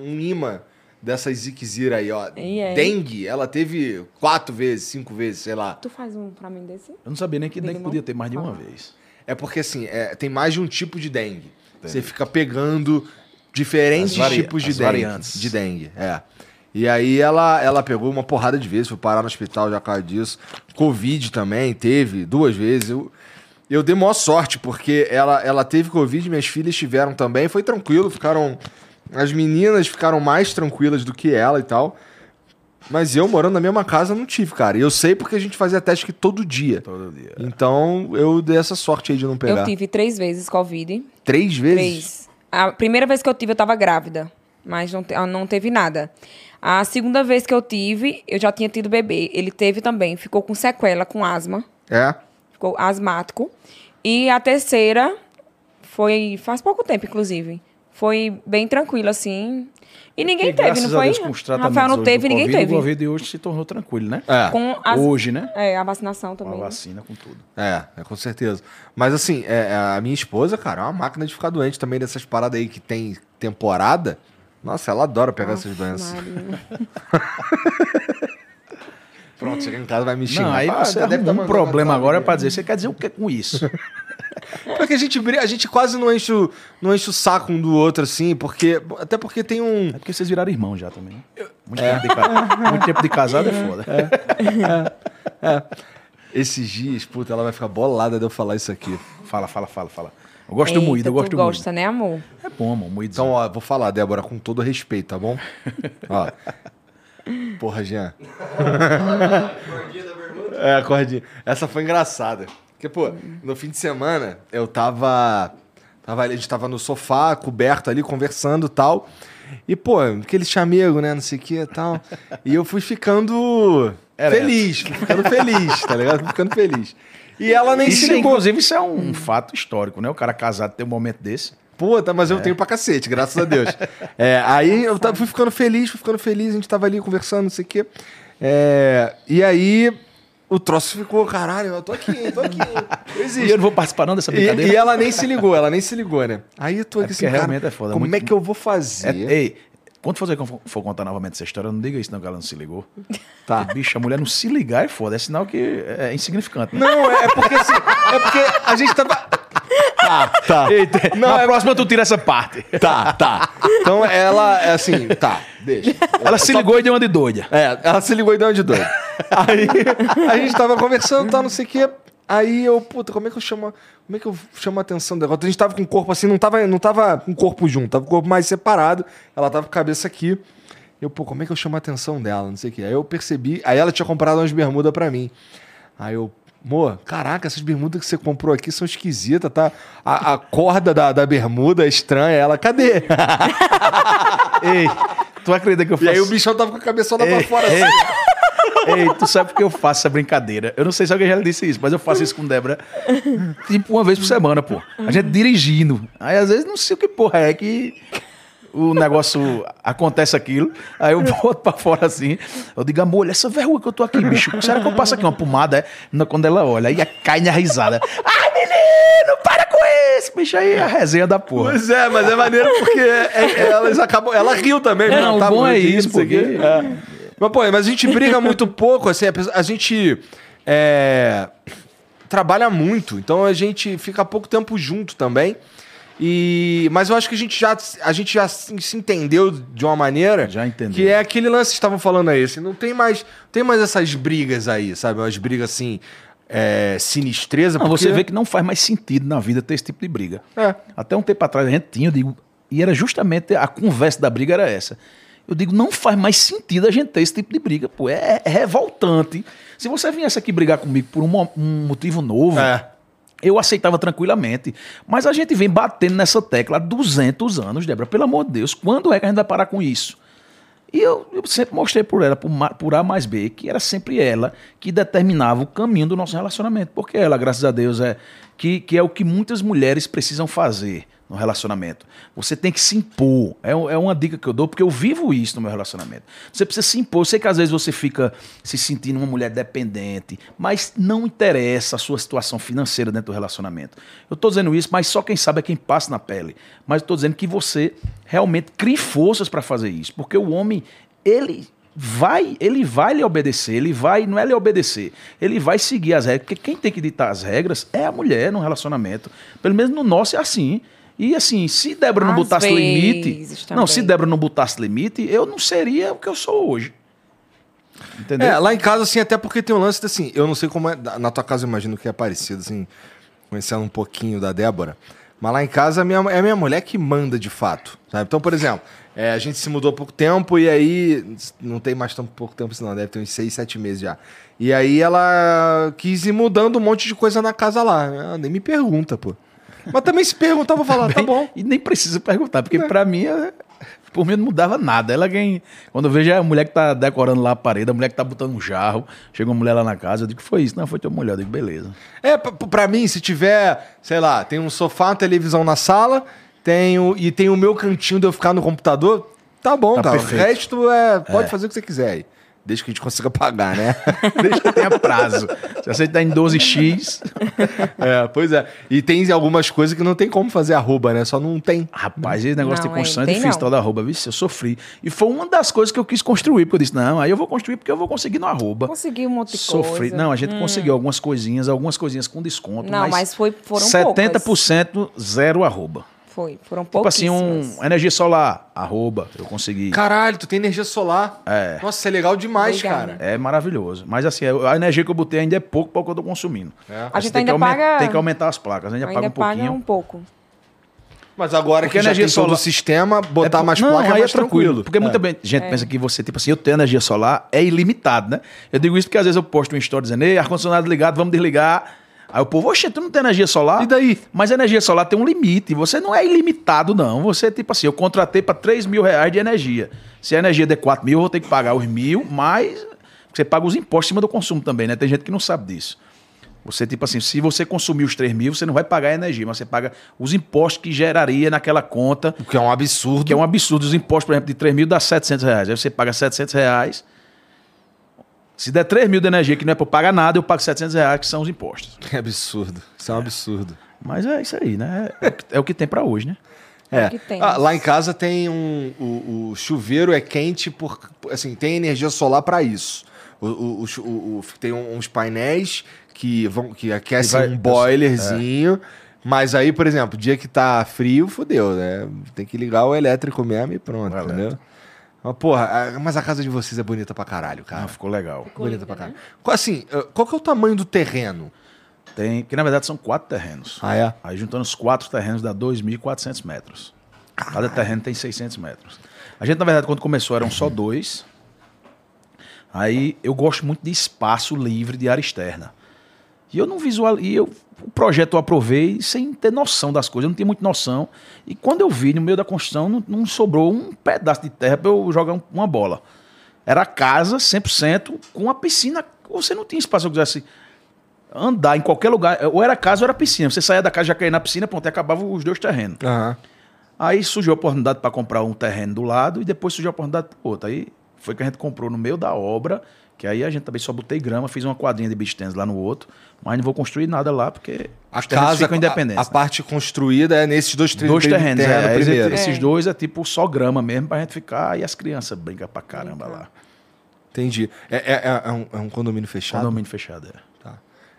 um imã dessa ziquezira aí, ó. E é. Dengue, ela teve quatro vezes, cinco vezes, sei lá. Tu faz um pra mim desse? Eu não sabia nem que Dengue dengue podia ter mais de uma Ah. vez. É porque assim, é, tem mais de um tipo de dengue. Você fica pegando diferentes tipos de dengue. variantes. De dengue, é. E aí ela, ela pegou uma porrada de vezes, foi parar no hospital já por causa disso. Covid também, teve duas vezes. Eu, eu dei maior sorte, porque ela, ela teve Covid, minhas filhas tiveram também, foi tranquilo, ficaram. As meninas ficaram mais tranquilas do que ela e tal. Mas eu, morando na mesma casa, não tive, cara. E eu sei porque a gente fazia teste aqui todo dia. Todo dia. Então eu dei essa sorte aí de não pegar. Eu tive três vezes Covid. Três vezes? Três. A primeira vez que eu tive, eu tava grávida. Mas não, ah, não teve nada. A segunda vez que eu tive, eu já tinha tido bebê. Ele teve também. Ficou com sequela, com asma. É. Ficou asmático. E a terceira foi faz pouco tempo, inclusive. Foi bem tranquilo, assim. E ninguém Porque, teve, não foi? Deus, com os Rafael não teve, ninguém Covid, teve. O Covid hoje se tornou tranquilo, né? É. Com as- Hoje, né? É, a vacinação Com a também. vacina, com tudo. É, é, com certeza. Mas assim, é, a minha esposa, cara, é uma máquina de ficar doente também dessas paradas aí que tem temporada. Nossa, ela adora pegar essas doenças. Pronto, chega em casa vai me xingar. Não, aí Ah, você deve tá um problema agora carga pra dizer, você quer dizer o que com isso? Porque a gente, a gente quase não enche, o, não enche o saco um do outro, assim, porque. Até porque tem um. É porque vocês viraram irmãos já também. né? Muito, tempo, de, ca- muito tempo de casado é foda. Esses dias, puta, ela vai ficar bolada de eu falar isso aqui. Fala, fala, fala, fala. Eu gosto do Eita, moído, eu gosto tu do gosta, né, amor? moído. É bom, amor, moído. Então, ó, vou falar, Débora, com todo respeito, tá bom? ó. Porra, Jean. É, a cordinha. Essa foi engraçada. Porque, pô, no fim de semana, eu tava. tava a gente tava no sofá, coberto ali, conversando e tal. E, pô, aquele chamego, né? Não sei o que e tal. E eu fui ficando Ereto. feliz, fui ficando feliz, tá ligado? Fui ficando feliz. E ela nem isso, se é, ligou. inclusive, isso é um fato histórico, né? O cara casado ter um momento desse. Puta, mas eu tenho pra cacete, graças a Deus. É, aí eu tava- fui ficando feliz, fui ficando feliz, a gente tava ali conversando, não sei o quê. É, e aí o troço ficou, caralho, eu tô aqui, eu tô aqui. Eu E existo. eu não vou participar não dessa E, brincadeira. e ela nem se ligou, ela nem se ligou, né? Aí eu tô É aqui porque assim, cara, realmente é foda, como muito- é que eu vou É, fazer? ei, quando for, for, for contar novamente essa história, não diga isso não, que ela não se ligou. Tá. Porque, Bicho, a mulher não se ligar é foda. É sinal que é insignificante. Né? Não, é porque assim, é porque a gente tava... Tá, tá. Eita, Não, na é- próxima tu tira essa parte. Tá, tá. Então ela, é assim, tá, deixa. Ela se ligou e deu uma de doida. É, ela se ligou e deu uma de doido. Aí a gente tava conversando, tá, não sei o quê. Aí eu, puta, como é que eu chamo. Como é que eu chamo a atenção dela? A gente tava com o corpo assim, não tava, não tava com o corpo junto, tava com o corpo mais separado. Ela tava com a cabeça aqui. Eu, pô, como é que eu chamo a atenção dela? Não sei o quê. Aí eu percebi. Aí ela tinha comprado umas bermudas pra mim. Aí eu, Mô, caraca, essas bermudas que você comprou aqui são esquisitas, tá? A, a corda da, da bermuda é estranha. Ela, cadê? Ei, tu acredita que eu E faço... aí o bichão tava com a cabeçona pra Ei, fora ei, assim. Ei, tu sabe por que eu faço essa brincadeira? Eu não sei se alguém já disse isso, mas eu faço isso com Débora tipo uma vez por semana, pô. A gente dirigindo. Aí às vezes não sei o que porra é que o negócio acontece aquilo. Aí eu boto pra fora assim. Eu digo, amor, olha essa verruga que eu tô aqui, bicho. Será que eu passo aqui uma pomada? É? Não, Quando ela olha, aí cai na risada. Ai, menino, para com isso, bicho. Aí é a resenha da porra. Pois é, mas é maneiro porque é- é- elas acabam. Ela riu também, É, não, o tá bom é isso, não porque- É. Mas, pô, mas a gente briga muito pouco, assim, a gente é, trabalha muito, então a gente fica pouco tempo junto também. E, mas eu acho que a gente já, a gente já se entendeu de uma maneira Já entendeu. que é aquele lance que estavam falando aí. Assim, não tem mais, tem mais essas brigas aí, sabe? Umas brigas assim, é, sinistreza. Não, você porque- vê que não faz mais sentido na vida ter esse tipo de briga. É. Até um tempo atrás a gente tinha, digo, e era justamente a conversa da briga era essa. Eu digo, não faz mais sentido a gente ter esse tipo de briga, pô. É, é revoltante. Se você viesse aqui brigar comigo por um, um motivo novo, É. eu aceitava tranquilamente. Mas a gente vem batendo nessa tecla há 200 anos, Débora. Pelo amor de Deus, quando é que a gente vai parar com isso? E eu, eu sempre mostrei por ela, por, por A mais B, que era sempre ela que determinava o caminho do nosso relacionamento. Porque ela, graças a Deus, é que, que é o que muitas mulheres precisam fazer no relacionamento. Você tem que se impor. É, é uma dica que eu dou, porque eu vivo isso no meu relacionamento. Você precisa se impor. Eu sei que às vezes você fica se sentindo uma mulher dependente, mas não interessa a sua situação financeira dentro do relacionamento. Eu estou dizendo isso, mas só quem sabe é quem passa na pele. Mas estou dizendo que você realmente crie forças para fazer isso, porque o homem, ele vai, ele vai lhe obedecer, ele vai, não é lhe obedecer, ele vai seguir as regras, porque quem tem que ditar as regras é a mulher no relacionamento. Pelo menos no nosso é assim. E assim, se Débora não Às botasse limite, vezes não, se também. Débora não botasse limite, eu não seria o que eu sou hoje. Entendeu? É, lá em casa, assim, até porque tem um lance, assim, eu não sei como é. Na tua casa eu imagino que é parecido, assim, conhecendo um pouquinho da Débora. Mas lá em casa minha, é a minha mulher que manda de fato. Sabe? Então, por exemplo, é, a gente se mudou há pouco tempo e aí. Não tem mais tão pouco tempo assim, não, deve ter uns seis, sete meses já. E aí ela quis ir mudando um monte de coisa na casa lá. Ela nem me pergunta, pô. Mas também se perguntar, vou falar, tá bom. E nem precisa perguntar, porque pra mim, é- por mim não mudava nada. Ela quem. Quando eu vejo a mulher que tá decorando lá a parede, a mulher que tá botando um jarro, chega uma mulher lá na casa, eu digo, foi isso? Não, foi tua mulher. Eu digo, beleza. É, pra, pra mim, se tiver, sei lá, tem um sofá, uma televisão na sala, tenho, e tem o meu cantinho de eu ficar no computador, tá bom, Tá cara. perfeito. O resto é. Pode fazer o que você quiser aí. Desde que a gente consiga pagar, né? Desde que tenha prazo. Se você tá em 12x, é, pois é. E tem algumas coisas que não tem como fazer arroba, né? Só não tem. rapaz, esse negócio Não, de construção é, é, tem difícil, não. tal da arroba, viu? Eu sofri. E foi uma das coisas que eu quis construir, porque eu disse, não, aí eu vou construir porque eu vou conseguir no arroba. Consegui um monte de Sofri. coisa. Não, a gente conseguiu algumas coisinhas, algumas coisinhas com desconto. Não, mas foi- foram 70% zero arroba. Foi, foram Tipo assim, um energia solar, arroba, eu consegui. Caralho, tu tem energia solar. É. Nossa, isso é legal demais, Legal, cara. É maravilhoso. Mas assim, a energia que eu botei ainda é pouco para o que eu tô consumindo. É. A gente tem que ainda aumen- paga- Tem que aumentar as placas, ainda, paga Ainda um pouquinho. paga um pouco. Mas agora Porque que já energia tem todo solar- o sistema, botar É mais não, placa é mais tranquilo. Porque É. muita gente pensa que você, tipo assim, eu tenho energia solar, é ilimitado, né? Eu digo isso porque às vezes eu posto um story dizendo, ei, ar-condicionado ligado, vamos desligar. Aí o povo, oxe, tu não tem energia solar? E daí? Mas a energia solar tem um limite. Você não é ilimitado, não. Você, tipo assim, eu contratei para 3 mil reais de energia. Se a energia der 4 mil, eu vou ter que pagar os mil, mas você paga os impostos em cima do consumo também, né? Tem gente que não sabe disso. Você, tipo assim, se você consumir os 3 mil, você não vai pagar a energia, mas você paga os impostos que geraria naquela conta, O que é um absurdo. que é um absurdo. Os impostos, por exemplo, de 3 mil dá 700 reais. Aí você paga 700 reais. Se der 3 mil de energia, que não é para pagar nada, eu pago 700 reais, que são os impostos. É absurdo. Isso é um absurdo. Mas é isso aí, né? É, o que- é o que tem para hoje, né? É. que tem. Ah, lá em casa tem um. O, o chuveiro é quente por. Assim, tem energia solar para isso. O, o- tem uns painéis que vão que aquecem vai- um boilerzinho. Mas aí, por exemplo, dia que tá frio, fodeu, né? Tem que ligar o elétrico mesmo e pronto, O entendeu? elétrico. Mas, porra, a- mas a casa de vocês é bonita pra caralho, cara. Ah, ficou legal. bonita pra caralho. Qual, assim, ah, qual que é o tamanho do terreno? Tem, que na verdade são quatro terrenos. Ah, é? Aí juntando os quatro terrenos dá 2.400 metros. Cada terreno tem 600 metros. A gente, na verdade, quando começou eram só dois. Aí eu gosto muito de espaço livre de área externa. E eu não visual, e eu o projeto eu aprovei sem ter noção das coisas, eu não tinha muita noção. E quando eu vi no meio da construção, não, não sobrou um pedaço de terra para eu jogar um- uma bola. Era casa 100% com a piscina. Você não tinha espaço se eu quisesse andar em qualquer lugar. Ou era casa ou era piscina. Você saía da casa já caía na piscina, pronto, e acabava os dois terrenos. Aham. Aí surgiu a oportunidade para comprar um terreno do lado e depois surgiu a oportunidade para outro. Aí foi que a gente comprou no meio da obra, que aí a gente também só botei grama, fiz uma quadrinha de beach tennis lá no outro, mas não vou construir nada lá porque A casa, ficam independentes. a, a né? parte construída é nesses dois, Dois terrenos, terreno é, primeiro. esses É. dois é tipo só grama mesmo pra gente ficar e as crianças brincam pra caramba lá. Entendi. É, é- é um, é um condomínio fechado? Condomínio fechado, é. Tá.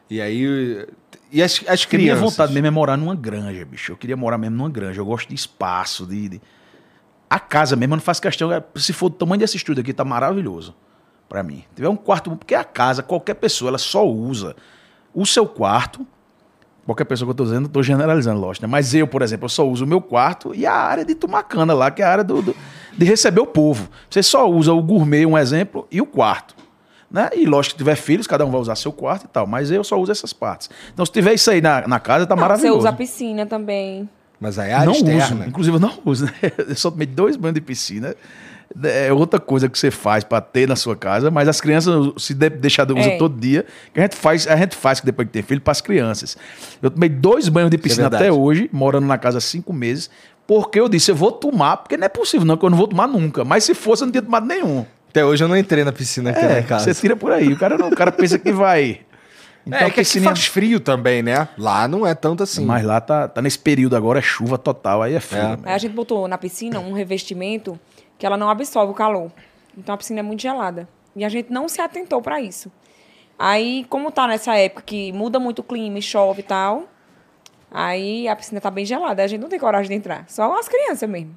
E aí. E as, as Porque minha crianças? vontade mesmo é morar numa granja, bicho. Eu queria morar mesmo numa granja. Eu gosto de espaço, de. de- A casa mesmo, eu não faço questão. é, Se for do tamanho desse estúdio aqui, tá maravilhoso pra mim. Se tiver um quarto. Porque a casa, qualquer pessoa, ela só usa o seu quarto. Qualquer pessoa que eu tô dizendo, eu tô generalizando, lógico, né? Mas eu, por exemplo, eu só uso o meu quarto e a área de tomar cana lá, que é a área do, do- de receber o povo. Você só usa o gourmet, um exemplo, e o quarto. Né? E lógico que tiver filhos, cada um vai usar seu quarto e tal. Mas eu só uso essas partes. Então, se tiver isso aí na, na casa, tá Não, maravilhoso. Você usa a piscina também. Mas aí é a área não externa. uso. Inclusive, eu não uso, né? Eu só tomei dois banhos de piscina. É outra coisa que você faz pra ter na sua casa, mas as crianças se de, deixar de usar É. todo dia, que a gente faz, a gente faz que depois que tem filho pras crianças. Eu tomei dois banhos de piscina verdade. até hoje, morando na casa há cinco meses, porque eu disse, eu vou tomar, porque não é possível não, que eu não vou tomar nunca. Mas se fosse, eu não tinha tomado nenhum. Até hoje eu não entrei na piscina aqui É, na casa. você tira por aí. O cara, não, o cara pensa que vai. Então, é que aqui piscininha- faz frio também, né? Lá não é tanto assim. Mas lá tá, tá nesse período agora, é chuva total, aí é frio. É. Aí a gente botou na piscina um revestimento que ela não absorve o calor. Então a piscina é muito gelada. E a gente não se atentou para isso. Aí, como tá nessa época que muda muito o clima e chove e tal, aí a piscina tá bem gelada. A gente não tem coragem de entrar. Só as crianças mesmo.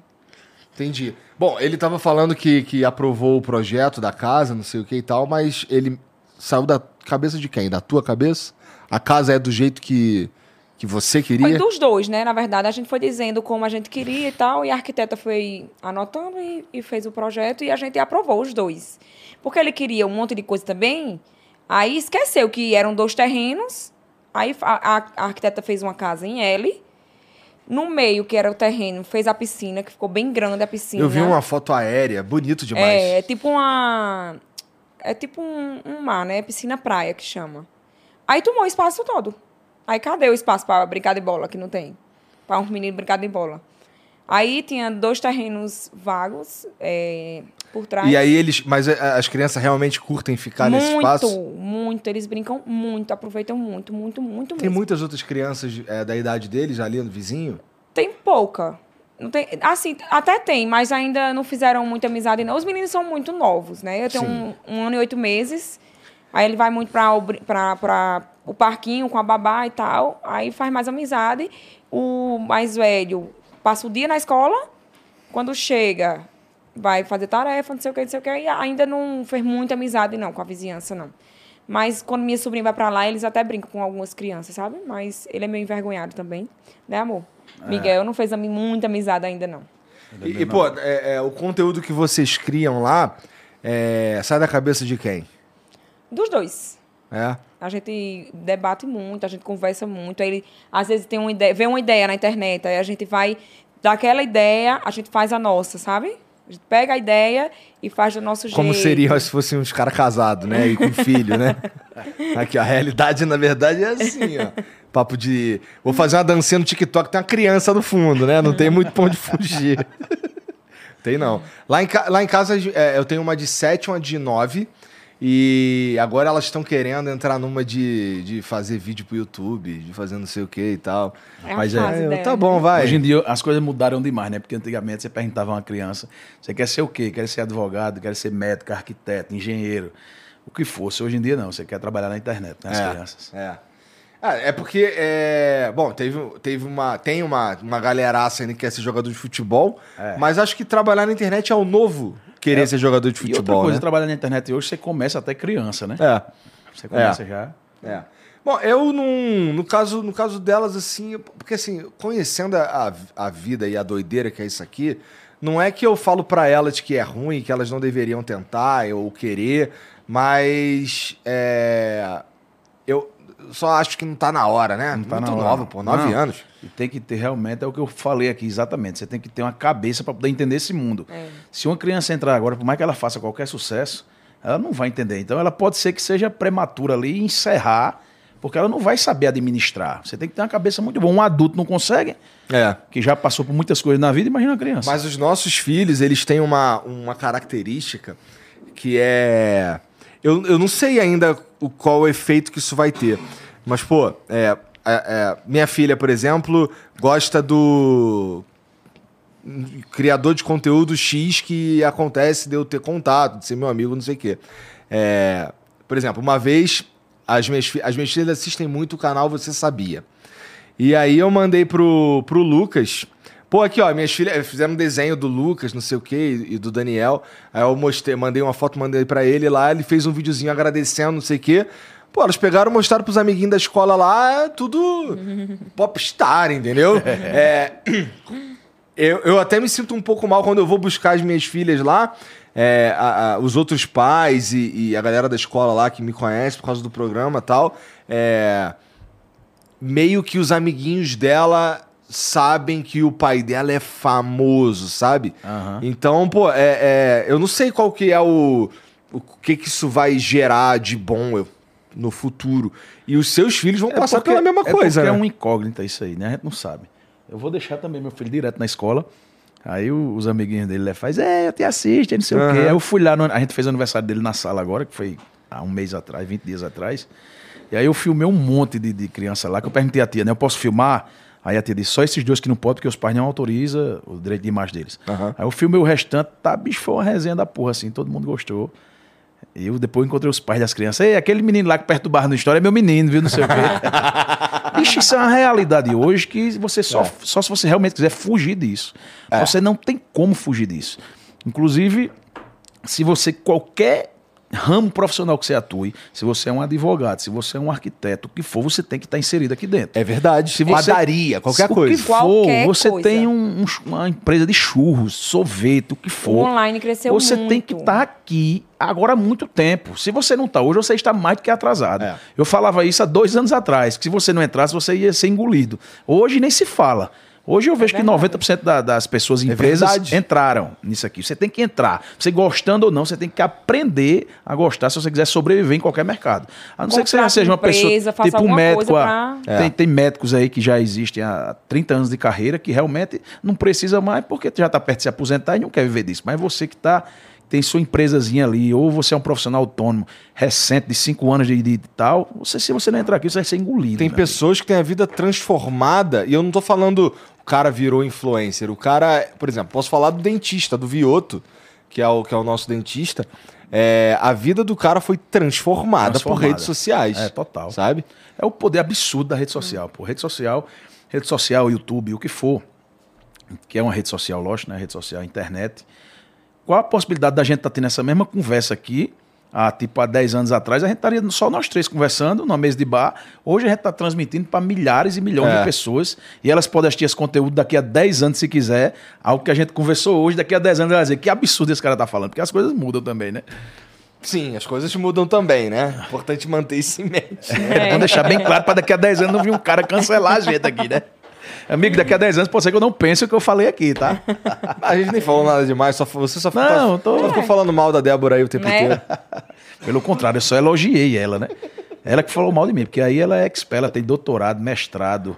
Entendi. Bom, ele tava falando que, que aprovou o projeto da casa, não sei o que e tal, mas ele saiu da cabeça de quem? Da tua cabeça? A casa é do jeito que, que você Foi queria? dos dois, né? Na verdade, a gente foi dizendo como a gente queria e tal, e a arquiteta foi anotando e, e fez o projeto e a gente aprovou os dois. Porque ele queria um monte de coisa também, aí esqueceu que eram dois terrenos, aí a, a- a arquiteta fez uma casa em L, no meio, que era o terreno, fez a piscina, que ficou bem grande a piscina. Eu vi uma foto aérea, bonito demais. É, é tipo uma. É tipo um, um mar, né? Piscina praia que chama. Aí tomou o espaço todo. Aí cadê o espaço para brincar de bola que não tem? Para uns meninos brincar de bola. Aí tinha dois terrenos vagos é, por trás. E aí eles. Mas é, as crianças realmente curtem ficar nesse muito, espaço? muito. Eles brincam muito, aproveitam muito, muito, muito Tem mesmo. muitas outras crianças é, da idade deles ali no vizinho? Tem pouca. Não tem, assim, até tem, mas ainda não fizeram muita amizade, não. Os meninos são muito novos, né? Eu tenho um, um ano e oito meses. Aí ele vai muito para pra, pra o parquinho com a babá e tal. Aí faz mais amizade. O mais velho passa o dia na escola. Quando chega, vai fazer tarefa, não sei o que, não sei o que. E ainda não fez muita amizade, não, com a vizinhança, não. Mas quando minha sobrinha vai para lá, eles até brincam com algumas crianças, sabe? Mas ele é meio envergonhado também, né, amor? Miguel não fez muita amizade ainda, não. E, e, pô, é, é, o conteúdo que vocês criam lá é, sai da cabeça de quem? Dos dois. É. A gente debate muito, a gente conversa muito. Aí ele, às vezes, tem uma ideia, vê uma ideia na internet, aí a gente vai daquela ideia, a gente faz a nossa, sabe? A gente pega a ideia e faz do nosso Como jeito. seria se fossem uns caras casados, né? E com filho, né? Aqui, a realidade, na verdade, é assim, ó. Papo de. Vou fazer uma dancinha no TikTok, tem uma criança no fundo, né? Não tem muito pra onde fugir. tem não. Lá em, ca- lá em casa é, eu tenho uma de 7 uma de 9. E agora elas estão querendo entrar numa de, de fazer vídeo pro YouTube, de fazer não sei o que e tal. É Mas é, dela, tá né? bom, vai. Hoje em dia as coisas mudaram demais, né? Porque antigamente você perguntava a uma criança: você quer ser o quê? Quer ser advogado, quer ser médico, arquiteto, engenheiro, o que fosse. Hoje em dia não, você quer trabalhar na internet, né? As é, crianças. É. Ah, é porque, é, bom, teve, teve uma, tem uma, uma galeraça ainda que quer ser jogador de futebol, É. mas acho que trabalhar na internet é o novo querer É. ser jogador de E outra futebol, coisa, né? trabalhar na internet hoje, você começa até criança, né? É, Você começa já. é. Bom, eu não, no caso, no caso delas assim, porque assim, conhecendo a, a vida e a doideira que é isso aqui, não é que eu falo pra elas que é ruim, que elas não deveriam tentar ou querer, mas é, eu só acho que não tá na hora, né? Não tá Muito na hora. nova, pô, nove Não. anos. E tem que ter realmente, é o que eu falei aqui exatamente. Você tem que ter uma cabeça para poder entender esse mundo. É. Se uma criança entrar agora, por mais que ela faça qualquer sucesso, ela não vai entender. Então ela pode ser que seja prematura ali e encerrar, porque ela não vai saber administrar. Você tem que ter uma cabeça muito boa. Um adulto não consegue, É. que já passou por muitas coisas na vida, imagina uma criança. Mas os nossos filhos, eles têm uma, uma característica que é. Eu, eu não sei ainda o, qual o efeito que isso vai ter. Mas, pô, é, é, é, minha filha, por exemplo, gosta do criador de conteúdo X que acontece de eu ter contato, de ser meu amigo, não sei o quê. É, por exemplo, uma vez, as minhas, as minhas filhas assistem muito o canal Você Sabia. E aí eu mandei pro, pro Lucas. Pô, aqui, ó, minhas filhas fizeram um desenho do Lucas, não sei o quê, e do Daniel. Aí eu mostrei, mandei uma foto, mandei pra ele lá, ele fez um videozinho agradecendo, não sei o quê. Pô, elas pegaram e mostraram pros amiguinhos da escola lá, é tudo popstar, entendeu? É, eu, eu até me sinto um pouco mal quando eu vou buscar as minhas filhas lá. é, a- a- os outros pais e, e a galera da escola lá que me conhece por causa do programa e tal. É, meio que os amiguinhos dela sabem que o pai dela é famoso, sabe? Aham. Então, pô, é, é- eu não sei qual que é o. O que que isso vai gerar de bom eu- no futuro. E os seus filhos vão passar porque- pela mesma é coisa, porque né? é um incógnita isso aí, né? A gente não sabe. Eu vou deixar também meu filho direto na escola. Aí os amiguinhos dele faz, é, eu te assisto, não sei o quê. Aí eu fui lá, no- a gente fez o aniversário dele na sala agora, que foi há um mês atrás, 20 dias atrás. E aí eu filmei um monte de, de criança lá, que eu perguntei à tia, né? Eu posso filmar? Aí a tia disse, só esses dois que não podem, porque os pais não autorizam o direito de imagem deles. Aham. Aí eu filmei o restante, tá, bicho, foi uma resenha da porra, assim, todo mundo gostou. Eu depois encontrei os pais das crianças. Ei, aquele menino lá que perturbava na história é meu menino, viu? Não sei o quê. Bicho, isso é uma realidade hoje que você só, É. só se você realmente quiser fugir disso. Você não tem como fugir disso. Inclusive, se você qualquer ramo profissional que você atue, se você é um advogado, se você é um arquiteto, o que for, você tem que estar inserido aqui dentro. É verdade. Se você- Padaria, qualquer o coisa. que for, Qualquer você coisa. tem um- um- uma empresa de churros, sorvete, o que O for. online cresceu Você muito. tem que estar aqui agora há muito tempo. Se você não está hoje, você está mais do que atrasado. É. Eu falava isso há dois anos atrás, que se você não entrasse, você ia ser engolido. Hoje nem se fala. Hoje eu vejo que verdade. 90% da- das pessoas e empresas verdade. entraram nisso aqui. Você tem que entrar. Você gostando ou não, você tem que aprender a gostar se você quiser sobreviver em qualquer mercado. A não ser que você seja uma empresa, pessoa faça tipo um médico. coisa ah, pra- tem, tem médicos aí que já existem há 30 anos de carreira que realmente não precisa mais porque já está perto de se aposentar e não quer viver disso. Mas você que está tem sua empresazinha ali, ou você é um profissional autônomo recente, de 5 anos de, de tal, você, se você não entrar aqui, você vai ser engolido. Tem pessoas que têm a vida transformada, e eu não tô falando o cara virou influencer. O cara, por exemplo, posso falar do dentista, do Vioto, que é o, que é o nosso dentista. É, a vida do cara foi transformada, por Transformada. redes sociais. É, total. Sabe? É o poder absurdo da rede social. Pô, rede social, rede social, YouTube, o que for, que é uma rede social, lógico, né? Rede social, internet. Qual a possibilidade da gente estar tendo essa mesma conversa aqui, há, tipo, há 10 anos atrás, a gente estaria só nós três conversando numa mesa de bar. Hoje a gente está transmitindo para milhares e milhões É. de pessoas e elas podem assistir esse conteúdo daqui a 10 anos se quiser. Algo que a gente conversou hoje, daqui a 10 anos ela vai dizer que absurdo esse cara tá falando, porque as coisas mudam também, né? Sim, as coisas mudam também, né? Importante manter isso em mente. É. Vamos deixar bem claro para daqui a 10 anos não vir um cara cancelar a gente aqui, né? Amigo, daqui a 10 anos pode ser que eu não pense o que eu falei aqui, tá? A gente nem falou nada demais, só, você só, Não, tá- tô- só ficou falando mal da Débora aí o tempo Né? inteiro. Pelo contrário, eu só elogiei ela, né? Ela que falou mal de mim, porque aí ela é expert, ela tem doutorado, mestrado,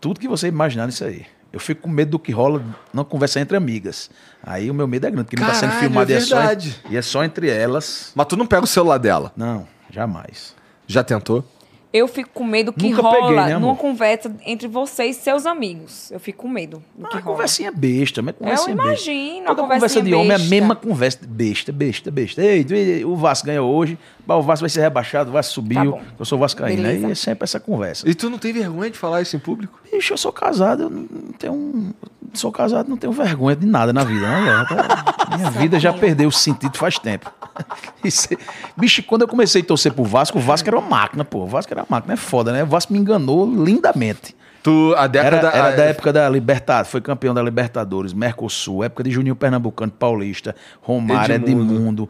tudo que você imaginar nisso aí. Eu fico com medo do que rola numa conversa entre amigas. Aí o meu medo é grande, porque não está sendo Caralho, filmado é e, é só, verdade. e é só entre elas. Mas tu não pega o celular dela. Não, jamais. Já tentou? Eu fico com medo que Nunca rola peguei, né, numa conversa entre você e seus amigos. Eu fico com medo do que Ah, rola. conversinha besta, mas conversinha besta. imagino, Toda conversa de homem é a mesma conversa besta, besta, besta. Ei, o Vasco ganhou hoje, o Vasco vai ser rebaixado, o Vasco subiu, Tá bom. eu sou vascaíno. Aí Beleza. é sempre essa conversa. E tu não tem vergonha de falar isso em público? Bicho, eu sou casado, eu não tenho um. Sou casado, não tenho vergonha de nada na vida, né? velho? Tá- Minha vida já perdeu o sentido faz tempo. Isso é- Bicho, quando eu comecei a torcer pro Vasco, o Vasco era uma máquina, pô. O Vasco era uma máquina, é foda, né? O Vasco me enganou lindamente. Tu, a década... Era, era a- da época da Libertadores, foi campeão da Libertadores, Mercosul, época de Juninho Pernambucano, Paulista, Romário, Edmundo. Edmundo.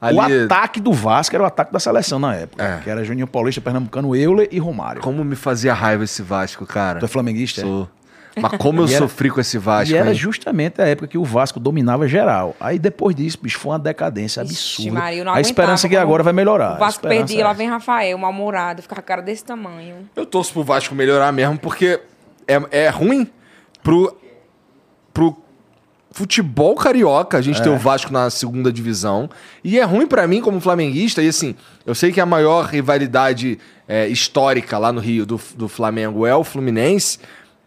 ali- O ataque do Vasco era o ataque da seleção na época, É. que era Juninho Paulista, Pernambucano, Euler e Romário. Como me fazia raiva esse Vasco, cara. Tu é flamenguista? é? Mas como eu era- sofri com esse Vasco, E era hein? justamente a época que o Vasco dominava geral. Aí depois disso, bicho, foi uma decadência Ixi, absurda. Maria, eu não a esperança é que agora vai melhorar. O Vasco perdia, é lá essa. vem Rafael, mal-humorado, ficar com a cara desse tamanho. Eu torço pro Vasco melhorar mesmo, porque é, é ruim pro, pro futebol carioca a gente É. ter o Vasco na segunda divisão. E é ruim pra mim como flamenguista. E assim, eu sei que a maior rivalidade é, histórica lá no Rio do, do Flamengo é o Fluminense.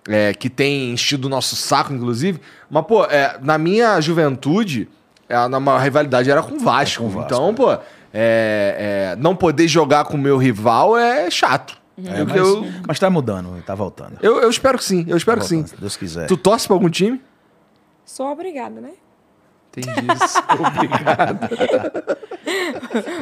É, que tem enchido o nosso saco, inclusive. Mas, pô, é, na minha juventude, é, a, a maior rivalidade era com o Vasco. É com o Vasco, então, é. pô, é, é, não poder jogar com o meu rival é chato. É, Eu- mas, eu, mas tá mudando, tá voltando. eu, eu espero que sim, eu espero Tá que sim. voltando, Se Deus quiser. Tu torce pra algum time? Sou obrigada, né? Entendi isso.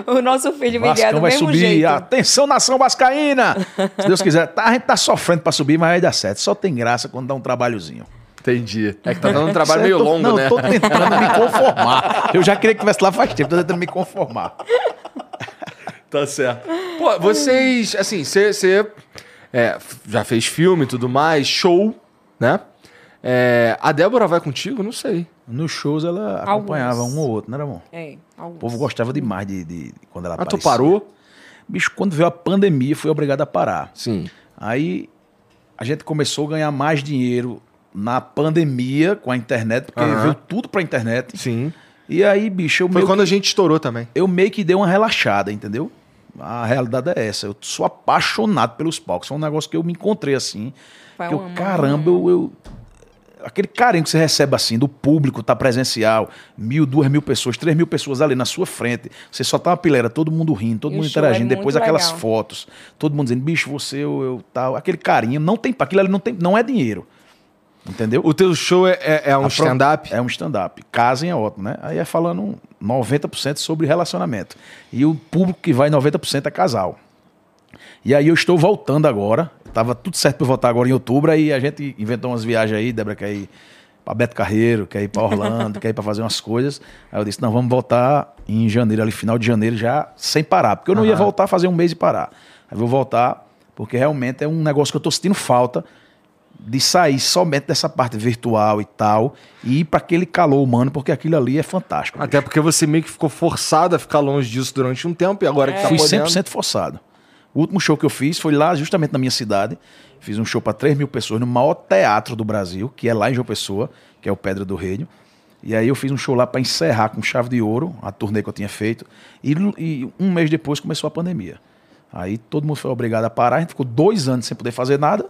O nosso filho Vascão do vai mesmo subir. jeito. Atenção, nação vascaína! Se Deus quiser. Tá, a gente tá sofrendo pra subir, mas vai dar certo. Só tem graça quando dá um trabalhozinho. Entendi. É que tá dando um trabalho Certo? meio longo, não, né? eu tô tentando me conformar. Eu já queria que tivesse lá faz tempo, tô tentando me conformar. Tá certo. Pô, vocês, assim, você já fez filme e tudo mais, show. né? É, a Débora vai contigo? Não sei. Nos shows ela Alguns. acompanhava um ou outro, não era bom? É, O alguns. povo gostava demais de, de- de quando ela Ah, tu aparecia. parou? Bicho, quando veio a pandemia, fui obrigado a parar. Sim. Aí a gente começou a ganhar mais dinheiro na pandemia com a internet, porque Aham. veio tudo pra internet. Sim. E aí, bicho, eu Foi meio, quando a gente estourou também. eu meio que dei uma relaxada, entendeu? A realidade é essa. Eu sou apaixonado pelos palcos. Foi um negócio que eu me encontrei assim. Foi que eu, caramba, eu, eu- Aquele carinho que você recebe assim, do público, tá presencial, mil, duas mil pessoas, três mil pessoas ali na sua frente. Você só tá uma pilera, todo mundo rindo, todo E mundo show interagindo. é Depois muito aquelas legal. fotos, todo mundo dizendo, bicho, você, eu, eu tal. Aquele carinho, não tem. Aquilo ali não, tem, não é dinheiro. Entendeu? O teu show é, é- é um stand-up? É um stand-up. Casem é ótimo, né? Aí é falando 90% sobre relacionamento. E o público que vai 90% é casal. E aí eu estou voltando agora. Tava tudo certo para voltar agora em outubro. Aí a gente inventou umas viagens aí. Débora quer ir para Beto Carreiro, quer ir para Orlando, quer ir para fazer umas coisas. Aí eu disse: não, vamos voltar em janeiro, ali final de janeiro, já sem parar. Porque eu não ia Aham. voltar a fazer um mês e parar. Aí vou voltar, porque realmente é um negócio que eu tô sentindo falta de sair somente dessa parte virtual e tal e ir para aquele calor humano, porque aquilo ali é fantástico. Até porque você meio que ficou forçado a ficar longe disso durante um tempo e agora que tá Fui podendo... 100% forçado. O último show que eu fiz foi lá, justamente na minha cidade. Fiz um show para 3 mil pessoas no maior teatro do Brasil, que é lá em João Pessoa, que é o Pedra do Reino. E aí eu fiz um show lá para encerrar com chave de ouro, a turnê que eu tinha feito. E, e um mês depois começou a pandemia. Aí todo mundo foi obrigado a parar. A gente ficou dois anos sem poder fazer nada.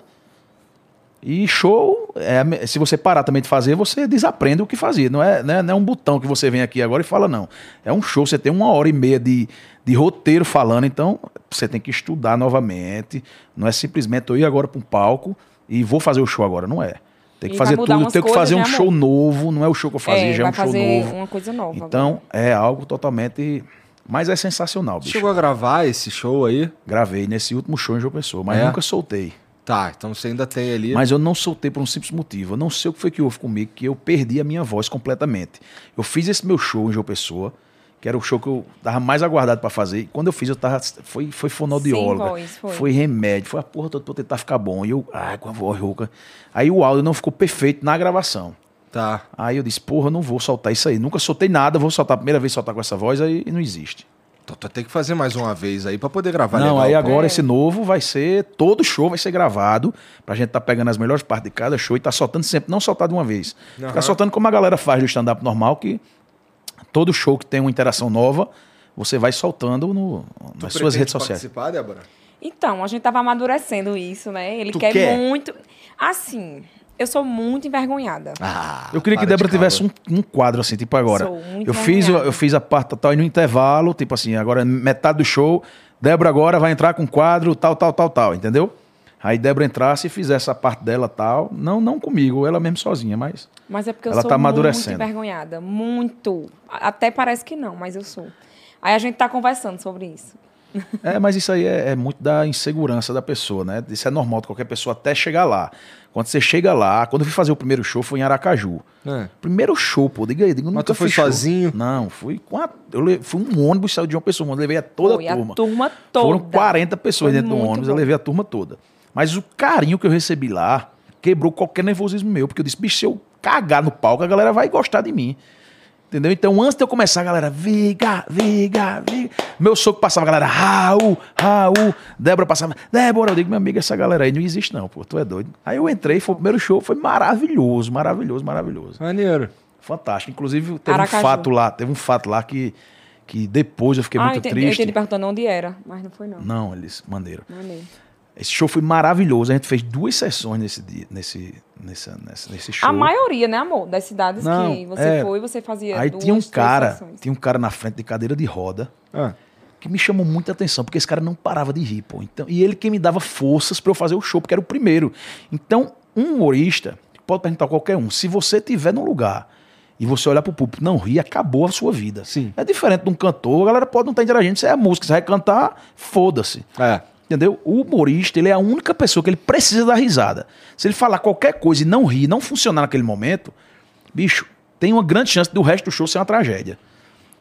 E show, é, se você parar também de fazer, você desaprende o que fazia. Não é, não, é, não é um botão que você vem aqui agora e fala, não. É um show, você tem uma hora e meia de, de roteiro falando, então você tem que estudar novamente. Não é simplesmente eu ir agora para um palco e vou fazer o show agora. Não é. Tem que E fazer tudo, tem que coisas, fazer um né, show amor? novo, não é o show que eu fazia, É, já é um show novo. uma coisa nova. Então é algo totalmente. Mas é sensacional, bicho. Chegou a gravar esse show aí? Gravei nesse último show em João Pessoa, mas É? nunca soltei. Tá, então você ainda tem ali... Mas eu não soltei por um simples motivo. Eu não sei o que foi que houve comigo, que eu perdi a minha voz completamente. Eu fiz esse meu show em João Pessoa, que era o show que eu tava mais aguardado pra fazer. E quando eu fiz, eu tava. Foi, foi fonoaudióloga. Sem voz, foi. remédio, foi a porra toda pra eu tentar ficar bom. E eu, ai, com a voz rouca. Aí o áudio não ficou perfeito na gravação. Tá. Aí eu disse, porra, eu não vou soltar isso aí. Nunca soltei nada, vou soltar a primeira vez soltar com essa voz, aí não existe. Então tu tem que fazer mais uma vez aí pra poder gravar não, legal. aí agora É. esse novo vai ser. Todo show vai ser gravado. Pra gente tá pegando as melhores partes de cada show e tá soltando sempre, não soltar de uma vez. Aham. Ficar soltando como a galera faz do stand-up normal, que todo show que tem uma interação nova, você vai soltando no- Tu nas suas redes sociais. participar, Débora? Então, a gente tava amadurecendo isso, né? Ele Tu quer, quer? muito. Assim, eu sou muito envergonhada. Ah, Eu queria que Débora de tivesse um, um quadro assim, tipo agora. Sou muito Eu fiz, eu, eu fiz a parte tal e no intervalo, tipo assim, agora metade do show, Débora agora vai entrar com um quadro tal, tal, tal, tal, entendeu? Aí Débora entrasse e fizesse a parte dela tal, não não comigo, ela mesmo sozinha, mas Mas é porque eu Ela sou tá muito envergonhada. Muito. Até parece que não, mas eu sou. Aí a gente tá conversando sobre isso. É, mas isso aí é, é muito da insegurança da pessoa, né? Isso é normal de qualquer pessoa até chegar lá. Quando você chega lá, quando eu fui fazer o primeiro show foi em Aracaju. É. Primeiro show, pô, diga aí, diga, eu Mas nunca tu foi show. sozinho? Não, fui com a, eu le- fui um ônibus saiu de uma pessoa, eu levei a toda Foi a turma. a turma toda. Foram 40 pessoas Foi dentro do ônibus, eu bom. levei a turma toda. Mas o carinho que eu recebi lá quebrou qualquer nervosismo meu, porque eu disse, bicho, se eu cagar no palco, a galera vai gostar de mim. Entendeu? Então, antes de eu começar, a galera, Viga, Viga, Viga. Meu soco passava, a galera, Raul, Raul. Débora passava, Débora. Eu digo, meu amigo, essa galera aí não existe, não, pô, tu é doido. Aí eu entrei, foi o primeiro show, foi maravilhoso, maravilhoso, maravilhoso. Maneiro. Fantástico. Inclusive, teve Aracaju. um fato lá, teve um fato lá que, que depois eu fiquei ah, eu muito entendi, eu triste. entendi perguntando onde era, mas não foi não. Não, eles, maneiro. Maneiro. Esse show foi maravilhoso. A gente fez duas sessões nesse dia, nesse, nessa, nesse, nesse show. A maioria, né, amor? Das cidades Não, que você é. foi, você fazia Aí duas, tinha um cara, sessões. tinha um cara na frente de cadeira de roda Ah, que me chamou muita atenção, porque esse cara não parava de rir, pô. Então, e ele que me dava forças pra eu fazer o show, porque era o primeiro. Então, um humorista, pode perguntar a qualquer um, se você tiver num lugar e você olhar pro público e não rir, acabou a sua vida. Sim. É diferente de um cantor, a galera pode não estar interagindo, se é música, se vai cantar, foda-se. é. Entendeu? O humorista, ele é a única pessoa que ele precisa dar risada. Se ele falar qualquer coisa e não rir, não funcionar naquele momento, bicho, tem uma grande chance do resto do show ser uma tragédia.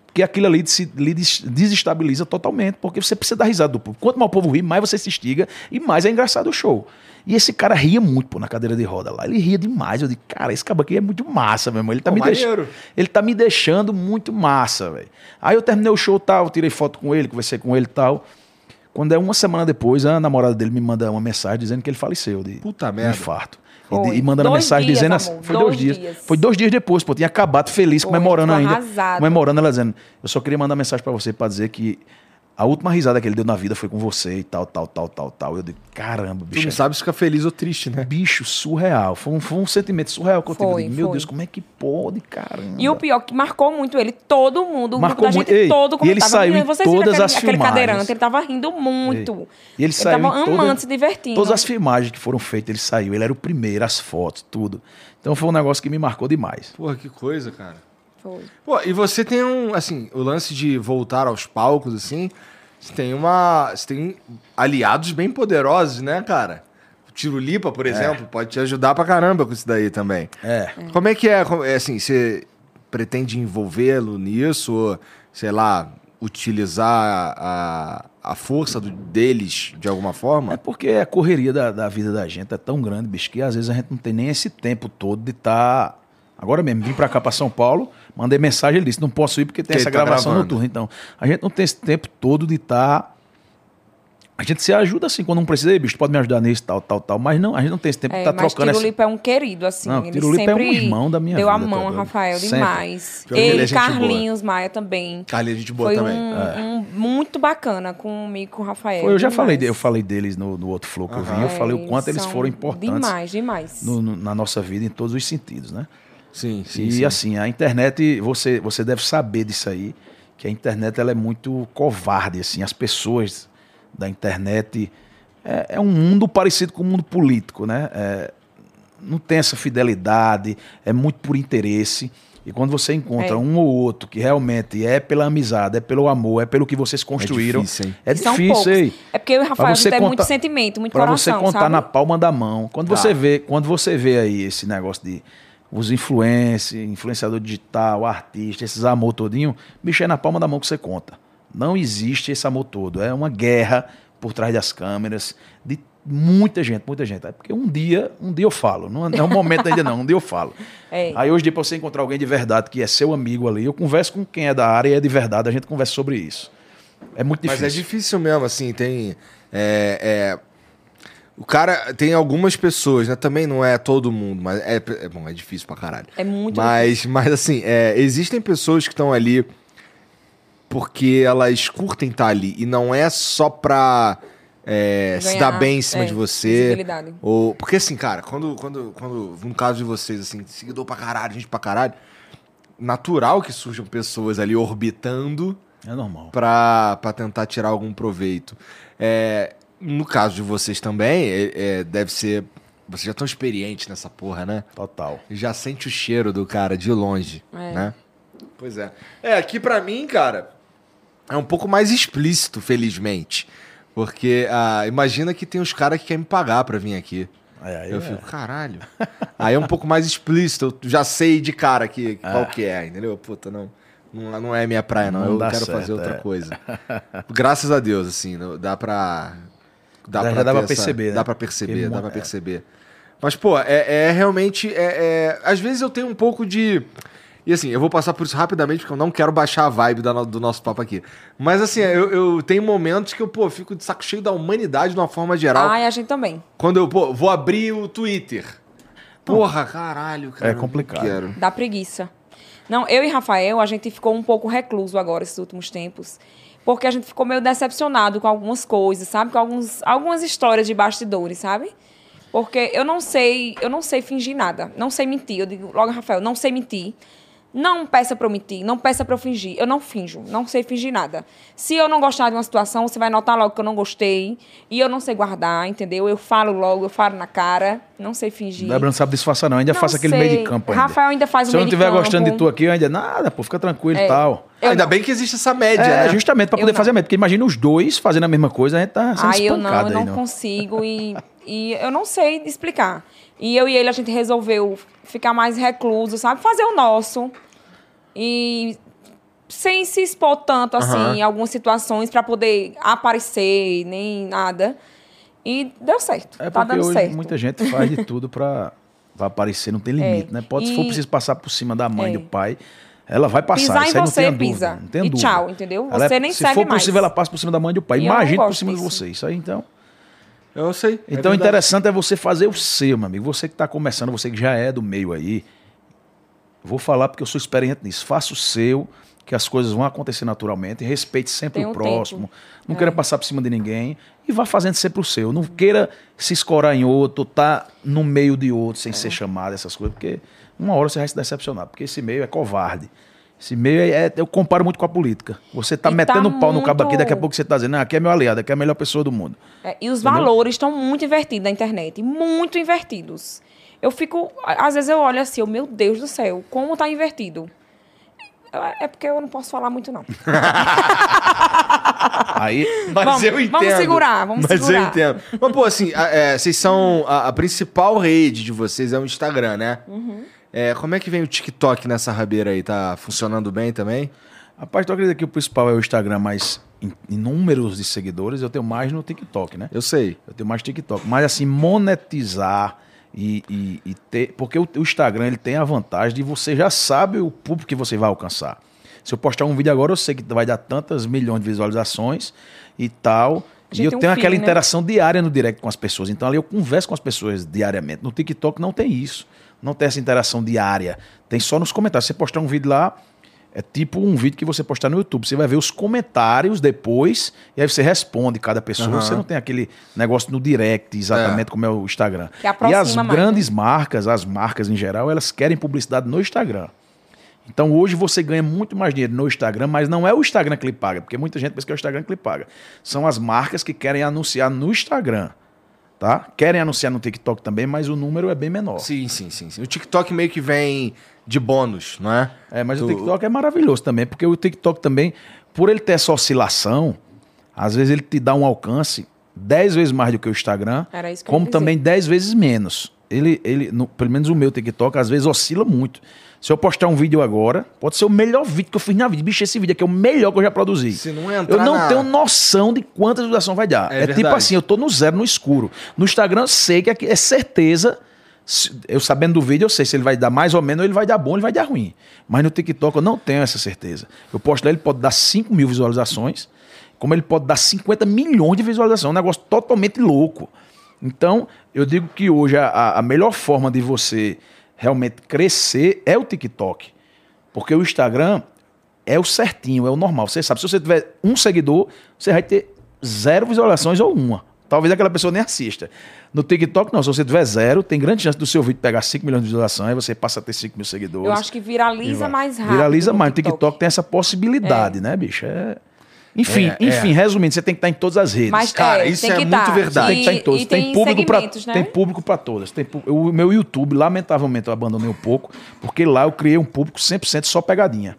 Porque aquilo ali se, lhe des- desestabiliza totalmente, porque você precisa dar risada do povo. Quanto mais o povo ri, mais você se instiga e mais é engraçado o show. E esse cara ria muito, pô, na cadeira de roda lá. Ele ria demais. Eu digo, cara, esse cabo aqui é muito massa, meu irmão. Ele tá, me, deix... maneiro. ele tá me deixando muito massa, velho. Aí eu terminei o show tal, tirei foto com ele, conversei com ele e tal. Quando é uma semana depois, a namorada dele me manda uma mensagem dizendo que ele faleceu de Puta de merda. infarto. E, Foi. e mandando Dois mensagem dias, dizendo amor, assim. Foi dois dois dias. dias. Foi dois dias depois, pô. Tinha acabado feliz, Foi, comemorando ainda. arrasado. Comemorando, ela dizendo. Eu só queria mandar mensagem pra você pra dizer que a última risada que ele deu na vida foi com você e tal, tal, tal, tal, tal. Eu digo, caramba, Tu bicho. não sabe se fica feliz ou triste, né? Bicho surreal. Foi um, foi um sentimento surreal que eu tive. Eu Foi, digo, Meu foi. Deus, como é que pode, caramba? E o pior, que marcou muito ele, todo mundo, o Marcou grupo da muito. gente Ei, todo e ele saiu Vocês viram todas aquele, as aquele filmagens. cadeirante, ele tava rindo muito. E ele saiu tava em amando, toda- se divertindo. Todas as filmagens que foram feitas, ele saiu. Ele era o primeiro, as fotos, tudo. Então foi um negócio que me marcou demais. Porra, que coisa, cara. Foi. Pô, e você tem um, assim, o lance de voltar aos palcos, assim, você tem uma. Você tem aliados bem poderosos, né, cara? O Tiro Lipa, por exemplo, pode te ajudar pra caramba com isso daí também. É. Como é que é? É assim, você pretende envolvê-lo nisso? Ou, sei lá, utilizar a, a força do- deles de alguma É forma? porque a correria da, da vida da gente é tão grande, bicho, que às vezes a gente não tem nem esse tempo todo de estar. Agora mesmo, vim pra cá, pra São Paulo, mandei mensagem, ele disse: não posso ir porque tem Porque essa tá gravação gravando. noturna. Então, a gente não tem esse tempo todo de estar. A gente se ajuda assim, quando não precisa, "Ei, bicho, pode me ajudar nisso, tal, tal, tal. Mas não, a gente não tem esse tempo de É, estar mas trocando essa. Tirulipa é um querido, assim. Não, ele Tirulipa é um irmão da minha Deu a vida, mão tá a doido? Rafael Sempre. demais. Que ele é Ele, gente boa. Carlinhos Maia também. Carlinhos, gente boa Foi também. um, um muito bacana comigo e com o Rafael. Foi, eu já demais. falei, de- eu falei deles no, no outro flow que eu vi, eu É, falei o quanto eles foram importantes Demais, demais. no- no- na nossa vida em todos os sentidos, né? Sim, sim. e sim. assim, a internet, você, você deve saber disso aí, que a internet ela é muito covarde, assim, as pessoas da internet é, é um mundo parecido com o mundo político, né? É, não tem essa fidelidade, é muito por interesse. E quando você encontra É. um ou outro que realmente é pela amizade, é pelo amor, é pelo que vocês construíram, difícil, hein? é difícil, ei. É porque eu e o Rafael a você gente tem muito contar- sentimento, muito Pra coração, você contar sabe? na palma da mão. Quando Tá. você vê, quando você vê aí esse negócio de os influencers, influenciador digital, artista, esses amor todinho, bicho é na palma da mão que você conta. Não existe esse amor todo. É uma guerra por trás das câmeras de muita gente, muita gente. É porque um dia, um dia eu falo. Não é um momento ainda não, um dia eu falo. É. Aí hoje, para você encontrar alguém de verdade que é seu amigo ali, eu converso com quem é da área e é de verdade, a gente conversa sobre isso. É muito Mas difícil. é difícil mesmo, assim, tem. é, é, o cara tem algumas pessoas, né? Também não é todo mundo, mas é, é bom, é difícil pra caralho. É muito Mas, mas assim, é, existem pessoas que estão ali porque elas curtem estar ali. E não é só pra é, se Ganhar, dar bem em cima é, de você. Ou, porque assim, cara, quando, quando, quando, no caso de vocês, assim, seguidor pra caralho, gente pra caralho, natural que surjam pessoas ali orbitando É normal. pra pra tentar tirar algum proveito. É, no caso de vocês também, é- é, deve ser. Vocês já estão experientes nessa porra, né? Total. Já sente o cheiro do cara de longe, É. né? Pois é. É, aqui pra mim, cara, é um pouco mais explícito, felizmente. Porque ah, imagina que tem uns caras que querem me pagar pra vir aqui. É, aí Eu é- fico, caralho. Aí é um pouco mais explícito, eu já sei de cara que, qual que é, entendeu? Puta, não, não, não é minha praia, não. Não eu quero certo, fazer outra é. coisa. Graças a Deus, assim, dá pra. Dá Já- pra já dá pra perceber, né? Dá pra perceber, Porque dá pra é. perceber. Mas, pô, é, é realmente. É, é- Às vezes eu tenho um pouco de. E assim, eu vou passar por isso rapidamente, porque eu não quero baixar a vibe da do nosso papo aqui. Mas assim, eu, eu tenho momentos que eu, pô, fico de saco cheio da humanidade de uma forma geral. Ai, a gente também. Quando eu pô, vou abrir o Twitter. Porra, caralho, cara. É complicado. quero. Dá preguiça. Não, eu e Rafael, a gente ficou um pouco recluso agora esses últimos tempos. Porque a gente ficou meio decepcionado com algumas coisas, sabe? Com alguns, algumas histórias de bastidores, sabe? Porque eu não sei, eu não sei fingir nada. Não sei mentir. Eu digo logo, Rafael, não sei mentir. Não peça pra eu mentir, não peça pra eu fingir. Eu não finjo, não sei fingir nada. Se eu não gostar de uma situação, você vai notar logo que eu não gostei. E eu não sei guardar, entendeu? Eu falo logo, eu falo na cara, não sei fingir. Débora não sabe disfarçar, não. Ainda Não faça aquele sei. meio de campo ainda. Rafael ainda faz o Se eu meio não de estiver campo. gostando de tu aqui, eu ainda nada, pô, fica tranquilo e É. tal. Eu Ainda não. bem que existe essa média, É, né? justamente pra Eu poder não. fazer a média. Porque imagina os dois fazendo a mesma coisa, a gente tá sendo Aí eu não, eu aí, não consigo e, e eu não sei explicar. E eu e ele, a gente resolveu ficar mais recluso, sabe? Fazer o nosso. E sem se expor tanto assim Aham. em algumas situações pra poder aparecer, nem nada. E deu certo. É tá porque dando hoje certo. muita gente faz de tudo pra, pra aparecer, não tem limite, É, né? Pode, se for e- preciso passar por cima da mãe É. e do pai, ela vai passar. Pisar em isso aí não você, tenha pisa. Dúvida, não tenha E dúvida. tchau, entendeu? Ela é- Você nem Se for mais. possível, ela passa por cima da mãe e do pai. E Imagine por cima de disso. você. Isso aí, então... Eu sei. é Então, o verdade. interessante é você fazer o seu, meu amigo. Você que está começando, você que já é do meio aí. Vou falar porque eu sou experiente nisso. Faça o seu, que as coisas vão acontecer naturalmente. Respeite sempre o próximo. tempo. Não É. queira passar por cima de ninguém. E vá fazendo sempre o seu. Não queira se escorar em outro, tá no meio de outro, sem É. ser chamado, essas coisas. Porque uma hora você vai se decepcionar. Porque esse meio é covarde. Esse meio é, é- eu comparo muito com a política. Você tá E tá metendo o pau no cabo aqui, muito- daqui a pouco você tá dizendo, ah, aqui é meu aliado, aqui é a melhor pessoa do mundo. É, e os Entendeu? valores estão muito invertidos na internet. Muito invertidos. Eu fico. Às vezes eu olho assim, eu, meu Deus do céu, como tá invertido. É porque eu não posso falar muito, não. Aí, Mas Vamos- eu entendo. vamos segurar, vamos Mas segurar. eu entendo. Mas, pô, assim, a- é, vocês são. A, a principal rede de vocês é o Instagram, né? Uhum. É, como é que vem o TikTok nessa rabeira aí? Tá funcionando bem também? Rapaz, tu acredita que o principal é o Instagram, mas em, em números de seguidores eu tenho mais no TikTok, né? Eu sei. Eu tenho mais TikTok. Mas assim, monetizar e, e- e ter. Porque o, o Instagram ele tem a vantagem de você já sabe o público que você vai alcançar. Se eu postar um vídeo agora, eu sei que vai dar tantas milhões de visualizações e tal. E eu tem um tenho aquela feeling, né? interação diária no direct com as pessoas. Então ali eu converso com as pessoas diariamente. No TikTok não tem isso. Não tem essa interação diária. Tem só nos comentários. Você postar um vídeo lá, é tipo um vídeo que você postar no YouTube. Você vai ver os comentários depois e aí você responde cada pessoa. Aham. Você não tem aquele negócio no direct, exatamente como é o Instagram. E as mais, né? grandes marcas, as marcas em geral, elas querem publicidade no Instagram. Então hoje você ganha muito mais dinheiro no Instagram, mas não é o Instagram que lhe paga, porque muita gente pensa que é o Instagram que lhe paga. São as marcas que querem anunciar no Instagram. Tá? Querem anunciar no TikTok também, mas o número é bem menor. Sim, sim, sim, sim. O TikTok meio que vem de bônus, não é? É, mas o Tu- TikTok é maravilhoso também, porque o TikTok também, por ele ter essa oscilação, às vezes ele te dá um alcance 10 vezes mais do que o Instagram, Era isso que como também 10 vezes menos. Ele, ele no- pelo menos o meu TikTok, às vezes oscila muito. Se eu postar um vídeo agora, pode ser o melhor vídeo que eu fiz na vida. Bicho, esse vídeo aqui é o melhor que eu já produzi. Se não entrar eu não na- tenho noção de quanta visualização vai dar. É É, tipo assim, eu tô no zero, no escuro. No Instagram, eu sei que aqui é certeza. Eu sabendo do vídeo, eu sei se ele vai dar mais ou menos, ou ele vai dar bom, ou ele vai dar ruim. Mas no TikTok eu não tenho essa certeza. Eu posto lá, ele pode dar 5 mil visualizações, como ele pode dar 50 milhões de visualizações. É um negócio totalmente louco. Então, eu digo que hoje a, a melhor forma de você realmente crescer é o TikTok. Porque o Instagram é o certinho, é o normal. Você sabe, se você tiver um seguidor, você vai ter zero visualizações ou uma. Talvez aquela pessoa nem assista. No TikTok, não. Se você tiver zero, tem grande chance do seu vídeo pegar 5 milhões de visualizações, aí você passa a ter 5 mil seguidores. Eu acho que viraliza mais rápido. Viraliza mais. No TikTok tem essa possibilidade, né, bicho? É... Enfim, É, é. enfim, resumindo, você tem que estar em todas as redes. Mas, Cara, é, isso é que muito tá. verdade. Tem que estar em todos. E tem, tem público para segmentos, né? tem público para todas. Tem, o meu YouTube, lamentavelmente, eu abandonei um pouco, porque lá eu criei um público 100% só pegadinha.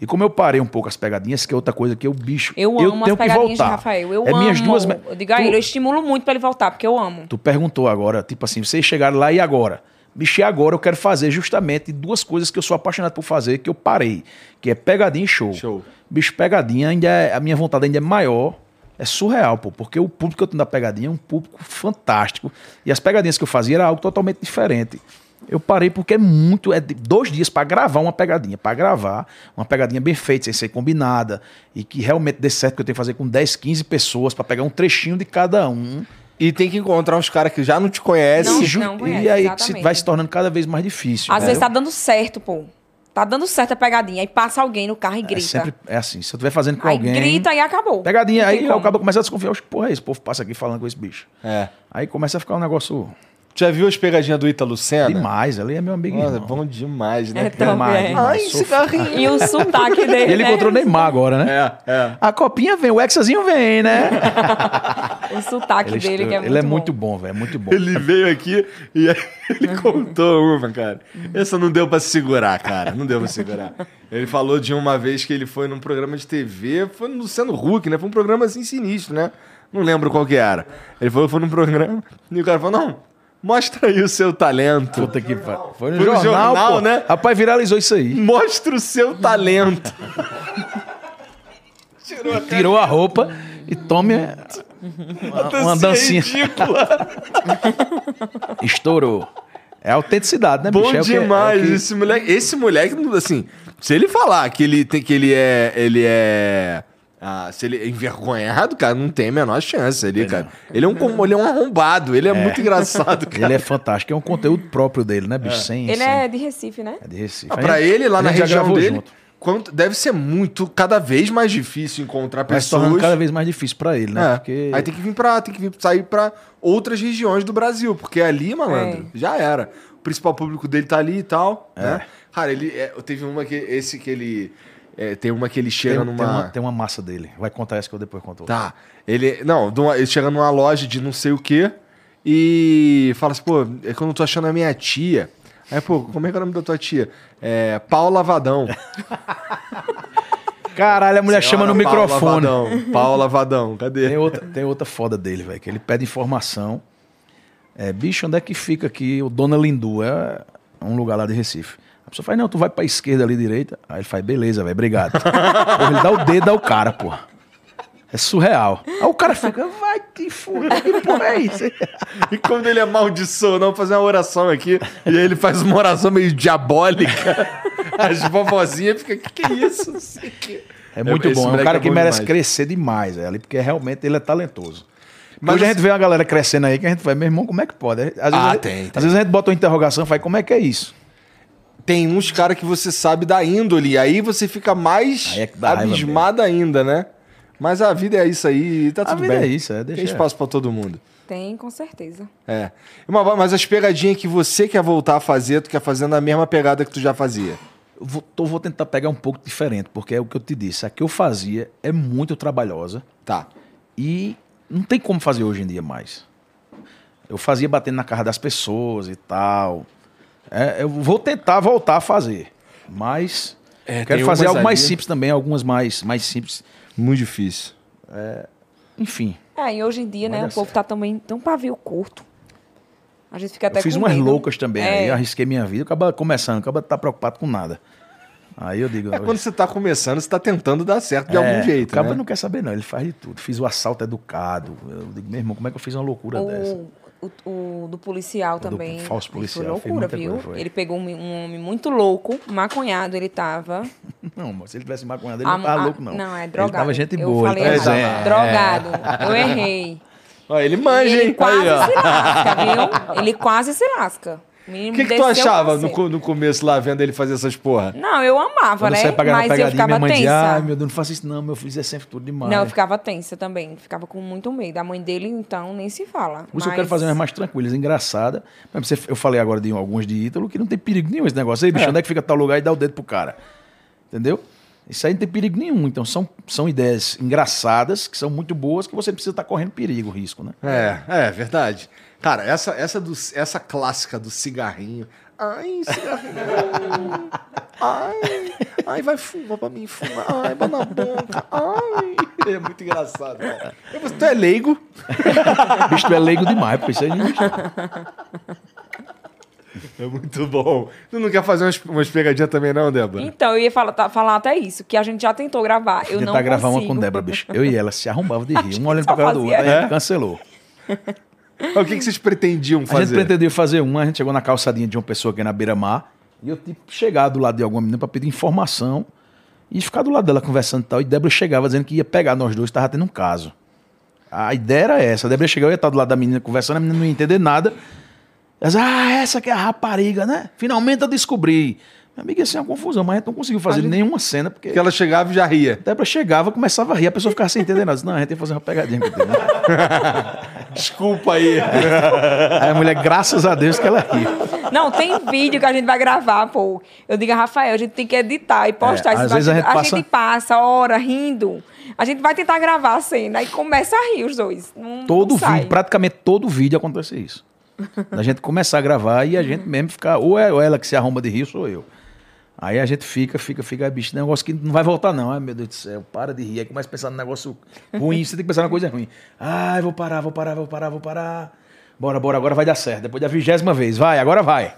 E como eu parei um pouco as pegadinhas, que é outra coisa que eu, bicho, Eu amo tenho as que pegadinhas de voltar. Rafael. Eu é amo. minhas duas. me- Eu digo a Tu- ele, eu estimulo muito pra ele voltar, porque eu amo. Tu perguntou agora, tipo assim, vocês chegaram lá e agora? Bicho, e agora eu quero fazer justamente duas coisas que eu sou apaixonado por fazer, que eu parei, que é pegadinha e show. Show. Bicho, pegadinha ainda é, a minha vontade ainda é maior, é surreal, pô, porque o público que eu tenho da pegadinha é um público fantástico, e as pegadinhas que eu fazia era algo totalmente diferente. Eu parei porque é muito, é dois dias pra gravar uma pegadinha, pra gravar uma pegadinha bem feita, sem ser combinada, e que realmente dê certo, que eu tenho que fazer com 10, 15 pessoas pra pegar um trechinho de cada um. E tem que encontrar uns caras que já não te conhecem. Não, E não conhece, e aí exatamente. vai se tornando cada vez mais difícil. Às né? vezes tá dando certo, pô. Tá dando certo a pegadinha. Aí passa alguém no carro e é grita. sempre é assim. Se eu estiver fazendo com aí alguém. grita e acabou. Pegadinha, aí como. acaba começa a desconfiar. "Oxe, Porra, esse povo passa aqui falando com esse bicho. É. Aí começa a ficar um negócio Já viu as pegadinhas do Ita Lucena? demais. Ali é meu amigo. Nossa, é irmão. bom demais, né? É também. Demais. Ai, cigarrinho. E o sotaque dele. E ele né? encontrou Neymar agora, né? É, é. A copinha vem, o hexazinho vem, né? O sotaque Ele, dele, que é ele muito é bom. muito bom, velho. é Muito bom. Ele veio aqui e ele contou uma, cara. Essa não deu pra segurar, cara. Não deu pra segurar. Ele falou de uma vez que ele foi num programa de TV, foi no Luciano Huck, né? Foi um programa assim sinistro, né? Não lembro qual que era. Ele falou, foi num programa e o cara falou, não, mostra aí o seu talento. Puta que pariu. Foi no Foi jornal, jornal, pô. né? Rapaz, viralizou isso aí. Mostra o seu talento. Tirou a roupa e tome uma, uma dancinha. Estourou. É autenticidade, né, Bom bicho? É o que- é o demais. que- Esse moleque, esse moleque, assim, se ele falar que ele tem que ele é, ele é ah, se ele é envergonhado, cara, não tem a menor chance ali, cara. Ele é um ele é um arrombado, ele é, muito engraçado, cara. Ele é fantástico. É um conteúdo próprio dele, né, bicho? Sem, Ele sem- é de Recife, né? é de Recife. Ah, pra gente- ele lá na região dele, junto. quanto, deve ser muito, cada vez mais difícil encontrar Vai pessoas. cada vez mais difícil pra ele, né? É. Porque Aí tem que vir para, tem que vir sair pra outras regiões do Brasil, porque ali, malandro, É. já era. O principal público dele tá ali e tal, É. né? Cara, ele é, teve uma que esse que ele é, tem uma que ele tem, chega tem numa uma, tem uma massa dele. Vai contar essa que eu depois conto. Tá. Ele não, ele chega numa loja de não sei o quê e fala assim, pô, é que eu não tô achando a minha tia. Aí, pô, como é que é o nome da tua tia? É Paula Vadão. Caralho, a mulher chama no Senhora Paula microfone. Vadão. Paula Vadão, cadê? Tem outra, tem outra foda dele, velho, que ele pede informação. É, bicho, onde é que fica aqui o Dona Lindu? É um lugar lá de Recife. A pessoa faz, não, tu vai pra esquerda ali, direita. Aí ele faz, beleza, velho, obrigado. Porra, ele dá o dedo ao cara, porra. É surreal. Aí o cara fica, vai te fuder, que porra é isso? E quando ele amaldiçoa, não, fazer uma oração aqui, e aí ele faz uma oração meio diabólica, as vovozinhas ficam, que que é isso? É muito esse bom. É um cara é que merece demais. crescer demais, velho, ali, porque realmente ele é talentoso. Mas Hoje a gente vê uma galera crescendo aí que a gente vai, meu irmão, como é que pode? Às vezes, Ah, a- tem, tem. Às vezes a gente bota uma interrogação e fala, como é que é isso? Tem uns caras que você sabe da índole, aí você fica mais é abismado ainda, né? Mas a vida é isso aí, tá A tudo vida bem. é isso, é, deixa- Tem espaço pra todo mundo. Tem, com certeza. É. Mas as pegadinhas que você quer voltar a fazer, tu quer fazer na mesma pegada que tu já fazia. Eu vou, tô- vou tentar pegar um pouco diferente, porque é o que eu te disse. A que eu fazia é muito trabalhosa Tá. e não tem como fazer hoje em dia mais. Eu fazia batendo na cara das pessoas e tal. É, eu vou tentar voltar a fazer, mas É, quero fazer algo mais simples também, algumas mais, mais simples. Muito difícil. Enfim, É, e hoje em dia, Vai né, o povo tá também tão pavio curto. A gente fica até eu fiz com umas medo. loucas também, É. aí arrisquei minha vida. Acaba começando, acaba tá preocupado com nada. Aí eu digo, É quando você tá começando, você tá tentando dar certo de É, algum jeito, O cabo né? não quer saber, não. Ele faz de tudo. Fiz o assalto educado. Eu digo, meu irmão, como é que eu fiz uma loucura dessa? O, o, do policial do também. falso Isso policial, Foi loucura, viu? coisa, foi. Ele pegou um, um homem muito louco, maconhado ele tava. Não, mas se ele tivesse maconhado, ele A- não tava a- louco, não. Não, é Ele drogado. tava gente Eu boa. falei ele errado. É. Drogado. Eu errei. Ó, ele E manja, ele hein? quase Aí, se lasca, viu? Ele quase se lasca. O que, que tu achava no, no começo lá, vendo ele fazer essas porra? Não, eu amava, Quando né? você pegava Mas na eu pegadinha, ficava minha mãe dizia, tensa. ai meu Deus, não faça isso não, meu filho, isso é sempre tudo demais. Não, eu ficava tensa também. Ficava com muito medo. A mãe dele, então, nem se fala. Por isso eu Mas- quero fazer umas mais tranquilas, engraçadas. Mas você- Eu falei agora de alguns de Ítalo que não tem perigo nenhum esse negócio. Aí, bicho, onde é que fica tal lugar e dá o dedo pro cara? Entendeu? Isso aí não tem perigo nenhum. Então são, são ideias engraçadas, que são muito boas, que você precisa estar correndo perigo, risco, né? É, é verdade. Cara, essa, essa, do, essa clássica do cigarrinho. Ai, cigarrinho. Ai, ai, vai fumar pra mim, fuma. Ai, vai na boca. Ai. É muito engraçado, cara. Eu- Tu é leigo? bicho, tu é leigo demais, pô. Isso aí, bicho. É muito bom. Tu não quer fazer umas, umas pegadinhas também, não, Débora? Então, eu ia falar, tá- falar até isso, que a gente já tentou gravar. Eu não tentar gravar uma consigo. com Débora, bicho. Eu e ela se arrombava de rir, um olhando pra cara do outro. É? cancelou. O que, que vocês pretendiam A gente fazer? pretendia fazer uma, a gente chegou na calçadinha de uma pessoa aqui na beira-mar, e eu tipo chegar do lado de alguma menina pra pedir informação e ficar do lado dela conversando e tal. E Débora chegava dizendo que ia pegar nós dois, tava tendo um caso. A ideia era essa. A Débora chegava, eu ia estar do lado da menina conversando, a menina não ia entender nada. Ela dizia, ah, essa que é a rapariga, né? Finalmente eu descobri. Minha amiga, isso é uma confusão, mas a gente não conseguiu fazer nenhuma cena, porque Porque ela chegava e já ria. a Débora chegava, começava a rir, a pessoa ficava sem entender nada. Disse, Não, a gente tem que fazer uma pegadinha né?" Desculpa aí. Aí a mulher, graças a Deus que ela riu. Não, tem vídeo que a gente vai gravar, pô. Eu digo, Rafael, a gente tem que editar e postar. É, às vezes a gente passa- gente passa hora rindo. A gente vai tentar gravar a cena e começa a rir os dois. Não, Todo não vídeo, praticamente todo vídeo acontece isso. A gente começar a gravar e a gente mesmo ficar, ou é ou ela que se arruma de rir, ou sou eu. Aí a gente fica, fica, fica, "Ai, bicho, negócio que não vai voltar não. Ai, meu Deus do céu, para de rir. Aí começa a pensar no negócio ruim, você tem que pensar na coisa ruim. Ai, vou parar, vou parar, vou parar, vou parar. Bora, bora, agora vai dar certo. Depois da vigésima vez, vai, agora vai.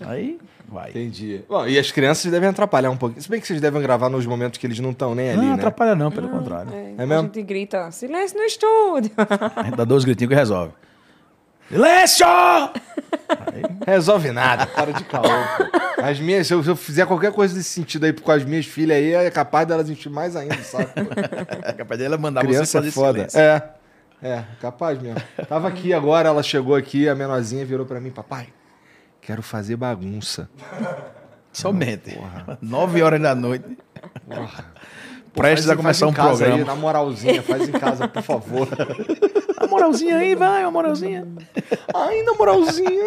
Aí vai. Entendi. Bom, e as crianças devem atrapalhar um pouquinho. Se bem que vocês devem gravar nos momentos que eles não estão nem ali, Não, né? atrapalha não, pelo contrário. É, É a mesmo? gente grita, silêncio no estúdio. A gente dá dois gritinhos que resolve. Silêncio! Resolve nada, para de caô. pô. As minhas, se eu, se eu fizer qualquer coisa desse sentido aí com as minhas filhas aí, é capaz delas encher mais ainda, sabe? É capaz dela mandar você Criança fazer é foda. silêncio. É. É, capaz mesmo. Tava aqui agora, ela chegou aqui, a menorzinha virou pra mim, papai, quero fazer bagunça. Somente. Nove horas da noite. Pô, Prestes faz- a começar um programa. Aí, na moralzinha, faz em casa, por favor. A moralzinha aí, vai, a moralzinha. Ai, na moralzinha.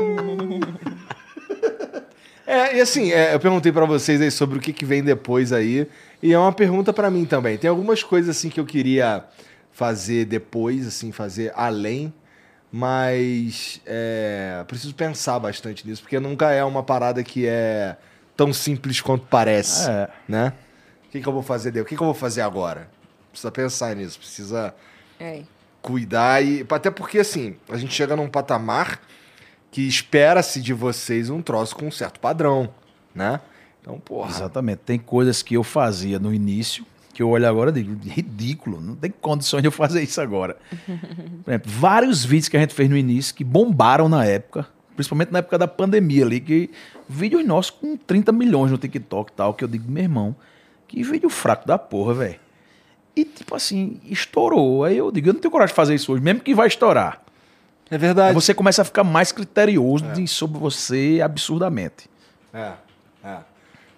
É, e assim, é, eu perguntei pra vocês aí sobre o que, que vem depois aí. E é uma pergunta pra mim também. Tem algumas coisas assim que eu queria fazer depois, assim, fazer além. Mas é, preciso pensar bastante nisso, porque nunca é uma parada que é tão simples quanto parece. É. Né? O que, que eu vou fazer? O que, que eu vou fazer agora? Precisa pensar nisso, precisa É. cuidar e até porque assim a gente chega num patamar que espera-se de vocês um troço com um certo padrão, né? Então, porra. Exatamente. Tem coisas que eu fazia no início que eu olho agora e digo, ridículo, não tem condições de eu fazer isso agora. Por exemplo, vários vídeos que a gente fez no início que bombaram na época, principalmente na época da pandemia ali, que vídeos nossos com 30 milhões no TikTok e tal, que eu digo, meu irmão, que vídeo fraco da porra, velho. E tipo assim, estourou. Aí eu digo, eu não tenho coragem de fazer isso hoje, mesmo que vai estourar. É Aí verdade. você começa a ficar mais criterioso de- sobre você absurdamente. É, é.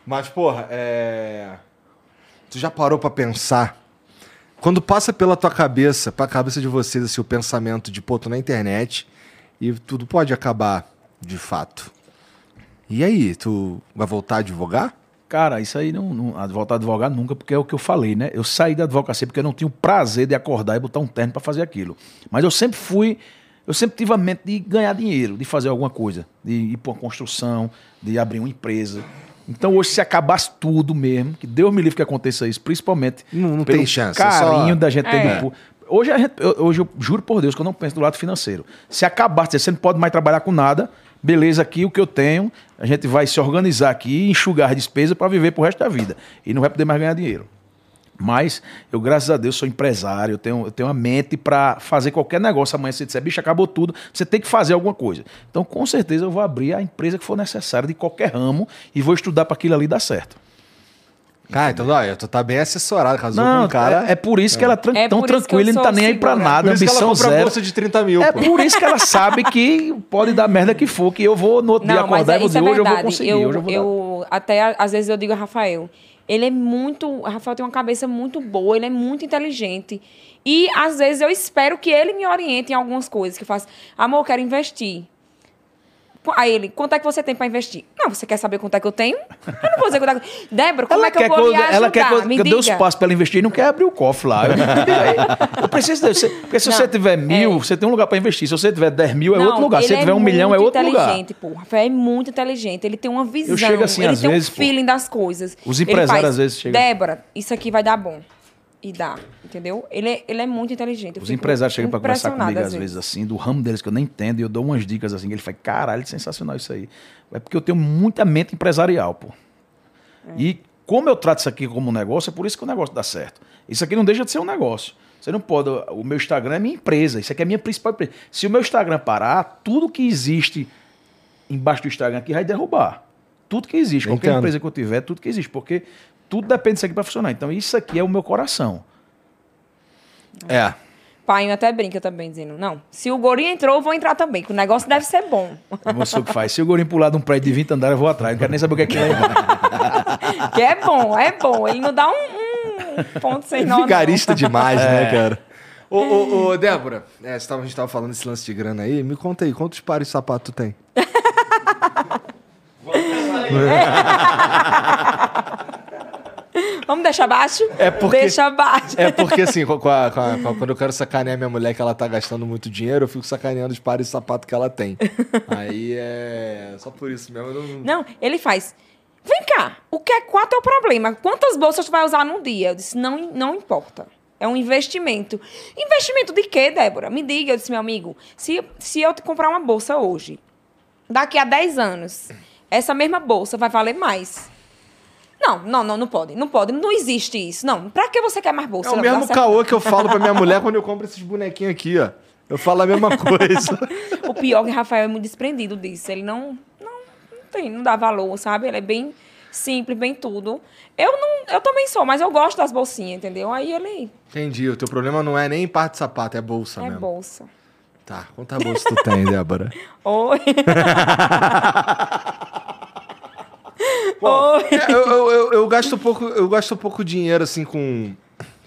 Mas, porra, é. Tu já parou pra pensar? Quando passa pela tua cabeça, pra cabeça de vocês, assim, o pensamento de, pô, tô na internet e tudo pode acabar de fato. E aí, tu vai voltar a advogar? Cara, isso aí não, não a- voltar a advogar nunca, porque é o que eu falei, né? Eu saí da advocacia porque eu não tinha o prazer de acordar e botar um terno para fazer aquilo. Mas eu sempre fui, eu sempre tive a mente de ganhar dinheiro, de fazer alguma coisa, de ir para uma construção, de abrir uma empresa. Então hoje, se acabasse tudo mesmo, que Deus me livre que aconteça isso, principalmente Não- não pelo tem chance, é carinho só- da gente ter É. do pu- Hoje, a gente- eu, hoje eu juro por Deus que eu não penso do lado financeiro. Se acabasse, você não pode mais trabalhar com nada, beleza, aqui o que eu tenho, a gente vai se organizar aqui, enxugar as despesas para viver pro resto da vida. E não vai poder mais ganhar dinheiro. Mas eu, graças a Deus, sou empresário, eu tenho, eu tenho uma mente para fazer qualquer negócio. Amanhã você disser, bicho, acabou tudo, você tem que fazer alguma coisa. Então, com certeza, eu vou abrir a empresa que for necessária de qualquer ramo e vou estudar para aquilo ali dar certo. Cara, então, olha, tu tá bem assessorado, casou com Não, um cara. é, é por isso que ela é tran- É tão tranquila e não tá nem aí pra segura. nada, Por isso que ela ambição zero. bolsa de 30 mil, É pô. por isso que ela sabe que pode dar merda que for, que eu vou no outro dia Não, mas acordar é, e vou isso dizer, é hoje eu vou verdade. conseguir, Eu, hoje eu vou eu até às vezes eu digo a Rafael, ele é muito, o Rafael tem uma cabeça muito boa, ele é muito inteligente. E às vezes eu espero que ele me oriente em algumas coisas que eu faço. Amor, eu quero investir. Aí ele, quanto é que você tem pra investir? Não, você quer saber quanto é que eu tenho? Eu não vou dizer quanto é que... Débora, como Ela é que eu vou eu, ajudar? ela quer que eu, me eu dê os passos pra ela investir e não quer abrir o cofre lá. Eu, eu preciso você- porque se Não, você tiver mil, é. você tem um lugar pra investir. Se você tiver 10 mil, é Não, outro lugar. Se ele você tiver um milhão, é outro lugar. inteligente, pô. O Rafael é muito inteligente. Ele tem uma visão. chego assim, ele às tem vezes, um pô. feeling das coisas. Os Ele empresários, faz, às vezes, chegam- Débora, isso aqui vai dar bom. E dá, entendeu? Ele é, ele é muito inteligente. Eu Os empresários chegam pra conversar comigo, às vezes, assim, do ramo deles que eu nem entendo, e eu dou umas dicas assim, que ele fala, caralho, sensacional isso aí. É porque eu tenho muita mente empresarial, pô. E como eu trato isso aqui como um negócio, é por isso que o negócio dá certo. Isso aqui não deixa de ser um negócio. Você não pode. O meu Instagram é minha empresa. Isso aqui é minha principal empresa. Se o meu Instagram parar, tudo que existe embaixo do Instagram aqui vai derrubar. Tudo que existe. Qualquer Entendo. empresa que eu tiver, tudo que existe. Porque tudo depende disso aqui para funcionar. Então, isso aqui é o meu coração. É. Pai até brinca também, dizendo, não, se o Gori entrou, eu vou entrar também, que o negócio deve ser bom. Você que faz. Se o Gorinho pular de um prédio de 20 andares, eu vou atrás. Não quero nem saber o que é que é. que é bom, é bom. Ele não dá um, um ponto sem não. Vigarista demais, É. né, cara? Ô, ô, ô, Débora, é, tava- a gente tava falando desse lance de grana aí. Me conta aí, quantos pares de sapato tu tem? Vamos deixar baixo? É porque- Deixa baixo. É porque, assim, com a- com a- com a- quando eu quero sacanear minha mulher que ela tá gastando muito dinheiro, eu fico sacaneando os pares de sapato que ela tem. Aí é. Só por isso mesmo. Não... Não, ele faz. Vem cá, o que é, qual é o teu problema? Quantas bolsas tu vai usar num dia? Eu disse, não, não importa. É um investimento. Investimento de quê, Débora? Me diga, eu disse, meu amigo, se, se eu te comprar uma bolsa hoje, daqui a 10 anos, essa mesma bolsa vai valer mais. Não, não, não, não pode. Não pode. Não existe isso. Não. Pra que você quer mais bolsa? É o mesmo caô que eu falo pra minha mulher quando eu compro esses bonequinhos aqui, ó. Eu falo a mesma coisa. O pior é que Rafael é muito desprendido disso. Ele não, não, não tem, não dá valor, sabe? Ele é bem simples, bem tudo. Eu não, eu também sou, mas eu gosto das bolsinhas, entendeu? Aí ele Entendi. O teu problema não é nem parte de sapato, é bolsa é mesmo. bolsa. Tá, quanta bolsa tu tem, Débora? Oi. Bom, é, eu, eu, eu, eu gasto pouco, eu gasto pouco dinheiro, assim, com,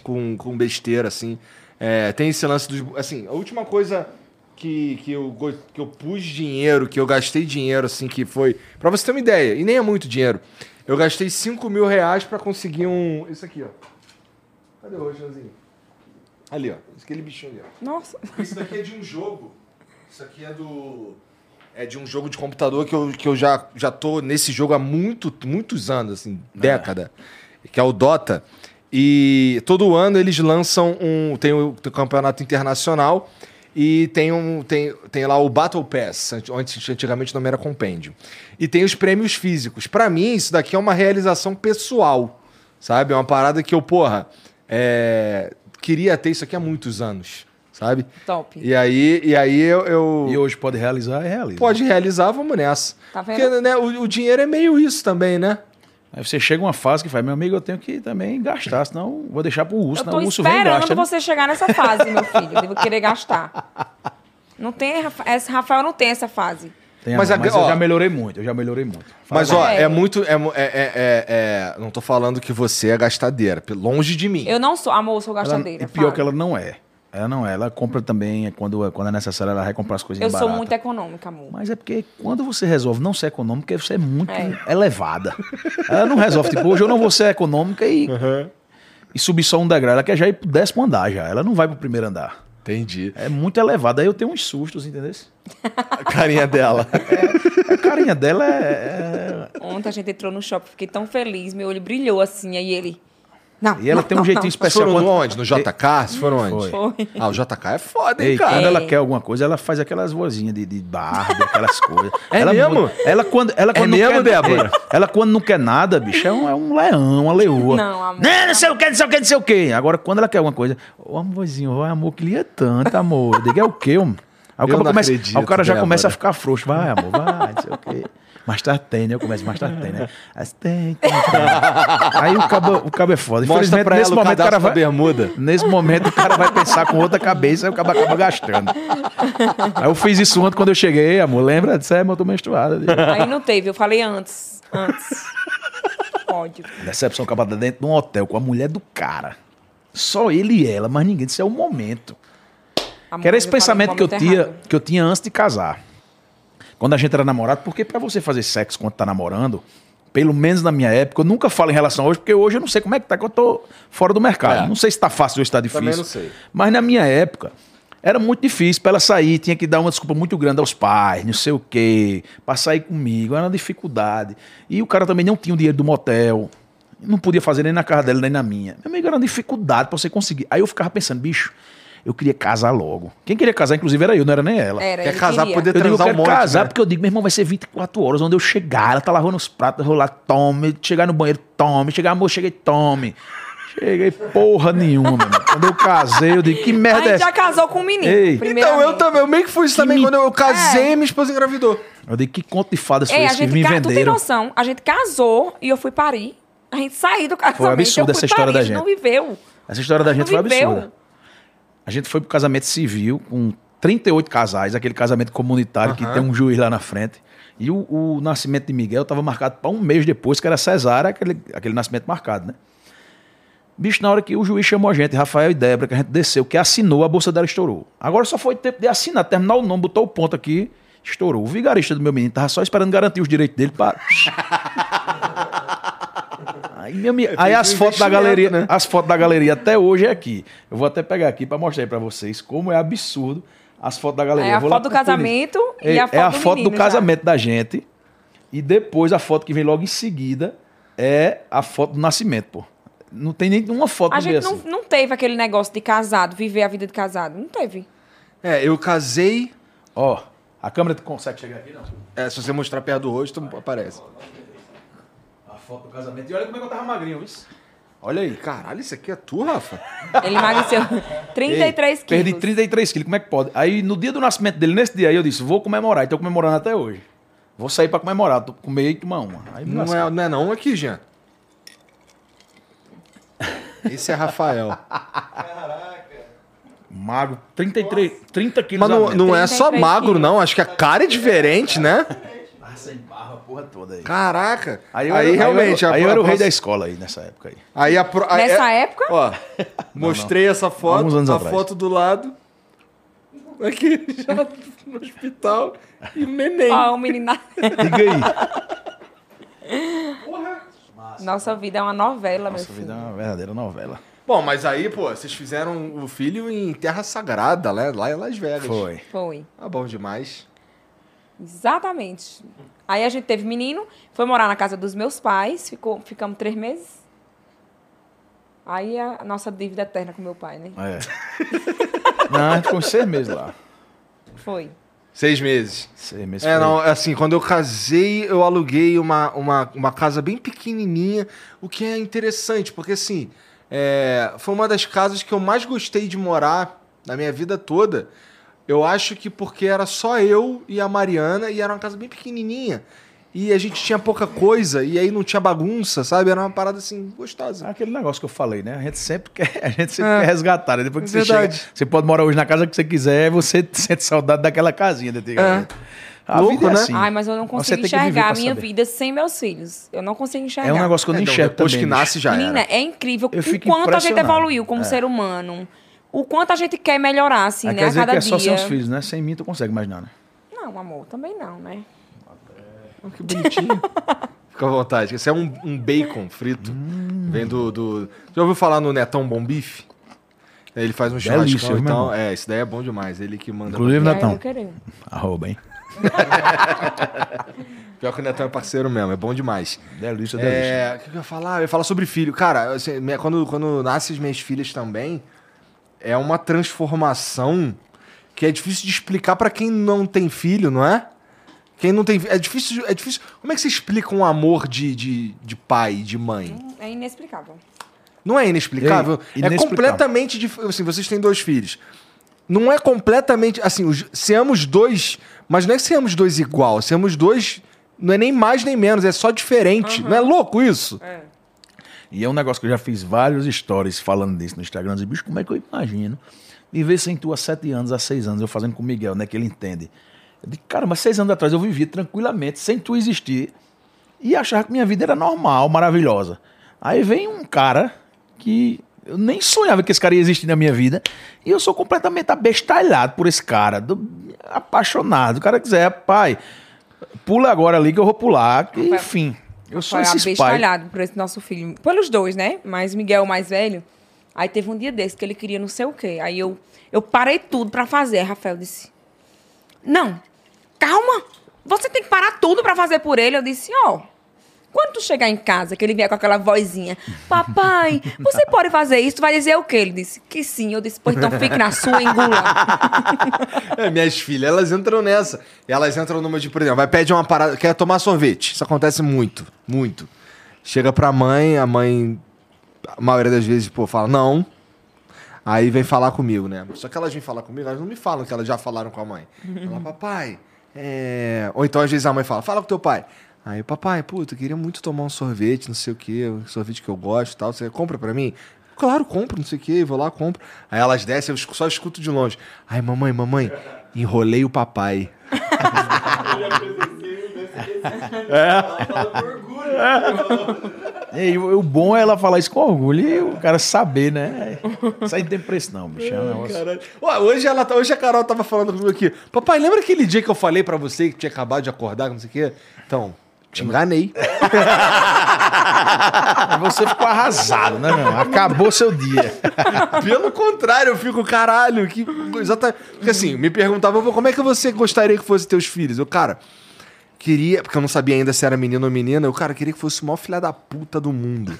com, com besteira, assim. É, tem esse lance dos... Assim, a última coisa que, que, eu, que eu pus dinheiro, que eu gastei dinheiro, assim, que foi... Pra você ter uma ideia, e nem é muito dinheiro. Eu gastei 5 mil reais pra conseguir um... Isso aqui, ó. Cadê o roxãozinho? Ali, ó. Aquele bichinho ali, ó. Nossa. Isso daqui é de um jogo. Isso aqui é do. É de um jogo de computador que eu, que eu já, já tô nesse jogo há muito, muitos anos, assim, década. Que é o Dota. E todo ano eles lançam um. Tem o, campeonato internacional e tem, um, tem, tem lá o Battle Pass, onde antigamente o nome era Compêndio. E tem os prêmios físicos. Pra mim, isso daqui é uma realização pessoal. Sabe? É uma parada que eu, porra, é, queria ter isso aqui há muitos anos. Sabe? Top. E aí, e aí eu, eu- E hoje pode realizar, é realiza. pode realizar, vamos nessa. Tá vendo? Porque né, o, o dinheiro é meio isso também, né? Aí você chega uma fase que faz, meu amigo, eu tenho que também gastar, senão vou deixar pro urso, Eu senão tô o urso vem e esperando gasta. né? você chegar nessa fase, meu filho. Eu devo querer gastar. Não tem, esse Rafael não tem essa fase. Tem, Mas mas a- mas ó, eu já melhorei muito, eu já melhorei muito. Mas, Fala. ó, É. é muito. É, é- é- é- é- não tô falando que você é gastadeira. Longe de mim. Eu não sou, amor, eu sou Ela, gastadeira. e pior fala. que ela não é. Ela não é. Ela compra também, quando, quando é necessário, ela vai comprar as Eu coisinhas sou baratas. muito econômica, amor. Mas é porque quando você resolve não ser econômica, você é muito É. elevada. Ela não resolve, tipo, hoje eu não vou ser econômica e, e subir só um degrau. Ela quer já ir pro décimo andar já. Ela não vai pro primeiro andar. Entendi. É muito elevada. Aí eu tenho uns sustos, entendeu? A carinha dela. A carinha dela é. é- Ontem a gente entrou no shopping, fiquei tão feliz, meu olho brilhou assim, aí ele. Não. E ela não, tem um não, jeitinho não. Especial. foram quando- onde? No JK? Vocês foram onde? Foi. Ah, o JK é foda, hein, Ei, cara? quando É. ela quer alguma coisa, ela faz aquelas vozinhas de, de Barbie, aquelas coisas. É ela mesmo? muda. Ela quando, ela quando não mesmo, quer, Débora? Ei, Ela quando não quer nada, bicho, é um, é um leão, uma leoa. Não, amor. Não, não sei o que, não sei o que, não sei o que. Agora, quando ela quer alguma coisa, ô amorzinho, vai, amor, que lia tanto, amor. Eu digo, é o quê, homem? Aí o cara, não começa, acredito, aí o cara já Débora. começa a ficar frouxo. Vai, amor, vai, não sei o quê. Mais tarde tem, né? Eu começo, mais tarde tem, né? Mas tem, tem, tem. Aí o cabo, o cabo é foda. Mostra Infelizmente, pra nesse ela momento, o cara vai... bermuda. Nesse momento o cara vai pensar com outra cabeça e o cara acaba gastando. Aí eu fiz isso ontem quando eu cheguei, amor. Lembra? Disse, é, mas eu tô menstruada. Aí não teve, eu falei antes. Antes. Ódio. Decepção acabada dentro de um hotel com a mulher do cara. Só ele e ela, mas ninguém. Isso é o momento. Amor, Que era esse pensamento que eu, momento tinha, errado. que eu tinha antes de casar. Quando a gente era namorado, porque pra você fazer sexo quando tá namorando, pelo menos na minha época, eu nunca falo em relação a hoje, porque hoje eu não sei como é que tá, que eu tô fora do mercado. É. Não sei se tá fácil ou se tá difícil. Também não sei. Mas na minha época, era muito difícil pra ela sair, tinha que dar uma desculpa muito grande aos pais, não sei o quê, pra sair comigo, era uma dificuldade. E o cara também não tinha o dinheiro do motel, não podia fazer nem na casa dela, nem na minha. Meu amigo, era uma dificuldade pra você conseguir. Aí eu ficava pensando, bicho, eu queria casar logo. Quem queria casar, inclusive, era eu, não era nem ela. Era, Quer casar, queria. poder Eu digo, eu transar um quero monte, casar, né? porque eu digo, meu irmão, vai ser 24 horas. Onde eu chegar, ela tá lavando os pratos, eu vou lá, tome. Chegar no banheiro, tome. Chegar, amor, cheguei, tome. Cheguei porra nenhuma, meu irmão. Quando eu casei, eu digo, que merda é gente essa? já casou com um menino. Ei. Então, eu também, eu meio que fui isso também. me- Quando eu casei, É. minha esposa engravidou. Eu digo, que conto de fadas foi a esse que me ca... tu tem venderam? noção? A gente casou e eu fui parir. A gente saiu do casamento. absurda eu fui essa história parir, da a gente. não viveu. Essa história da Não gente foi viveu. absurda. A gente foi pro casamento civil com 38 casais, aquele casamento comunitário que tem um juiz lá na frente. E o, o nascimento de Miguel estava marcado para um mês depois, que era cesárea, aquele, aquele nascimento marcado, né? Bicho, na hora que o juiz chamou a gente, Rafael e Débora, que a gente desceu, que assinou, a bolsa dela estourou. Agora só foi tempo de assinar, terminar o nome, botou o ponto aqui, estourou. O vigarista do meu menino tava só esperando garantir os direitos dele para. Aí, meu amigo, aí as fotos da galeria, né? as fotos da galeria até hoje é aqui. Eu vou até pegar aqui para mostrar aí para vocês como é absurdo as fotos da galeria. É a foto do casamento e É, a foto é a do foto do menino já. casamento da gente. E depois a foto que vem logo em seguida é a foto do nascimento, pô. Não tem nem uma foto A gente não, assim. não teve aquele negócio de casado, viver a vida de casado. Não teve. É, eu casei. Ó, a câmera consegue chegar aqui, não? É, se você mostrar perto do rosto, aparece. A foto do casamento. E olha como é que eu tava magrinho, isso. Olha aí, caralho, isso aqui é tu, Rafa? Ele emagreceu 33 quilos. Perdi 33 quilos, como é que pode? Aí no dia do nascimento dele, nesse dia aí, eu disse, vou comemorar. E tô comemorando até hoje. Vou sair pra comemorar, tô comer e tomar uma. Aí Não é, não é não aqui, Jean. Esse é Rafael. Magro, 33, 30 quilos Mas não, a não é só 33 magro, quilos. não. Acho que a cara é diferente, né? Ah, sem barba, a porra toda aí. Caraca. Aí, Aí, eu, era- realmente. Aí eu, a- aí eu era o a rei da escola aí, nessa época aí. Aí a pro- a- Nessa é- época, Ó, mostrei essa foto, Alguns anos a atrás. foto do lado. Aqui, já no hospital. E o neném. ó, o menino. Diga aí. Nossa vida é uma novela, meu Nossa filho. vida é uma verdadeira novela. Bom, mas aí, pô, vocês fizeram o filho em Terra Sagrada, né? lá em Las Vegas. Foi. Foi. Ah, bom demais. Exatamente. Aí a gente teve menino, foi morar na casa dos meus pais, ficou, ficamos três meses. Aí a nossa dívida eterna com meu pai, né? É. Não, a gente ficou seis meses lá. Foi. Seis meses. Seis meses. É, não, assim, quando eu casei, eu aluguei uma, uma, uma casa bem pequenininha, o que é interessante, porque assim, é, foi uma das casas que eu mais gostei de morar na minha vida toda. Eu acho que porque era só eu e a Mariana, e era uma casa bem pequenininha, e a gente tinha pouca coisa, e aí não tinha bagunça, sabe? Era uma parada assim, gostosa. É Aquele negócio que eu falei, né? A gente sempre quer, a gente sempre É. quer resgatar, né? Depois que você Verdade. chega, você pode morar hoje na casa que você quiser, você sente saudade daquela casinha de antigamente. A Louco, vida é né? assim. Ai, mas eu não consigo enxergar a minha saber. vida sem meus filhos. Eu não consigo enxergar. É um negócio que eu não É, não, enxergo depois também. que nasce já Menina, era. é incrível Eu o fico quanto a gente impressionado. evoluiu como ser humano. O quanto a gente quer melhorar, assim, Aí né? quer A dizer cada que é só dia. seus filhos, né? Sem mim tu consegue mais nada. Não, amor, também não, né? Oh, que bonitinho. Fica à vontade. Esse é um, um bacon frito. Vem do, do. Já ouviu falar no Netão Bom Bife? Ele faz um churrascão meu então. irmão? É, esse daí é bom demais. Ele que manda. Inclusive, E Netão. Arroba, hein? Pior que o Netão é parceiro mesmo, é bom demais. Delícia, delícia. É, o que eu ia falar? Eu ia falar sobre filho. Cara, assim, minha- quando, quando nascem as minhas filhas também, é uma transformação que é difícil de explicar pra quem não tem filho, não é? Quem não tem. É difícil. É difícil. Como é que você explica um amor de, de, de pai, de mãe? É inexplicável. Não é inexplicável? É inexplicável. completamente diferente. Assim, vocês têm dois filhos. Não é completamente. Assim, os, seamos dois. Mas não é que seamos dois igual. Seamos dois. Não é nem mais nem menos. É só diferente. Não é louco isso? É. E é um negócio que eu já fiz vários stories falando disso no Instagram. Eu disse, bicho, como é que eu imagino viver sem tu há sete anos, há seis anos, eu fazendo com o Miguel, né? Que ele entende. Eu disse, cara, mas seis anos atrás eu vivia tranquilamente, sem tu existir, e achava que minha vida era normal, maravilhosa. Aí vem um cara que eu nem sonhava que esse cara ia existir na minha vida, e eu sou completamente abestalhado por esse cara, do- apaixonado. O cara quiser, pai, pula agora ali que eu vou pular, que, enfim. Eu sou esses pais. abestalhado por esse nosso filho. Pelos dois, né? Mas Miguel, o mais velho, aí teve um dia desse que ele queria não sei o quê. Aí eu, eu parei tudo pra fazer. Rafael disse: Não, calma. Você tem que parar tudo pra fazer por ele. Eu disse: Ó. quando tu chegar em casa, que ele vier com aquela vozinha, papai, você pode fazer isso? Tu vai dizer o quê? Ele disse que sim. Eu disse, pois então fique na sua, engula. É, minhas filhas, elas entram nessa. Elas entram numa de, por exemplo, vai pedir uma parada, quer tomar sorvete. Isso acontece muito, muito. Chega pra mãe, a mãe, a maioria das vezes, pô, fala não. Aí vem falar comigo, né? Só que elas vêm falar comigo, elas não me falam que elas já falaram com a mãe. Fala, papai, é... Ou então às vezes a mãe fala, fala com teu pai. Aí, papai, puta, eu queria muito tomar um sorvete, não sei o quê, um sorvete que eu gosto e tal. Você compra pra mim? Claro, compro, não sei o quê, vou lá, compro. Aí elas descem, eu só escuto de longe. Ai, mamãe, mamãe, enrolei o papai. E o, o bom é ela falar isso com orgulho e o cara saber, né? Isso aí não tem preço, não, bicho. É um negócio. Ué, hoje, ela, tá- hoje a Carol tava falando comigo aqui. Papai, lembra aquele dia que eu falei pra você que tinha acabado de acordar, não sei o quê? Então, te enganei. Você ficou arrasado, né, meu? Acabou seu dia. Pelo contrário, eu fico, caralho, que. Exatamente. Porque assim, me perguntavam, "Pô, como é que você gostaria que fosse teus filhos? Eu, cara, queria, porque eu não sabia ainda se era menino ou menina, eu, cara, queria que fosse o maior filha da puta do mundo.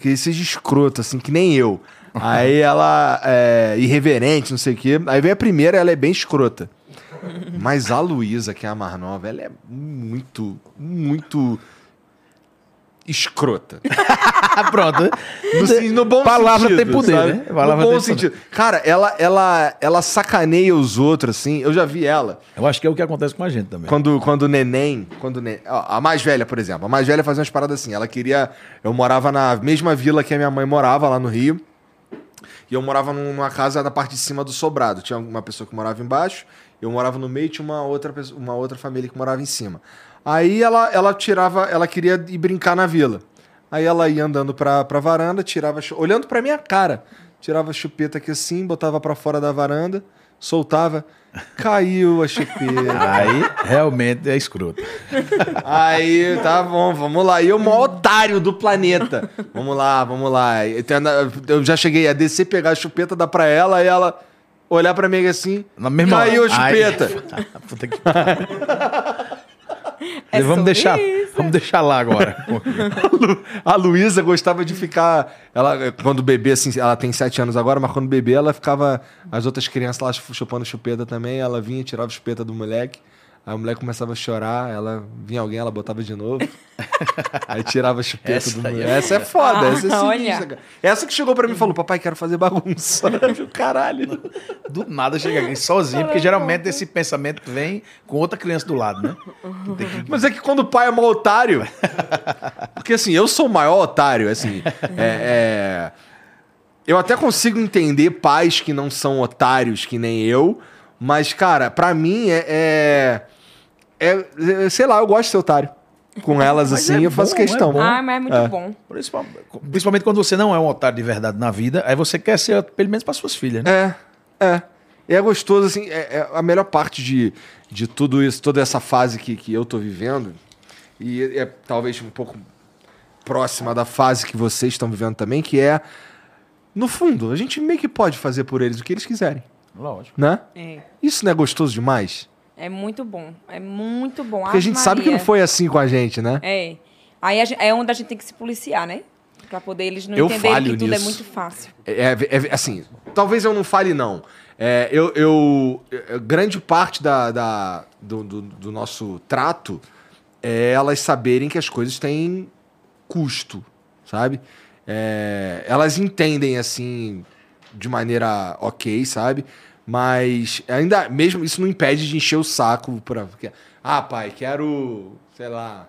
Que seja escroto, assim, que nem eu. Aí ela é irreverente, não sei o quê. Aí vem a primeira, ela é bem escrota. Mas a Luísa, que é a mais nova, ela é muito, muito escrota. Pronto. No, no bom Palavra sentido, tem poder, sabe? né? Palavra no bom sentido. Cara, ela, ela, ela sacaneia os outros, assim. Eu já vi ela. Eu acho que é o que acontece com a gente também. Quando, quando o neném. Quando neném a mais velha, por exemplo. A mais velha fazia umas paradas assim. Ela queria. Eu morava na mesma vila que a minha mãe morava, lá no Rio. E eu morava num- numa casa na parte de cima do sobrado. Tinha uma pessoa que morava embaixo, eu morava no meio, tinha uma outra, pessoa- uma outra família que morava em cima. Aí ela, ela tirava. Ela queria ir brincar na vila. Aí ela ia andando pra, pra varanda, tirava. Olhando pra minha cara. Tirava a chupeta aqui assim, botava pra fora da varanda, soltava. Caiu a chupeta. Aí, realmente, é escroto. Aí, tá bom, vamos lá. E eu, o maior otário do planeta. Vamos lá, vamos lá. Eu já cheguei a descer, pegar a chupeta, dar pra ela, e ela olhar pra mim assim. Na mesma Caiu a hora. Ai. chupeta. Puta que... É vamos, sobre deixar, isso. vamos deixar lá agora. A Lu- A Luísa gostava de ficar. Ela, quando bebê, assim, ela tem sete anos agora, mas quando bebê, ela ficava. As outras crianças lá chupando chupeta também. Ela vinha, tirava a chupeta do moleque. Aí o moleque começava a chorar, ela vinha alguém, ela botava de novo. aí tirava a chupeta Essa do aí é. Essa é foda, Ah, essa é sinistra, olha. cara. Essa que chegou pra mim e falou: Papai, quero fazer bagunça. Caralho. Do nada chega alguém sozinho, porque geralmente esse pensamento vem com outra criança do lado, né? Que Mas é que quando o pai é maior otário. Porque assim, eu sou o maior otário, assim. é- é, eu até consigo entender pais que não são otários que nem eu, mas, cara, pra mim é. é, é- sei lá, eu gosto de ser otário. Com elas, Mas assim, é eu faço bom, é questão. bom. Ah, mas é muito É. bom. Principalmente, principalmente quando você não é um otário de verdade na vida, aí você quer ser, pelo menos para suas filhas, né? É, é. E é gostoso, assim, é, é a melhor parte de, de tudo isso, toda essa fase que, que eu tô vivendo, e é talvez um pouco próxima da fase que vocês estão vivendo também, que é, no fundo, a gente meio que pode fazer por eles o que eles quiserem, Lógico. né? É. Isso não é gostoso demais? É muito bom. É muito bom. Porque a Ave gente sabe que não Maria. foi assim com a gente, né? É. Aí a gen- é onde a gente tem que se policiar, né? Pra poder eles não Eu entenderem falho que tudo é muito fácil. É, é- é- assim, talvez eu não fale, não. É, eu, eu- é, grande parte da, da- do, do- do nosso trato é elas saberem que as coisas têm custo, sabe? É, elas entendem, assim, de maneira ok, sabe? Mas ainda, mesmo isso não impede de encher o saco porque, ah, pai, quero, sei lá,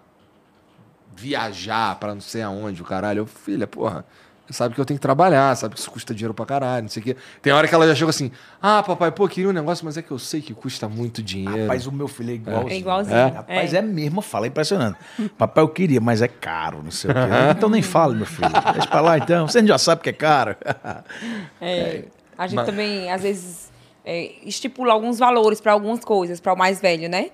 viajar pra não sei aonde, o caralho. Eu, filha, porra, você sabe que eu tenho que trabalhar, sabe que isso custa dinheiro pra caralho, não sei o quê. Tem hora que ela já chega assim, ah, papai, pô, queria um negócio, mas é que eu sei que custa muito dinheiro. Rapaz, o meu filho é igualzinho. É igualzinho. É? Rapaz, é, mesmo, fala impressionante. Papai, eu queria, mas é caro, não sei o quê. Então nem fala, meu filho. Deixa pra lá então. Você já sabe que é caro. É. A gente Mas- também, às vezes, é, estipula alguns valores para algumas coisas, para o mais velho, né?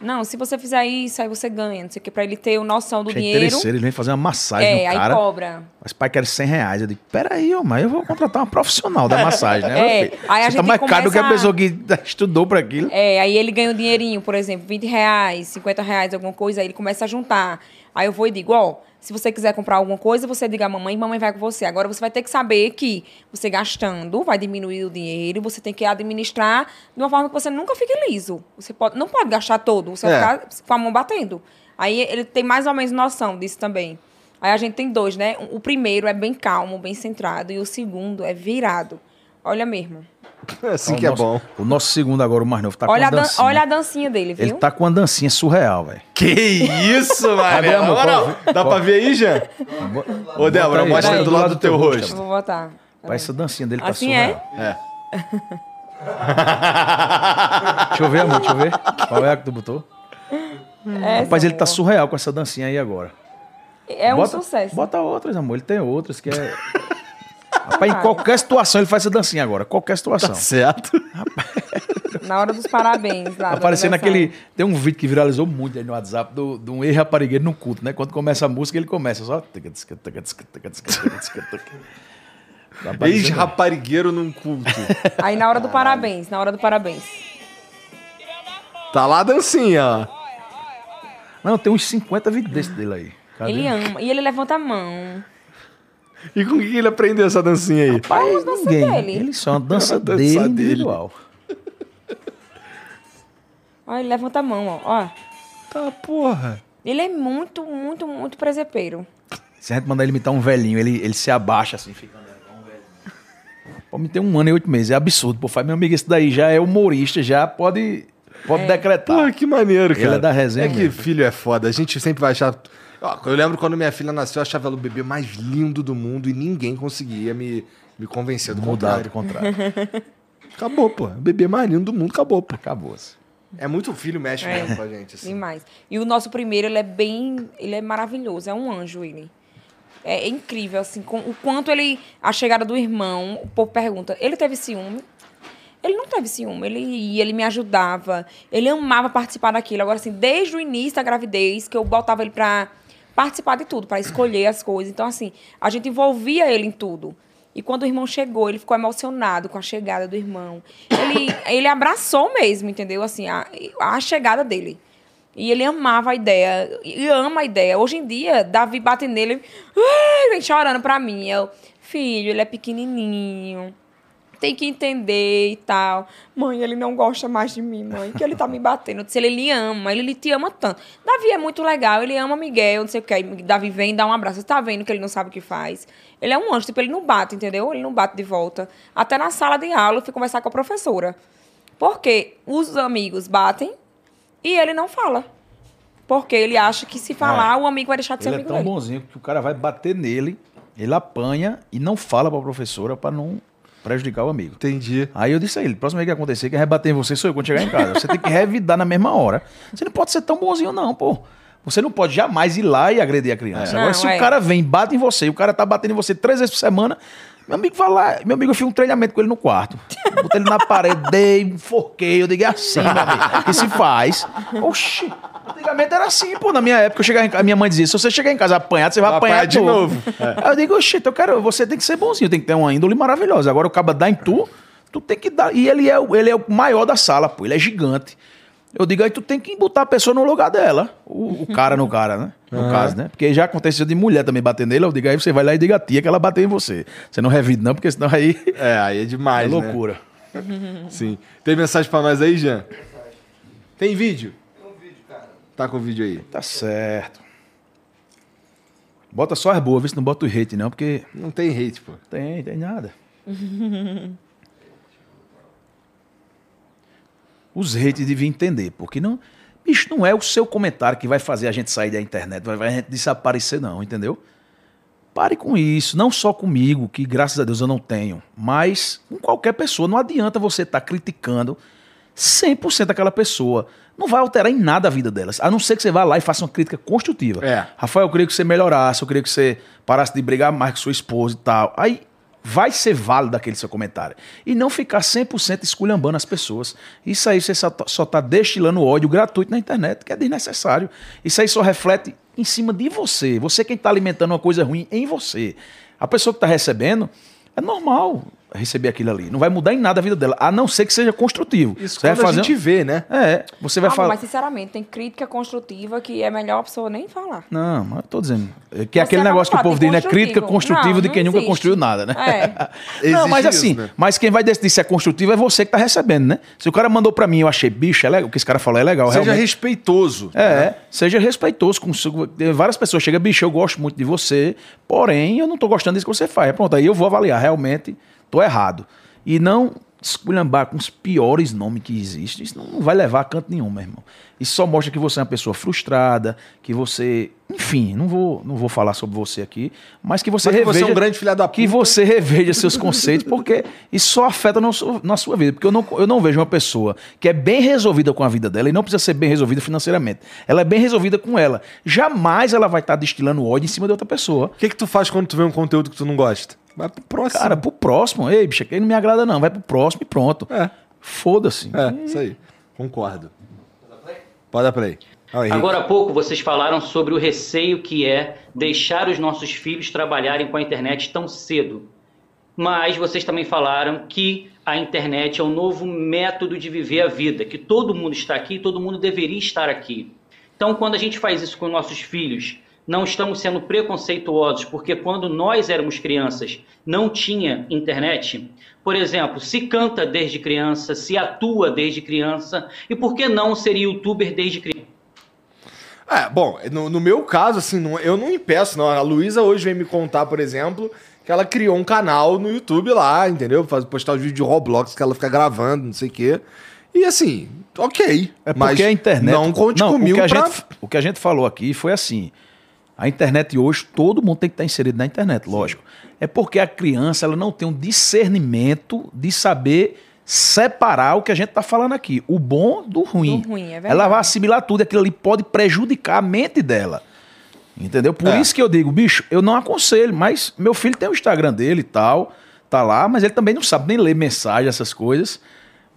Não, se você fizer isso, aí você ganha, não sei o que, pra ele ter noção do É dinheiro. ele vem fazer uma massagem É, no aí cara. cobra. Mas pai quer 100 reais. Eu digo, peraí, mas eu vou contratar uma profissional da massagem, né? É, aí a tá gente mais caro do que a começa- pessoa que estudou para aquilo. É, aí ele ganha um dinheirinho, por exemplo, 20 reais, 50 reais, alguma coisa, aí ele começa a juntar. Aí eu vou e digo, ó, se você quiser comprar alguma coisa, você diga a mamãe, mamãe vai com você. Agora você vai ter que saber que você gastando vai diminuir o dinheiro, você tem que administrar de uma forma que você nunca fique liso. Você pode, não pode gastar todo, você É. vai ficar com a mão batendo. Aí ele tem mais ou menos noção disso também. Aí a gente tem dois, né? O primeiro é bem calmo, bem centrado, e o segundo é virado. Olha mesmo. Assim O que é nosso- bom. O nosso segundo agora, o mais novo, tá olha, com a dancinha. olha a dancinha dele, viu? Ele tá com uma dancinha surreal, velho. Que isso? Na moral, Dá pra ver aí, já? Ô, Débora, aí, mostra vai. do lado do teu rosto. Vou botar. Pai, essa dancinha dele tá Assim é? surreal. É. Deixa eu ver, amor, deixa eu ver. Qual é a que tu botou? É, Rapaz, ele tá surreal com essa dancinha aí agora. É um bota, sucesso. Bota outras, amor. Ele tem outras que é. Rapaz, em qualquer situação ele faz essa dancinha agora. Qualquer situação. Certo. Na hora dos parabéns. Lá, do Aparecendo naquele. Tem um vídeo que viralizou muito aí no WhatsApp do, de um ex-raparigueiro no culto, né? Quando começa a música, ele começa só. Tá Ex-raparigueiro num culto. Aí na hora do parabéns, na hora do parabéns. Tá lá a dancinha, ó. Não, tem uns 50 vídeos desse dele aí. Cadê? Ele ama. E ele levanta a mão. E com que ele aprendeu essa dancinha aí? Rapaz, dança ninguém. dele. Ele só uma dança dança dele dele. individual. Ó, ele levanta a mão, ó. ó. Tá, porra. Ele é muito, muito, muito presepeiro. Se a gente mandar ele imitar um velhinho, ele, ele se abaixa assim, fica andando velhinho. Pode me ter um ano e oito meses, é absurdo. Pô, faz meu amigo, esse daí já é humorista, já pode, pode decretar. Porra, que maneiro, cara. Ele é da resenha É que mesmo. filho é foda. A gente sempre vai achar. Eu lembro quando minha filha nasceu, eu achava ela o bebê mais lindo do mundo e ninguém conseguia me, me convencer do Mudar do contrário. contrário. Acabou, pô. O bebê mais lindo do mundo acabou, pô. Acabou-se. É muito filho mexe É. mesmo com a gente. Assim. Demais. E o nosso primeiro, ele é bem. Ele é maravilhoso, é um anjo ele. É incrível, assim, com, o quanto ele. A chegada do irmão, o povo pergunta, ele teve ciúme? Ele não teve ciúme, ele ia, ele me ajudava, ele amava participar daquilo. Agora, assim, desde o início da gravidez, que eu botava ele pra participar de tudo, pra escolher as coisas. Então, assim, a gente envolvia ele em tudo. E quando o irmão chegou, ele ficou emocionado com a chegada do irmão. Ele, ele abraçou mesmo, entendeu? Assim, a, a chegada dele. E ele amava a ideia, e ama a ideia. Hoje em dia, Davi bate nele, "Ai", vem chorando pra mim. Eu, filho, ele é pequenininho, tem que entender e tal. Mãe, ele não gosta mais de mim, mãe, que ele tá me batendo. Eu disse, ele lhe ama, ele lhe te ama tanto. Davi é muito legal, ele ama Miguel, não sei o que. Aí Davi vem, dá um abraço. Você tá vendo que ele não sabe o que faz? Ele é um anjo, tipo, ele não bate, entendeu? Ele não bate de volta. Até na sala de aula, eu fui conversar com a professora. Porque os amigos batem e ele não fala. Porque ele acha que se falar, o amigo vai deixar de ser Ele é amigo tão dele. bonzinho que o cara vai bater nele, ele apanha e não fala pra professora pra não prejudicar o amigo. Entendi. Aí eu disse a ele, próxima vez que acontecer, que rebater em você sou eu quando chegar em casa. Você tem que revidar na mesma hora. Você não pode ser tão bonzinho não, pô. Você não pode jamais ir lá e agredir a criança. É. Agora, Não, se é. o cara vem, bate em você, e o cara tá batendo em você três vezes por semana, meu amigo vai lá, meu amigo, eu fiz um treinamento com ele no quarto. Botei ele na parede, dei, enforquei, eu digo, é assim, meu amigo, que se faz. Oxi, antigamente era assim, pô, na minha época, eu chegava em a minha mãe dizia, se você chegar em casa apanhado, você vai Vai apanhar, apanhar de novo. novo. Aí eu digo, oxi, então, cara, você tem que ser bonzinho, tem que ter uma índole maravilhosa. Agora o caba dá em tu, tu tem que dar. E ele é, ele é o maior da sala, pô, ele é gigante. Eu digo, aí tu tem que botar a pessoa no lugar dela. O, o cara no cara, né? No caso, né? Porque já aconteceu de mulher também bater nele. Eu digo, aí você vai lá e diga a tia que ela bateu em você. Você não revide, não, porque senão aí É, aí é é demais, né? loucura. Sim. Tem mensagem pra nós aí, Jean? Tem vídeo? Tem um vídeo, cara. Tá com o vídeo aí. Tá certo. Bota só as boas, vê se não bota o hate, não, porque Não tem hate, pô. tem, tem nada. Os haters deviam entender, porque não. Bicho, não é o seu comentário que vai fazer a gente sair da internet, vai, vai a gente desaparecer, não, entendeu? Pare com isso, não só comigo, que graças a Deus eu não tenho, mas com qualquer pessoa. Não adianta você estar criticando 100% daquela pessoa. Não vai alterar em nada a vida delas, a não ser que você vá lá e faça uma crítica construtiva. É. Rafael, eu queria que você melhorasse, eu queria que você parasse de brigar mais com sua esposa e tal. Aí vai ser válido aquele seu comentário. E não ficar 100% esculhambando as pessoas. Isso aí você só tá- está destilando ódio gratuito na internet, que é desnecessário. Isso aí só reflete em cima de você. Você quem está alimentando uma coisa ruim em você. A pessoa que está recebendo, é normal receber aquilo ali. Não vai mudar em nada a vida dela, a não ser que seja construtivo. Isso Você vai quando a fazer gente vê, né? É, você vai Ah, falar... Mas, sinceramente, tem crítica construtiva que é melhor a pessoa nem falar. Não, mas eu tô dizendo. é Que é aquele negócio que o povo diz, né? Crítica construtiva Não, de não quem nunca existe. construiu nada, né? É. não, mas assim, isso, né? mas quem vai decidir se é construtivo é você que tá recebendo, né? Se o cara mandou pra mim e eu achei, bicho, é legal, o que esse cara falou é legal, Seja realmente. respeitoso. É, seja respeitoso com várias pessoas chegam, bicho, eu gosto muito de você, porém eu não tô gostando disso que você faz. Pronto, aí eu vou avaliar, realmente tô errado. E não esculhambar com os piores nomes que existem, isso não vai levar a canto nenhum, meu irmão. Isso só mostra que você é uma pessoa frustrada, que você, enfim, não vou, não vou falar sobre você aqui, mas que você Mas que você é um reveja- grande filho da que puta. você reveja seus conceitos, porque isso só afeta na sua vida. Porque eu não, eu não vejo uma pessoa que é bem resolvida com a vida dela e não precisa ser bem resolvida financeiramente. Ela é bem resolvida com ela. Jamais ela vai estar destilando ódio em cima de outra pessoa. O que que tu faz quando tu vê um conteúdo que tu não gosta? Vai pro próximo. Cara, pro próximo, ei, bicho, aquele não me agrada não, vai pro próximo e pronto. É. Foda-se. É, isso aí. Concordo. Pode dar play. Henrique. Agora há pouco vocês falaram sobre o receio que é deixar os nossos filhos trabalharem com a internet tão cedo. Mas vocês também falaram que a internet é um novo método de viver a vida, que todo mundo está aqui, todo mundo deveria estar aqui. Então, quando a gente faz isso com nossos filhos, não estamos sendo preconceituosos, porque quando nós éramos crianças não tinha internet. Por exemplo, se canta desde criança, se atua desde criança, e por que não ser youtuber desde criança? É, bom, no, no meu caso, assim, não- eu não impeço, não. A Luísa hoje veio me contar, por exemplo, que ela criou um canal no YouTube lá, entendeu? Faz, postar os vídeos de Roblox que ela fica gravando, não sei o quê. E assim, ok. É porque mas a internet. Não conte o comigo que a pra... gente, o que a gente falou aqui foi assim. A internet hoje, todo mundo tem que estar inserido na internet, lógico. É porque a criança ela não tem um discernimento de saber separar o que a gente está falando aqui, o bom do ruim. Do ruim, é verdade. ela vai assimilar tudo, e aquilo ali pode prejudicar a mente dela. Entendeu? Por É. isso que eu digo, bicho, eu não aconselho, mas meu filho tem o Instagram dele e tal, tá lá, mas ele também não sabe nem ler mensagem, essas coisas.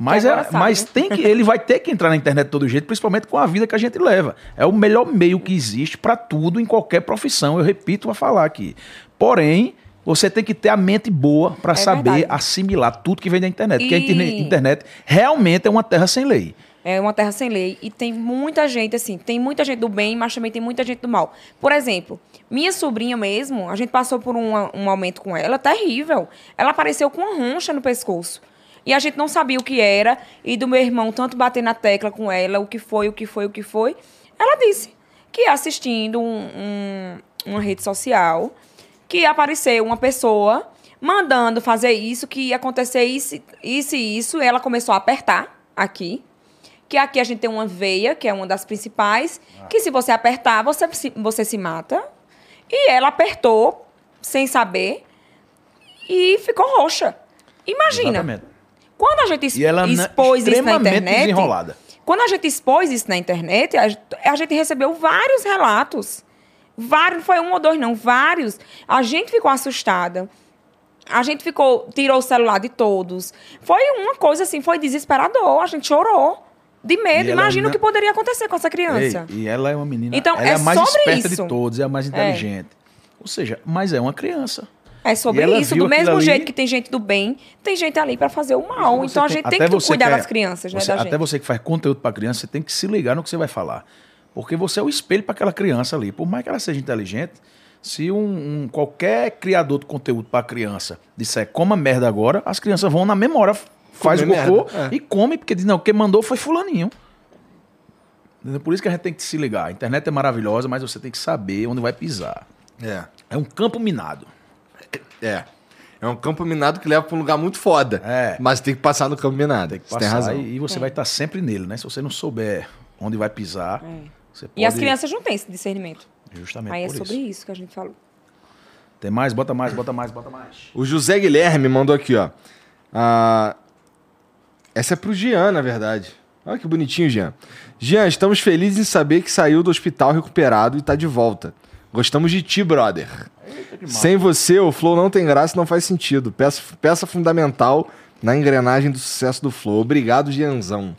Mas, agora é, mas né? tem que, ele vai ter que entrar na internet de todo jeito, principalmente com a vida que a gente leva. É o melhor meio que existe para tudo em qualquer profissão. Eu repito a falar aqui. Porém, você tem que ter a mente boa para É saber verdade. assimilar tudo que vem da internet. Porque a E- interne- internet realmente é uma terra sem lei. É uma terra sem lei. E tem muita gente, assim, tem muita gente do bem, mas também tem muita gente do mal. Por exemplo, minha sobrinha mesmo, a gente passou por um, um momento com ela terrível. Ela apareceu com uma roncha no pescoço. E a gente não sabia o que era. E do meu irmão tanto bater na tecla com ela, o que foi, o que foi, o que foi. Ela disse que assistindo um- um- uma rede social, que apareceu uma pessoa mandando fazer isso, que ia acontecer isso, isso e isso. Ela começou a apertar aqui que aqui a gente tem uma veia, que é uma das principais, que se você apertar, você, se- você se mata. E ela apertou, sem saber, e ficou roxa. Imagina, Exatamente. Quando a gente E ela expôs isso na internet... desenrolada. Quando a gente expôs isso na internet, a, gente recebeu vários relatos. Vários, não foi um ou dois, não, vários. A gente ficou assustada. A gente ficou, tirou o celular de todos. Foi uma coisa assim, foi desesperador. A gente chorou de medo. Ela Imagina o que poderia acontecer com essa criança. Ei, e ela é uma menina. Então, ela é, é a mais esperta isso. de todos, é a mais inteligente. Ou seja, mas é uma criança. É sobre isso. Do mesmo aquilo ali- jeito que tem gente do bem, tem gente ali para fazer o mal. Então a gente tem até que cuidar que é- das crianças, né? você- da até gente. você que faz conteúdo para criança, você tem que se ligar no que você vai falar. Porque você é o espelho para aquela criança ali. Por mais que ela seja inteligente, se um, um- qualquer criador de conteúdo para criança disser coma merda agora, as crianças vão na memória, faz o Comer cocô merda, é. e come, porque diz, não, quem mandou foi fulaninho. Por isso que a gente tem que se ligar. A internet é maravilhosa, mas você tem que saber onde vai pisar. É, É um campo minado. É. É um campo minado que leva pra um lugar muito foda. É. Mas tem que passar no campo minado. Tem que Você tem passar razão. e, você vai estar sempre nele, né? Se você não souber onde vai pisar, você pode... É. E as crianças não têm esse discernimento. Justamente Aí é sobre isso. isso que a gente falou. Tem mais? Bota mais, bota mais, bota mais. O José Guilherme mandou aqui, ó. Ah, essa é pro Jean, na verdade. Olha que bonitinho, Jean. Jean, estamos felizes em saber que saiu do hospital recuperado e tá de volta. Gostamos de ti, brother. Sem você, o Flow não tem graça e não faz sentido. Peça, peça fundamental na engrenagem do sucesso do Flow. Obrigado, Gianzão.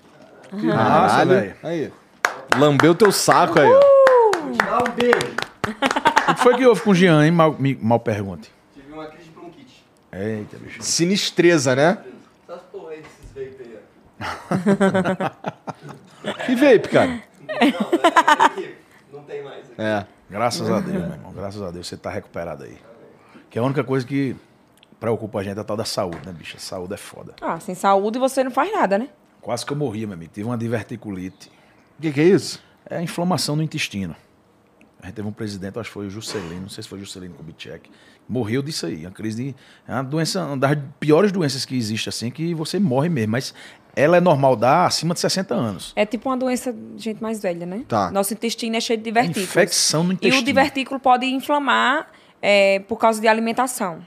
massa, velho. Aí. Lambeu teu saco aí, ó. Dá um beijo. O que foi que houve com o Jean, hein? Mal, me- mal pergunte. Tive uma crise de bronquite. Eita, bicho. Sinistreza, né? Essas porra aí desses vape aí. Que vape, cara. Não, é aqui. Não tem mais. aqui. É. Graças a Deus, meu irmão. Graças a Deus, você tá recuperado aí. Que é a única coisa que preocupa a gente é a tal da saúde, né, bicho? A saúde é foda. Ah, sem saúde você não faz nada, né? Quase que eu morria, meu amigo. Tive uma diverticulite. O que, que é isso? É a inflamação no intestino. A gente teve um presidente, acho que foi o Juscelino, não sei se foi Juscelino Kubitschek, morreu disso aí. Uma crise de. É uma doença, uma das piores doenças que existe, assim, que você morre mesmo. Mas ela é normal dar acima de 60 anos. É tipo uma doença de gente mais velha, né? Tá. Nosso intestino é cheio de divertículos. Infecção no E intestino. o divertículo pode inflamar é, por causa de alimentação.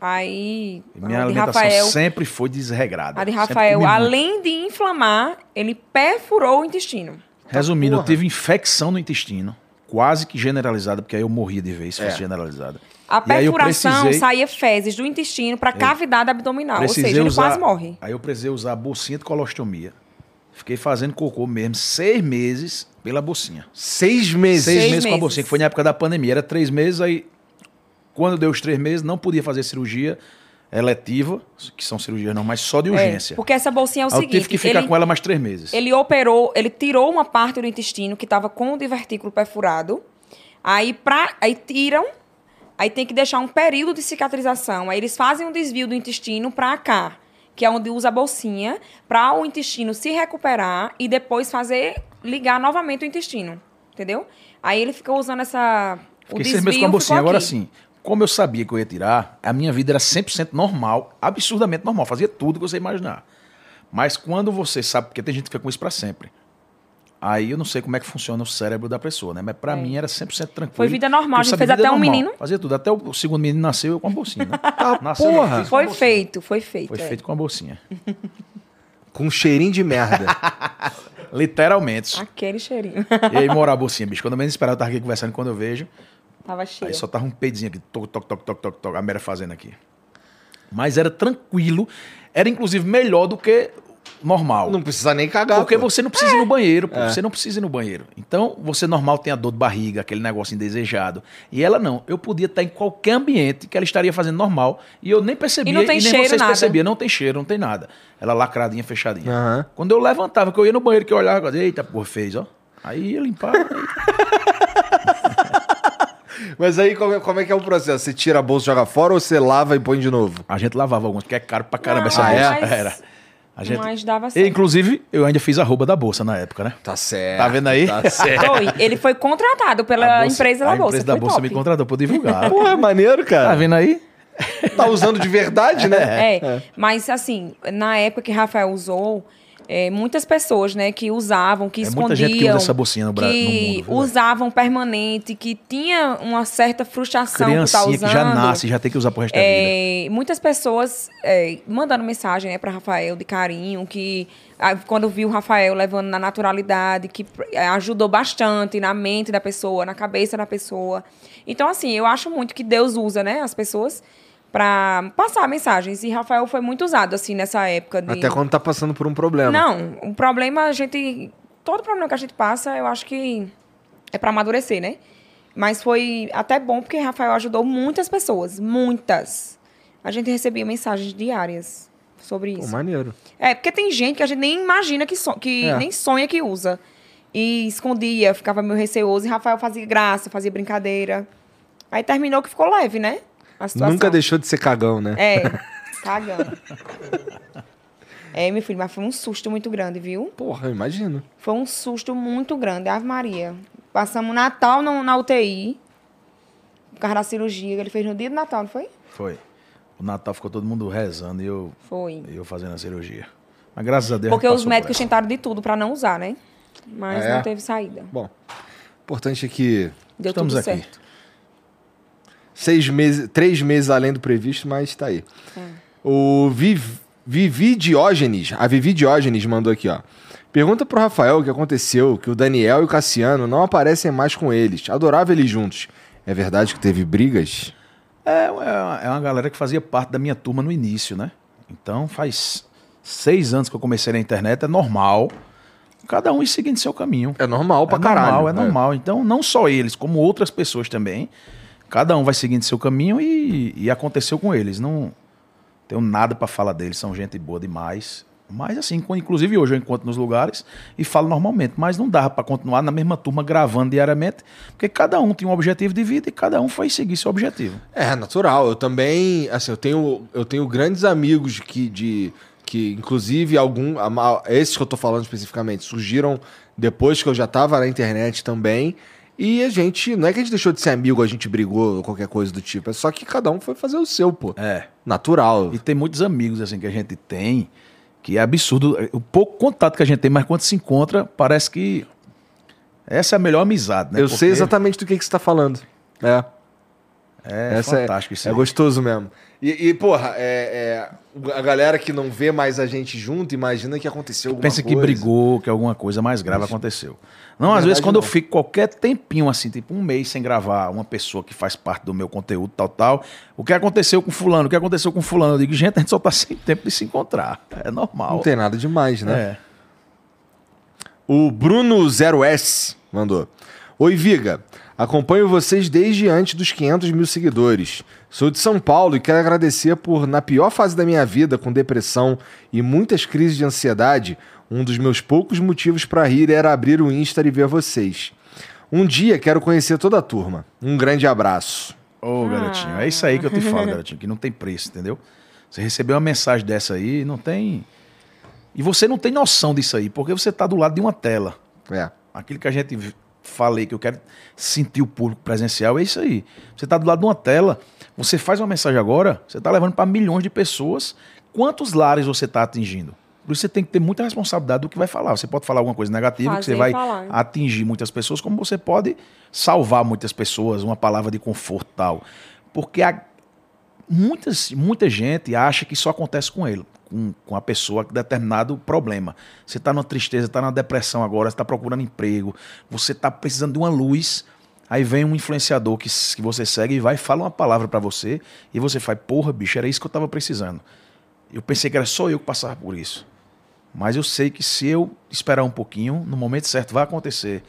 Aí, E minha a de Rafael, sempre foi desregrada. a de Rafael além de inflamar, ele perfurou o intestino. Resumindo, eu Porra. tive infecção no intestino, quase que generalizada, porque aí eu morria de vez se fosse É. generalizada. A perfuração precisei- saía fezes do intestino para a cavidade abdominal, ou seja, ele usar, quase morre. Aí eu precisei usar a bolsinha de colostomia. Fiquei fazendo cocô mesmo, seis meses pela bolsinha. Seis meses. Seis, Seis meses, com a meses. bolsinha, que foi na época da pandemia. Era três meses, aí quando deu os três meses, não podia fazer cirurgia eletiva, que são cirurgias não, mas só de É, urgência. porque essa bolsinha é o aí eu seguinte, tive que ficar ele, com ela mais três meses. ele operou, ele tirou uma parte do intestino que estava com o divertículo perfurado. Aí, pra, aí tiram, aí tem que deixar um período de cicatrização. Aí eles fazem um desvio do intestino pra cá, que é onde usa a bolsinha, pra o intestino se recuperar e depois fazer ligar novamente o intestino. Entendeu? Aí ele ficou usando essa. O Fiquei seis desvio meses com a bolsinha. Agora sim, como eu sabia que eu ia tirar, a minha vida era 100% normal, absurdamente normal. Fazia tudo que você imaginar. Mas quando você sabe, porque tem gente que fica com isso pra sempre. Aí eu não sei como é que funciona o cérebro da pessoa, né? Mas pra mim era 100% tranquilo. É. Foi vida normal, a gente fez até um normal. menino. Fazia tudo. Até o segundo menino nasceu eu com a bolsinha. Né? Nasceu, porra! Foi bolsinha. feito, foi feito. Foi é. feito com a bolsinha. Com um cheirinho de merda. Literalmente. Aquele cheirinho. E aí morar a bolsinha, bicho. Quando eu menos esperava, eu tava aqui conversando. Quando eu vejo, Tava cheio. Aí só tava um peidinho aqui, toc, toc, toc, toc, toc, toc, a Mera fazendo aqui. Mas era tranquilo, era inclusive melhor do que normal. não precisa nem cagar. Porque pô. você não precisa ir no banheiro, pô. É. Você não precisa ir no banheiro. Então, você normal tem a dor de barriga, aquele negócio indesejado. E ela não. Eu podia estar em qualquer ambiente que ela estaria fazendo normal. E eu nem percebia. E não tem nem cheiro, vocês nada. percebiam. Não tem cheiro, não tem nada. Ela lacradinha, fechadinha. Aham. Quando eu levantava, que eu ia no banheiro, que eu olhava, eu dizia, eita, porra, fez, ó. Aí ia limpar. aí- Mas aí como é, como é que é o processo? Você tira a bolsa, joga fora ou você lava e põe de novo? A gente lavava alguns, porque é caro pra caramba Não, essa Ah, bolsa. é? mas- Era. A gente... Mas dava E, certo. inclusive, eu ainda fiz a roupa da bolsa na época, né? Tá certo. Tá vendo aí? Tá certo. Foi. Ele foi contratado A pela bolsa- empresa da a Bolsa. empresa da foi bolsa top. me contratou pra divulgar. Porra, é maneiro, tá cara. vendo aí? Tá usando de verdade, né? É, mas assim, na época que Rafael usou, é, muitas pessoas, né, que usavam, que É escondiam, muita gente que usa essa bolsinha no Bra- no que mundo, usavam permanente, que tinha uma certa frustração estar Criancinha usando. que já nasce, já tem que usar pro resto da vida. É, muitas pessoas é, mandando mensagem né, para Rafael de carinho, que ah, quando viu o Rafael levando na naturalidade, que é, ajudou bastante na mente da pessoa, na cabeça da pessoa. Então, assim, eu acho muito que Deus usa né, as pessoas para passar mensagens. E Rafael foi muito usado, assim, nessa época. De... Até quando tá passando por um problema. Não, o problema a gente. Todo problema que a gente passa, eu acho que é para amadurecer, né? Mas foi até bom porque Rafael ajudou muitas pessoas, muitas. A gente recebia mensagens diárias sobre Pô, isso. maneiro. É, porque tem gente que a gente nem imagina que, so- que É. nem sonha que usa. E escondia, ficava meio receoso. E Rafael fazia graça, fazia brincadeira. Aí terminou que ficou leve, né? A situação. Nunca deixou de ser cagão, né? É, cagando. É, meu filho, mas foi um susto muito grande, viu? Porra, eu imagino. Foi um susto muito grande, Ave Maria. Passamos o Natal no- na UTI, por causa da cirurgia que ele fez no dia do Natal, não foi? Foi. O Natal ficou todo mundo rezando e eu, Foi. eu fazendo a cirurgia. Mas graças a Deus. Porque os médicos por tentaram de tudo pra não usar, né? Mas é? não teve saída. Bom, importante é que Deu Estamos tudo aqui. certo. Seis meses, três meses além do previsto, mas tá aí. O Viv, Vivi Diógenes, a Vivi Diógenes mandou aqui, ó. Pergunta pro Rafael o que aconteceu, que o Daniel e o Cassiano não aparecem mais com eles. Adorava eles juntos. É verdade que teve brigas? É, é uma- é uma galera que fazia parte da minha turma no início, né? Então faz seis anos que eu comecei na internet, é normal. Cada um ir seguindo seu caminho. É normal pra é caralho. Normal, é normal. Então, não só eles, como outras pessoas também. Cada um vai seguindo seu caminho e, e aconteceu com eles. Não tenho nada pra falar deles, são gente boa demais. Mas assim, inclusive hoje eu encontro nos lugares e falo normalmente, mas não dava pra continuar na mesma turma gravando diariamente, porque cada um tinha um objetivo de vida e cada um foi seguir seu objetivo. É, natural. Eu também, assim, eu tenho, eu tenho grandes amigos que, de, que inclusive, algum, esses que eu tô falando especificamente, surgiram depois que eu já tava na internet também. E a gente, não é que a gente deixou de ser amigo, a gente brigou ou qualquer coisa do tipo, é só que cada um foi fazer o seu, pô. É. Natural. E tem muitos amigos assim que a gente tem, que é absurdo. O pouco contato que a gente tem, mas quando se encontra, parece que essa é a melhor amizade, né? eu sei Porque exatamente do que, que você tá falando. É. É Essa fantástico isso é, é aí. gostoso mesmo. E, e, porra, é, é, a galera que não vê mais a gente junto, imagina que aconteceu alguma Pensa que coisa. brigou, que alguma coisa mais grave aconteceu. Não, às vezes quando eu não. fico qualquer tempinho assim, tipo um mês sem gravar uma pessoa que faz parte do meu conteúdo, tal, tal, o que aconteceu com fulano, o que aconteceu com fulano, eu digo, gente, a gente só tá sem tempo de se encontrar. É normal. Não tem nada demais, né? É. O Bruno0S mandou. Oi, Viga. Acompanho vocês desde antes dos 500 mil seguidores. Sou de São Paulo e quero agradecer por, na pior fase da minha vida, com depressão e muitas crises de ansiedade, um dos meus poucos motivos para rir era abrir o Insta e ver vocês. Um dia quero conhecer toda a turma. Um grande abraço. Ô, Ah. garotinho, é isso aí que eu te falo, garotinho, que não tem preço, entendeu? Você recebeu uma mensagem dessa aí, não tem. E você não tem noção disso aí, porque você tá do lado de uma tela. É. Aquilo que a gente falei, que eu quero sentir o público presencial, é isso aí. Você tá do lado de uma tela, você faz uma mensagem agora, você tá levando para milhões de pessoas. Quantos lares você tá atingindo? Por isso você tem que ter muita responsabilidade do que vai falar. Você pode falar alguma coisa negativa, que você Fazer vai falar. atingir muitas pessoas, como você pode salvar muitas pessoas, uma palavra de conforto e tal. Porque a, muitas, muita gente acha que isso acontece com ele, com, com a pessoa com determinado problema. Você está numa tristeza, está na depressão agora, está procurando emprego, você está precisando de uma luz. Aí vem um influenciador que, que você segue e vai fala uma palavra para você e você faz, porra, bicho, era isso que eu estava precisando. Eu pensei que era só eu que passava por isso. Mas eu sei que se eu esperar um pouquinho, no momento certo vai acontecer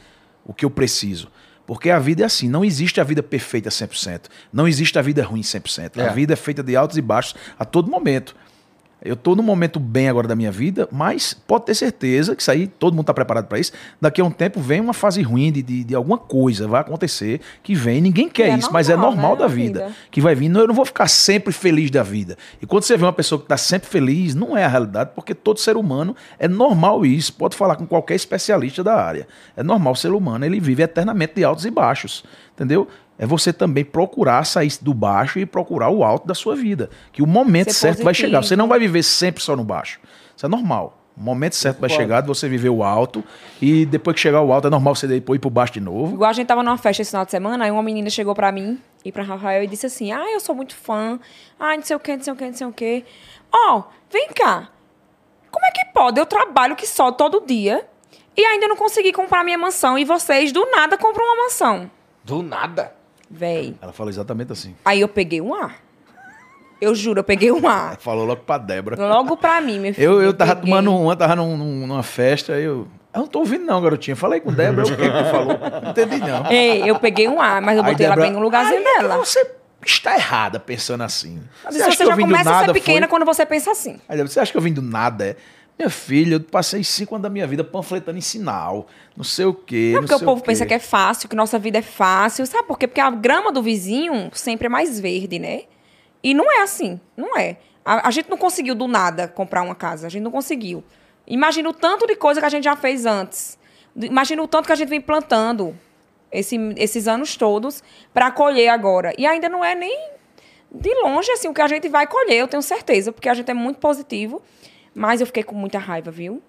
o que eu preciso. Porque a vida é assim, não existe a vida perfeita 100%. Não existe a vida ruim 100%. É. A vida é feita de altos e baixos a todo momento. Eu estou num momento bem agora da minha vida, mas pode ter certeza que isso aí, todo mundo está preparado para isso. Daqui a um tempo vem uma fase ruim de, de, de alguma coisa, vai acontecer que vem. Ninguém quer é isso, mas é normal, normal né, da vida. vida. Que vai vir. Eu não vou ficar sempre feliz da vida. E quando você vê uma pessoa que está sempre feliz, não é a realidade, porque todo ser humano é normal isso. Pode falar com qualquer especialista da área. É normal o ser humano, ele vive eternamente de altos e baixos. Entendeu? É você também procurar sair do baixo e procurar o alto da sua vida. Que o momento Ser certo vai positivo. chegar. Você não vai viver sempre só no baixo. Isso é normal. O momento certo vai chegar de você viver o alto. E depois que chegar o alto, é normal você depois ir pro baixo de novo. Igual a gente tava numa festa esse final de semana, aí uma menina chegou pra mim e pra Rafael e disse assim: Ah, eu sou muito fã. Ah, não sei o que, não sei o que, não sei o que. Ó, vem cá. Como é que pode? Eu trabalho que só todo dia e ainda não consegui comprar minha mansão. E vocês do nada compram uma mansão. Do nada. Véi. Ela falou exatamente assim. Aí eu peguei um ar. Eu juro, eu peguei um ar. Falou logo pra Débora. Logo pra mim, meu filho. Eu, eu tava peguei. tomando uma, tava num- num- numa festa, aí eu. Eu não tô ouvindo, não, garotinha. Falei com Débora, o que que tu falou? Não entendi, não. Ei, eu peguei um ar, mas eu Aí botei ela Débora, bem no lugarzinho aí dela. Você está errada pensando assim. Você, eu já começa a ser pequena foi? quando você pensa assim. Aí Débora, você acha que eu vim do nada? É? Minha filha, eu passei cinco anos da minha vida panfletando em sinal, não sei o quê. Não é não porque o povo quê. pensa que é fácil, que nossa vida é fácil. Sabe por quê? Porque a grama do vizinho sempre é mais verde, né? E não é assim. Não é. A, a gente não conseguiu do nada comprar uma casa. A gente não conseguiu. Imagina o tanto de coisa que a gente já fez antes. Imagina o tanto que a gente vem plantando esse- esses anos todos para colher agora. E ainda não é nem de longe assim o que a gente vai colher, eu tenho certeza, porque a gente é muito positivo. Mas eu fiquei com muita raiva, viu?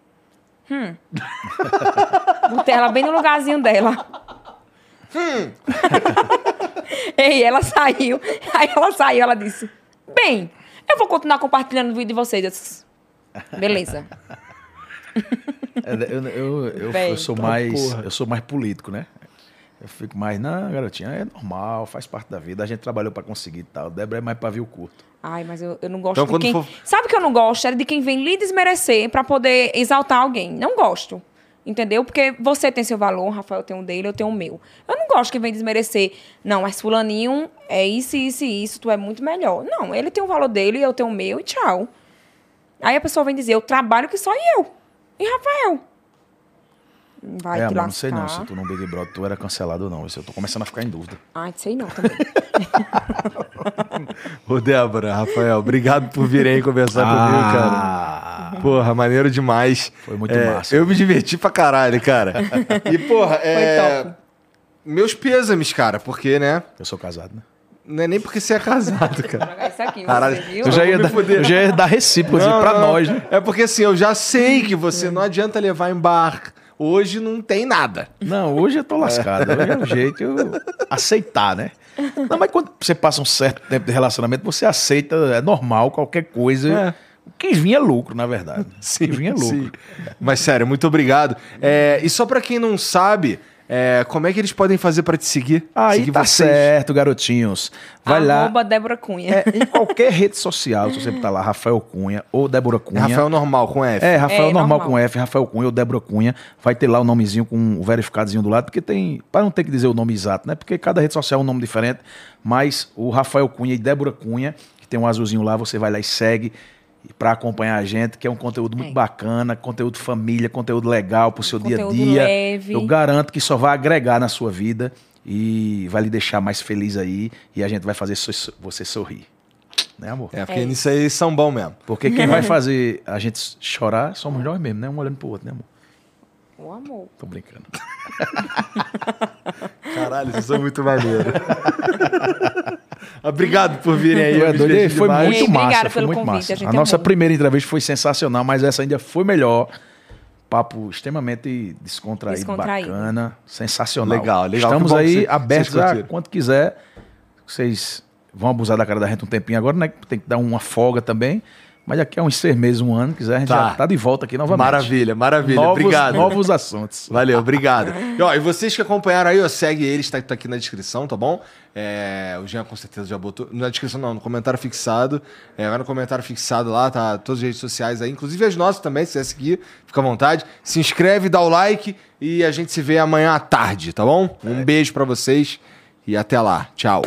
Hum. Botei ela bem no lugarzinho dela. Hum. Ei, ela saiu. Aí ela saiu, ela disse: Bem, eu vou continuar compartilhando o vídeo de vocês. Disse, Beleza. É, Eu, eu, eu, Bem. eu sou Tá mais, porra. eu sou mais político, né? Eu fico mais, não, garotinha, é normal, faz parte da vida. A gente trabalhou pra conseguir e tal. Débora é mais pavio curto. Ai, mas eu, eu não gosto Então, de quem. for- Sabe o que eu não gosto? É de quem vem lhe desmerecer pra poder exaltar alguém. Não gosto. Entendeu? Porque você tem seu valor, o Rafael tem o dele, eu tenho o meu. Eu não gosto de quem vem desmerecer. Não, mas fulaninho é isso, isso e isso, tu é muito melhor. Não, ele tem o valor dele, eu tenho o meu e tchau. Aí a pessoa vem dizer, eu trabalho que só eu. E Rafael? Vai é, te não sei não se tu no Big Brother tu era cancelado ou não. Isso eu tô começando a ficar em dúvida. Ai, sei não também. Ô, Débora, Rafael, obrigado por virem aí conversar comigo, cara. Ah, Porra, maneiro demais. Foi muito É, massa. Eu me diverti pra caralho, cara. E, porra, é. top. Meus pêsames, cara, porque, né? eu sou casado, né? Não é nem porque você é casado, cara. Isso aqui, Caralho, você viu? Eu já ia, dar, eu já ia dar recíproco assim, Não, pra não. nós, né? É porque assim, eu já sei que você não adianta levar em bar. Hoje não tem nada. Não, hoje eu tô lascado. Hoje é o jeito de eu aceitar, né? Não, mas quando você passa um certo tempo de relacionamento, você aceita, é normal, qualquer coisa. É. O que vinha é lucro, na verdade. o que vinha é lucro. Sim. Mas sério, muito obrigado. É, e só pra quem não sabe, é, como é que eles podem fazer pra te seguir? Aí seguir tá certo, garotinhos. Vai lá. Arroba Débora Cunha. É, em qualquer rede social, se você botar lá Rafael Cunha ou Débora É Cunha. Rafael normal, com F. É, Rafael É, normal, normal. com F, Rafael Cunha ou Débora Cunha. Vai ter lá o nomezinho com o verificadozinho do lado, porque tem. Para não ter que dizer o nome exato, né? Porque cada rede social é um nome diferente. Mas o Rafael Cunha e Débora Cunha, que tem um azulzinho lá, você vai lá e segue. Para acompanhar a gente, que é um conteúdo muito É. bacana, conteúdo família, conteúdo legal pro seu dia a dia. leve. Eu garanto que só vai agregar na sua vida e vai lhe deixar mais feliz aí e a gente vai fazer você sorrir. Né, amor? É, porque É nisso aí são bom mesmo. Porque quem vai fazer a gente chorar somos nós mesmos, né? Um olhando pro outro, né, amor? O amor. Tô brincando. Caralho, vocês são muito maneiros. Obrigado por virem aí. É diverti Foi demais. muito Ei, massa, foi pelo muito convite, massa. a A nossa amou. primeira entrevista foi sensacional, mas essa ainda foi melhor. Papo extremamente descontraído, Descontraído. bacana, sensacional. Legal, legal. Estamos aí abertos a quanto quiser. Vocês vão abusar da cara da gente um tempinho agora, né? Tem que dar uma folga também. Mas daqui a uns seis meses, um ano, quiser, a gente Tá. já tá de volta aqui novamente. Maravilha, maravilha. Novos, Obrigado. Novos assuntos. Valeu, obrigado. E, ó, e vocês que acompanharam aí, ó, segue eles, tá, tá aqui na descrição, tá bom? É, o Jean com certeza já botou. Na descrição não, no comentário fixado. É, vai no comentário fixado lá, tá todas as redes sociais aí, inclusive as nossas também, se quiser seguir, fica à vontade. Se inscreve, dá o like e a gente se vê amanhã à tarde, tá bom? Um beijo pra vocês e até lá. Tchau.